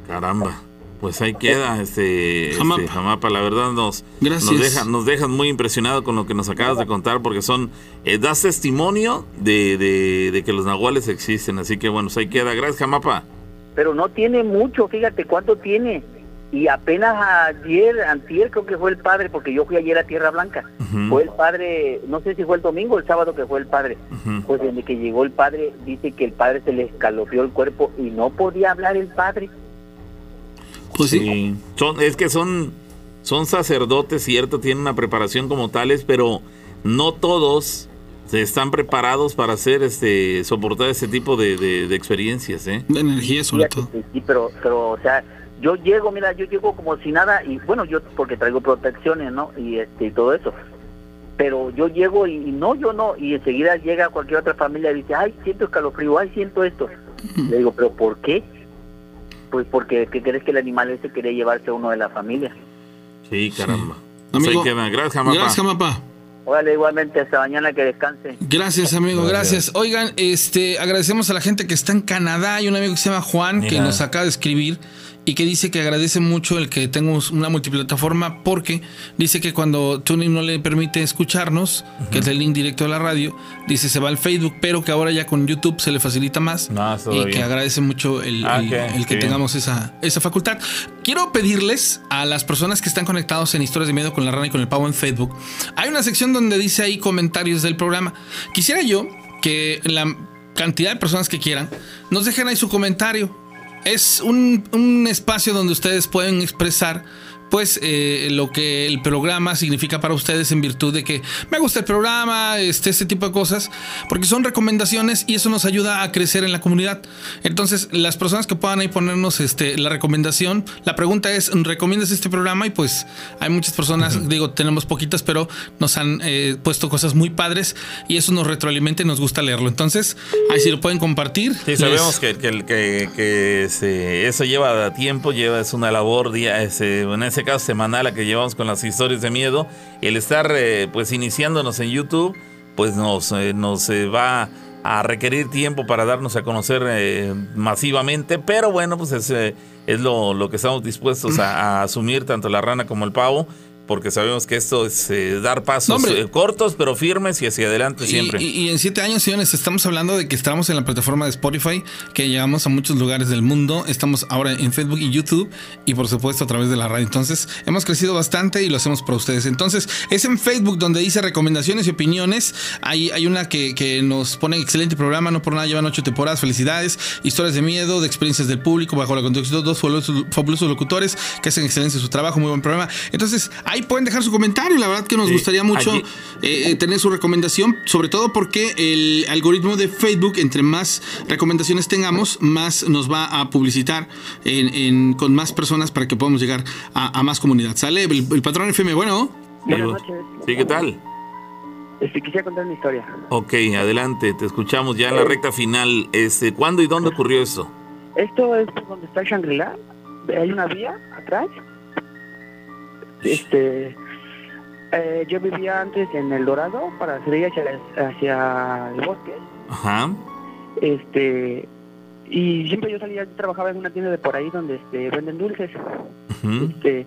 Caramba. Pues ahí queda, este, Jamapa. este, Jamapa, la verdad nos, Gracias. nos deja, nos dejas muy impresionado con lo que nos acabas de contar, porque son, eh, das testimonio de, de, de que los nahuales existen, así que bueno, pues ahí queda. Gracias, Jamapa. Pero no tiene mucho, fíjate cuánto tiene. Y apenas ayer, antier creo que fue el padre, porque yo fui ayer a Tierra Blanca. Fue el padre, no sé si fue el domingo o el sábado que fue el padre. Pues desde que llegó el padre, dice que el padre se le escalofrió el cuerpo y no podía hablar el padre. Pues sí. Son, es que son, son sacerdotes, cierto, tienen una preparación como tales, pero no todos están preparados para hacer este soportar ese tipo de, de- de experiencias, ¿eh? De energía sobre todo. Sí, pero, pero, o sea, yo llego, mira, yo llego como si nada, y bueno, yo porque traigo protecciones, ¿no? Y este y todo eso. Pero yo llego y, y no, yo no, y enseguida llega cualquier otra familia y dice, ay, siento escalofrío, ay, siento esto. Le digo, ¿pero por qué? Pues porque ¿qué crees que el animal ese quería llevarse a uno de la familia? Sí, caramba. Pues Amigo. Gracias, Jamapa. Gracias, Jamapa. Órale, igualmente, hasta mañana que descanse. Gracias, amigo, gracias. Oigan, este, agradecemos a la gente que está en Canadá. Hay un amigo que se llama Juan que nos acaba de escribir y que dice que agradece mucho el que tengamos una multiplataforma porque dice que cuando TuneIn no le permite escucharnos, que es el link directo de la radio, dice se va al Facebook, pero que ahora ya con YouTube se le facilita más No, todo y bien. que agradece mucho el, Ah, el- ok, el que tengamos esa, esa facultad. Quiero pedirles a las personas que están conectados en Historias de Miedo con la Rana y con el Pavo en Facebook, hay una sección donde dice ahí comentarios del programa. Quisiera yo que la cantidad de personas que quieran nos dejen ahí su comentario. Es un, un espacio donde ustedes pueden expresar pues eh, lo que el programa significa para ustedes en virtud de que me gusta el programa, este, este tipo de cosas, porque son recomendaciones y eso nos ayuda a crecer en la comunidad. Entonces, las personas que puedan ahí ponernos este, la recomendación, la pregunta es, ¿recomiendas este programa? Y pues hay muchas personas, digo, tenemos poquitas, pero nos han eh, puesto cosas muy padres y eso nos retroalimenta y nos gusta leerlo. Entonces, ahí sí lo pueden compartir. Sí, sabemos que, que, que- que se- eso lleva tiempo, lleva es una labor, día, ese- en caso semanal a que llevamos con las historias de miedo. El estar eh, pues iniciándonos en YouTube, pues nos, eh, nos eh, va a requerir tiempo para darnos a conocer eh, masivamente, pero bueno, pues es, eh, es lo, lo que estamos dispuestos a asumir tanto la rana como el pavo. Porque sabemos que esto es eh, dar pasos No, eh, cortos pero firmes y hacia adelante siempre. Y, y- y en siete años, señores, estamos hablando de que estamos en la plataforma de Spotify, que llegamos a muchos lugares del mundo. Estamos ahora en Facebook y YouTube y por supuesto a través de la radio. Entonces, hemos crecido bastante y lo hacemos para ustedes. Entonces, es en Facebook donde dice recomendaciones y opiniones. Hay, hay una que, que nos pone excelente programa, no por nada llevan ocho temporadas. Felicidades, historias de miedo, de experiencias del público, bajo la conducción de dos fabulosos, fabulosos locutores que hacen excelencia en su trabajo, muy buen programa. Entonces, ahí pueden dejar su comentario. La verdad que nos Sí, gustaría mucho eh, eh, tener su recomendación, sobre todo porque el algoritmo de Facebook, entre más recomendaciones tengamos, más nos va a publicitar en- en- con más personas para que podamos llegar a, a más comunidad. ¿Sale? El, el patrón FM, bueno. Buenas noches. Sí, ¿qué tal? Este, quisiera contar una historia. Ok, adelante, te escuchamos ya en la recta final. Este, ¿Cuándo y dónde ocurrió eso? Esto es donde está Shangri-La. Hay una vía atrás. Este, eh, yo vivía antes en El Dorado para salir hacia, la- hacia el bosque. Ajá. Este, y siempre yo salía, trabajaba en una tienda de por ahí donde este, venden dulces. Este,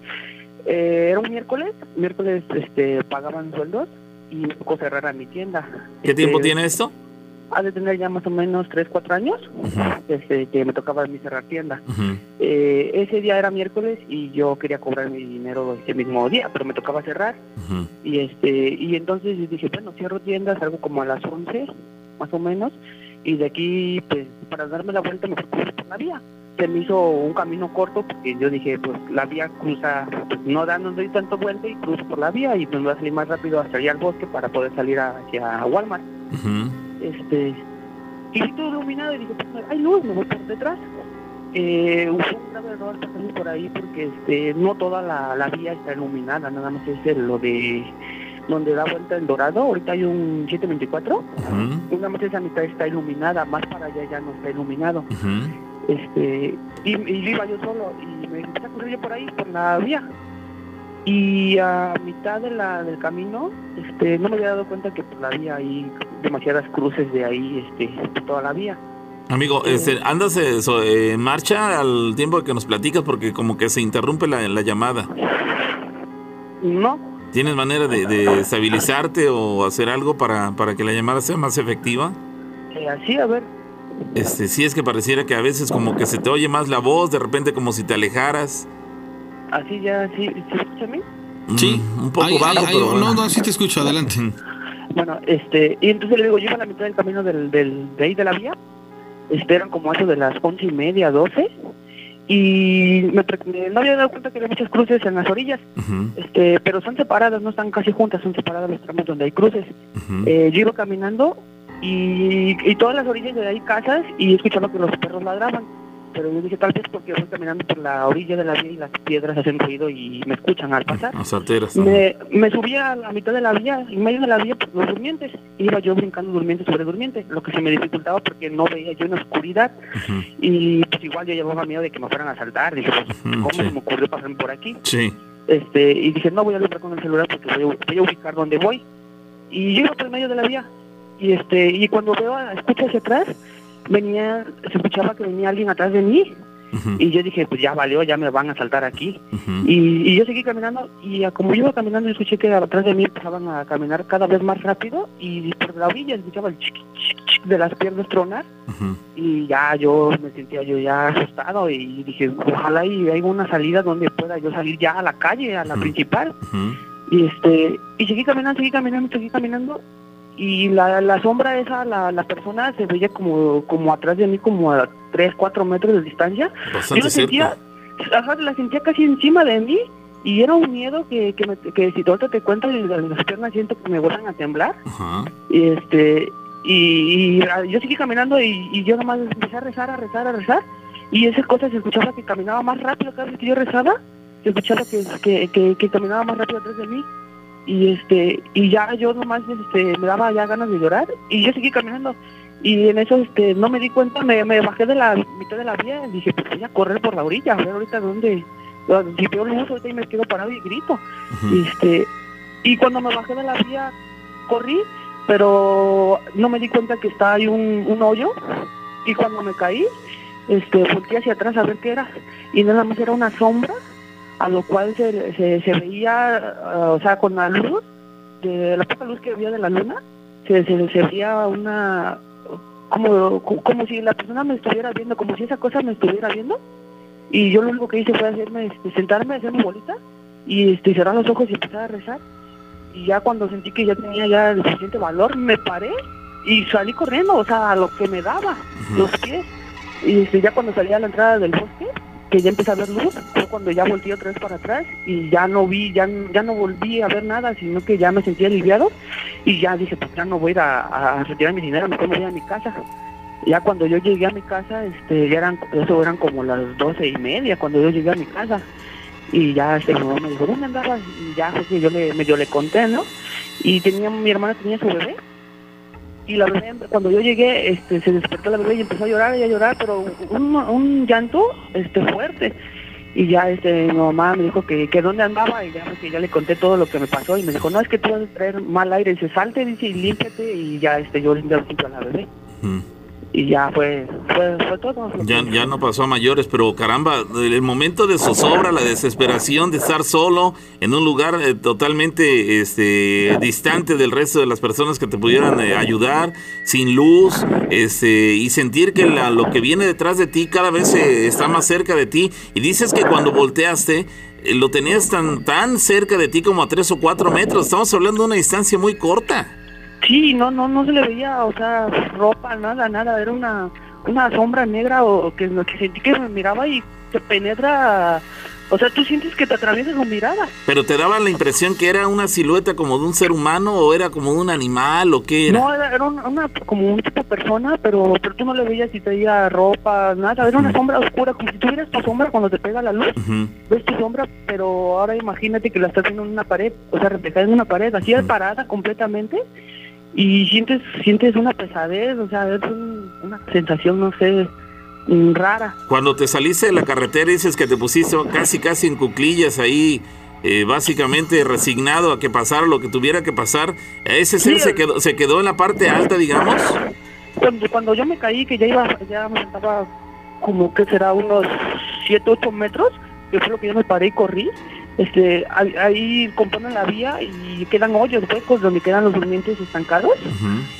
eh, era un miércoles, miércoles este, pagaban sueldos y me tocó cerrar a mi tienda. ¿Qué tiempo Este, tiene esto? Ha de tener ya más o menos 3, 4 años este, que me tocaba a mí cerrar tienda. Eh, ese día era miércoles y yo quería cobrar mi dinero ese mismo día, pero me tocaba cerrar. Y este y entonces dije, bueno, cierro tiendas, algo como a las 11, más o menos. Y de aquí, pues, para darme la vuelta, me fui por la vía. Se me hizo un camino corto porque yo dije, pues, la vía cruza, pues, no da, no doy tanto vuelta y cruzo por la vía y pues me voy a salir más rápido hasta allá al bosque para poder salir hacia Walmart. Este y vi todo iluminado y dije pues, hay luz me voy por detrás eh, hubo un grave error pasando por ahí porque este no toda la, la vía está iluminada nada más es lo de donde da vuelta el dorado ahorita hay un 724 Ujú. nada más esa mitad está iluminada más para allá ya no está iluminado. Este y, y iba yo solo y me empecé a correr yo por ahí por la vía y a mitad de la, del camino este no me había dado cuenta que la vía hay demasiadas cruces de ahí este toda la vía Amigo, este, ¿andas eh, eh, en marcha al tiempo que nos platicas? Porque como que se interrumpe la, la llamada. no ¿Tienes manera de, de estabilizarte o hacer algo para, para que la llamada sea más efectiva? eh, así a ver Este, sí es que pareciera que a veces como que se te oye más la voz, de repente como si te alejaras. Así ya sí se escucha a mí Sí. Mm, un poco Ahí- bajo, ahí- ahí- pero bueno. No, no, sí te escucho, adelante. bueno este y entonces le digo yo iba a la mitad del camino del, del de ahí de la vía este eran como eso de las once y media doce y me, no había dado cuenta que había muchas cruces en las orillas este pero son separadas no están casi juntas son separadas los tramos donde hay cruces. Eh, yo iba caminando y, y todas las orillas de ahí casas y escuchaba que los perros ladraban. Pero yo dije, tal vez porque voy caminando por la orilla de la vía y las piedras hacen ruido y me escuchan al pasar. Las. Me, me subí a la mitad de la vía, en medio de la vía, por los durmientes. Iba yo brincando durmiente sobre durmiente, lo que se me dificultaba porque no veía yo en la oscuridad. Ujú, Y pues igual yo llevaba miedo de que me fueran a asaltar. Dije, pues, ¿cómo sí. se me ocurrió pasarme por aquí? Sí. este y dije no voy a lograr con el celular porque voy a, voy a ubicar dónde voy y yo iba por el medio de la vía y este y cuando veo escucho hacia atrás venía se escuchaba que venía alguien atrás de mí. Y yo dije, pues ya valió, ya me van a saltar aquí. y, y yo seguí caminando y como yo iba caminando escuché que atrás de mí empezaban a caminar cada vez más rápido y por la orilla escuchaba el chic, chic, chic de las piernas tronar. Y ya yo me sentía yo ya asustado y dije, ojalá y haya una salida donde pueda yo salir ya a la calle, a la principal. Y este y seguí caminando, seguí caminando, seguí caminando y la, la sombra esa, la, la persona se veía como, como atrás de mí, como a 3, 4 metros de distancia. Bastante Yo la sentía, ajá, la sentía casi encima de mí y era un miedo que, que, me- que si ahorita te cuento, las piernas siento que me vuelvan a temblar. Y este y, y, ah, yo seguí caminando y, y yo nomás empecé a rezar, a rezar, a rezar. Y esa cosa se escuchaba que caminaba más rápido cada vez que yo rezaba. Se escuchaba que, que, que, que caminaba más rápido atrás de mí. Y este y ya yo nomás este, me daba ya ganas de llorar. Y yo seguí caminando. Y en eso este no me di cuenta, me, me bajé de la mitad de la vía y dije, pues voy a correr por la orilla, a ver ahorita dónde... Si veo luz, ahorita y me quedo parado y grito. Este y cuando me bajé de la vía corrí pero no me di cuenta que estaba ahí un, un hoyo y cuando me caí este volteé hacia atrás a ver qué era y nada más era una sombra a lo cual se, se, se veía ah, o sea con la luz de la poca luz que había de la luna se, se, se veía una como, como si la persona me estuviera viendo como si esa cosa me estuviera viendo. Y yo lo único que hice fue hacerme este, sentarme hacerme bolita y este cerrar los ojos y empezar a rezar. Y ya cuando sentí que ya tenía ya el suficiente valor, me paré y salí corriendo, o sea, a lo que me daba, los pies. Y este, ya cuando salí a la entrada del bosque, que ya empecé a ver luz, fue cuando ya volteé otra vez para atrás y ya no vi, ya, ya no volví a ver nada, sino que ya me sentí aliviado y ya dije, pues ya no voy a ir a, retirar mi dinero, mejor me voy a mi casa. Ya cuando yo llegué a mi casa, este, ya eran, eso eran como las doce y media cuando yo llegué a mi casa y ya este, mi mamá me dijo, ¿dónde andabas? Y ya yo le, medio le conté, ¿no? Y tenía, mi hermana tenía su bebé, y la bebé, cuando yo llegué, este, se despertó la bebé y empezó a llorar y a llorar, pero un, un llanto este, fuerte. Y ya este, mi mamá me dijo que, que dónde andaba y ya, pues, que ya le conté todo lo que me pasó y me dijo, no, es que tú vas a traer mal aire, y se salte, dice, y límpiate y ya este, yo limpio a la bebé. Y ya fue, fue, fue todo. Ya, ya no pasó a mayores, pero caramba, el momento de zozobra, la desesperación de estar solo en un lugar eh, totalmente este, distante del resto de las personas que te pudieran eh, ayudar, sin luz, este, y sentir que la- lo que viene detrás de ti cada vez eh, está más cerca de ti. Y dices que cuando volteaste, eh, lo tenías tan, tan cerca de ti como a tres o cuatro metros. Estamos hablando de una distancia muy corta. Sí, no, no, no se le veía, o sea, ropa, nada, nada, era una, una sombra negra o que, que sentí que me miraba y te penetra, o sea, tú sientes que te atraviesa su mirada. Pero te daba la impresión que era una silueta como de un ser humano o era como de un animal o qué era. No, era, era una, una- como un tipo de persona, pero, pero tú no le veías si traía ropa, nada, era una sombra oscura, como si tuvieras tu sombra cuando te pega la luz, ves tu sombra, pero ahora imagínate que la estás viendo en una pared, o sea, reflejada en una pared, así parada completamente, y sientes sientes una pesadez, o sea, es un- una sensación, no sé, mm, rara. Cuando te saliste de la carretera dices que te pusiste casi casi en cuclillas ahí, eh, básicamente resignado a que pasara lo que tuviera que pasar. Ese ser Sí, se quedó, se quedó en la parte alta, digamos. Cuando, cuando yo me caí, que ya iba, ya me estaba como que será unos 7, 8 metros, que fue lo que yo me paré y corrí, este, ahí, componen la vía y quedan hoyos huecos donde quedan los durmientes estancados.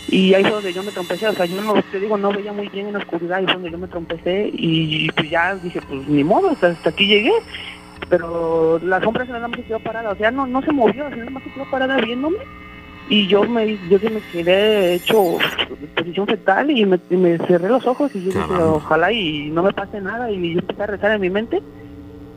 Y ahí fue donde yo me trompecé, o sea, yo no, te digo, no veía muy bien en la oscuridad, y fue donde yo me trompecé y pues ya dije, pues ni modo, hasta, hasta aquí llegué, pero la sombra nada más se quedó parada, o sea, no, no se movió, nada más se quedó parada viéndome. Y yo me yo sí me quedé hecho en posición fetal y me, y me cerré los ojos y yo dije ojalá y no me pase nada y yo empecé a rezar en mi mente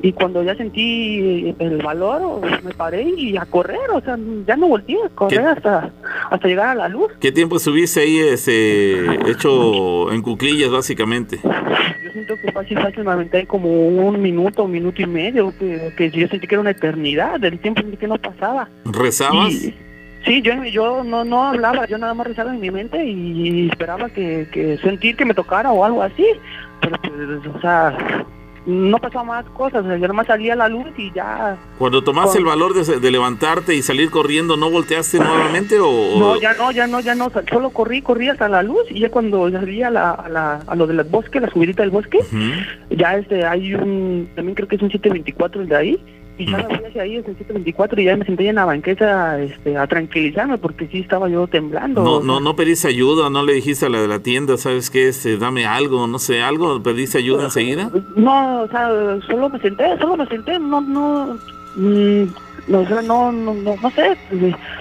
y cuando ya sentí el valor me paré y a correr o sea ya no volteé a correr hasta hasta llegar a la luz ¿Qué tiempo estuviste ahí este, hecho en cuclillas, básicamente? yo siento que fácil fácil me aventé como un minuto un minuto y medio que, que yo sentí que era una eternidad del tiempo que no pasaba ¿Rezabas? Y- Sí, yo, yo no, no hablaba, yo nada más rezaba en mi mente y esperaba que, que sentir que me tocara o algo así. Pero pues, o sea, no pasaba más cosas, o sea, yo nomás salía a la luz y ya... Cuando tomaste Con- el valor de, de levantarte y salir corriendo, ¿no volteaste nuevamente o...? No, ya no, ya no, ya no, solo corrí, corrí hasta la luz y ya cuando salí a, la, a, la, a lo del bosque, la subidita del bosque, ya este, hay un, también creo que es un 724 el de ahí, y ya me fui hacia ahí, es el 724, y ya me senté en la banqueta este, a tranquilizarme porque sí estaba yo temblando. No, no, no pediste ayuda, no le dijiste a la de la tienda, ¿sabes qué? Este, dame algo, no sé, algo, pediste ayuda enseguida. No, o sea, solo me senté, solo me senté, no, no, mm, no, no, no, no, no sé,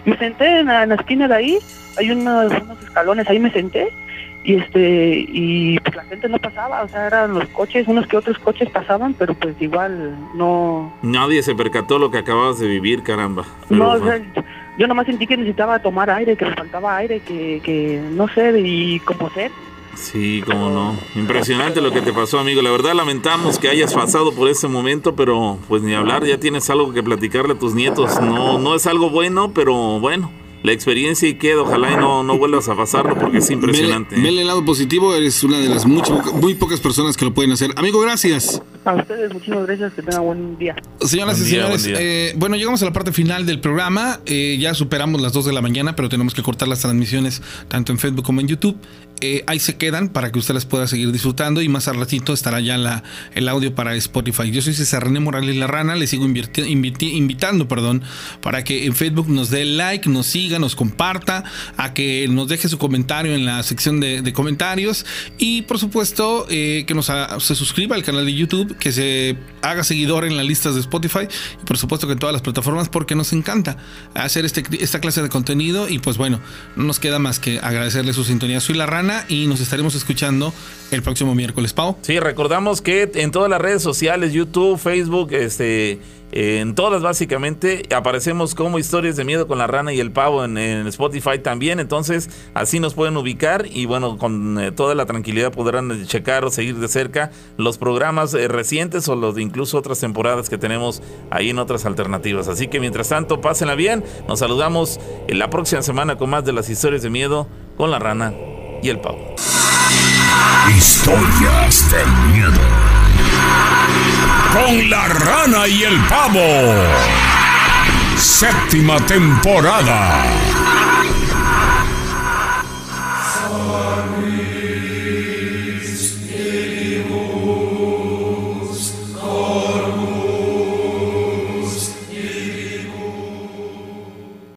me senté en la, en la esquina de ahí, hay unos, unos escalones, ahí me senté, y este, y pues la gente no pasaba, o sea, eran los coches, unos que otros coches pasaban, pero pues igual no, Nadie se percató lo que acababas de vivir, caramba. no, o sea, yo nomás sentí que necesitaba tomar aire, que me faltaba aire, que, que no sé, y como sed, Sí, cómo no. Impresionante lo que te pasó, amigo. La verdad lamentamos que hayas pasado por ese momento, pero pues ni hablar, ya tienes algo que platicarle a tus nietos. No, no es algo bueno, pero bueno, la experiencia y queda. Ojalá y no, no vuelvas a pasarlo porque es impresionante. ¿eh? Vele, vele el lado positivo, eres una de las mucho- muy pocas personas que lo pueden hacer. Amigo, gracias. a ustedes muchísimas gracias, que tengan buen día. Señoras Buen y día, señores, eh, bueno, llegamos a la parte final del programa. Eh, ya superamos las 2 de la mañana, pero tenemos que cortar las transmisiones tanto en Facebook como en YouTube. Eh, ahí se quedan para que usted las pueda seguir disfrutando y más al ratito estará ya la, el audio para Spotify. Yo soy César René Morales La Rana, le sigo invirti- invitando perdón, para que en Facebook nos dé like, nos siga, nos comparta, a que nos deje su comentario en la sección de, comentarios y por supuesto eh, que nos se suscriba al canal de YouTube, que se haga seguidor en las listas de Spotify y por supuesto que en todas las plataformas porque nos encanta hacer este, esta clase de contenido y pues bueno, no nos queda más que agradecerle su sintonía. Soy La Rana y nos estaremos escuchando el próximo miércoles, Pau. Sí, recordamos que en todas las redes sociales, YouTube, Facebook, este, en todas básicamente, aparecemos como historias de miedo con la rana y el pavo en, Spotify también. Entonces, así nos pueden ubicar y bueno, con eh, toda la tranquilidad podrán checar o seguir de cerca los programas eh, recientes o los de incluso otras temporadas que tenemos ahí en otras alternativas. Así que mientras tanto, pásenla bien. Nos saludamos en la próxima semana con más de las historias de miedo con la rana y el pavo. Historias de miedo. Con la rana y el pavo. Séptima temporada.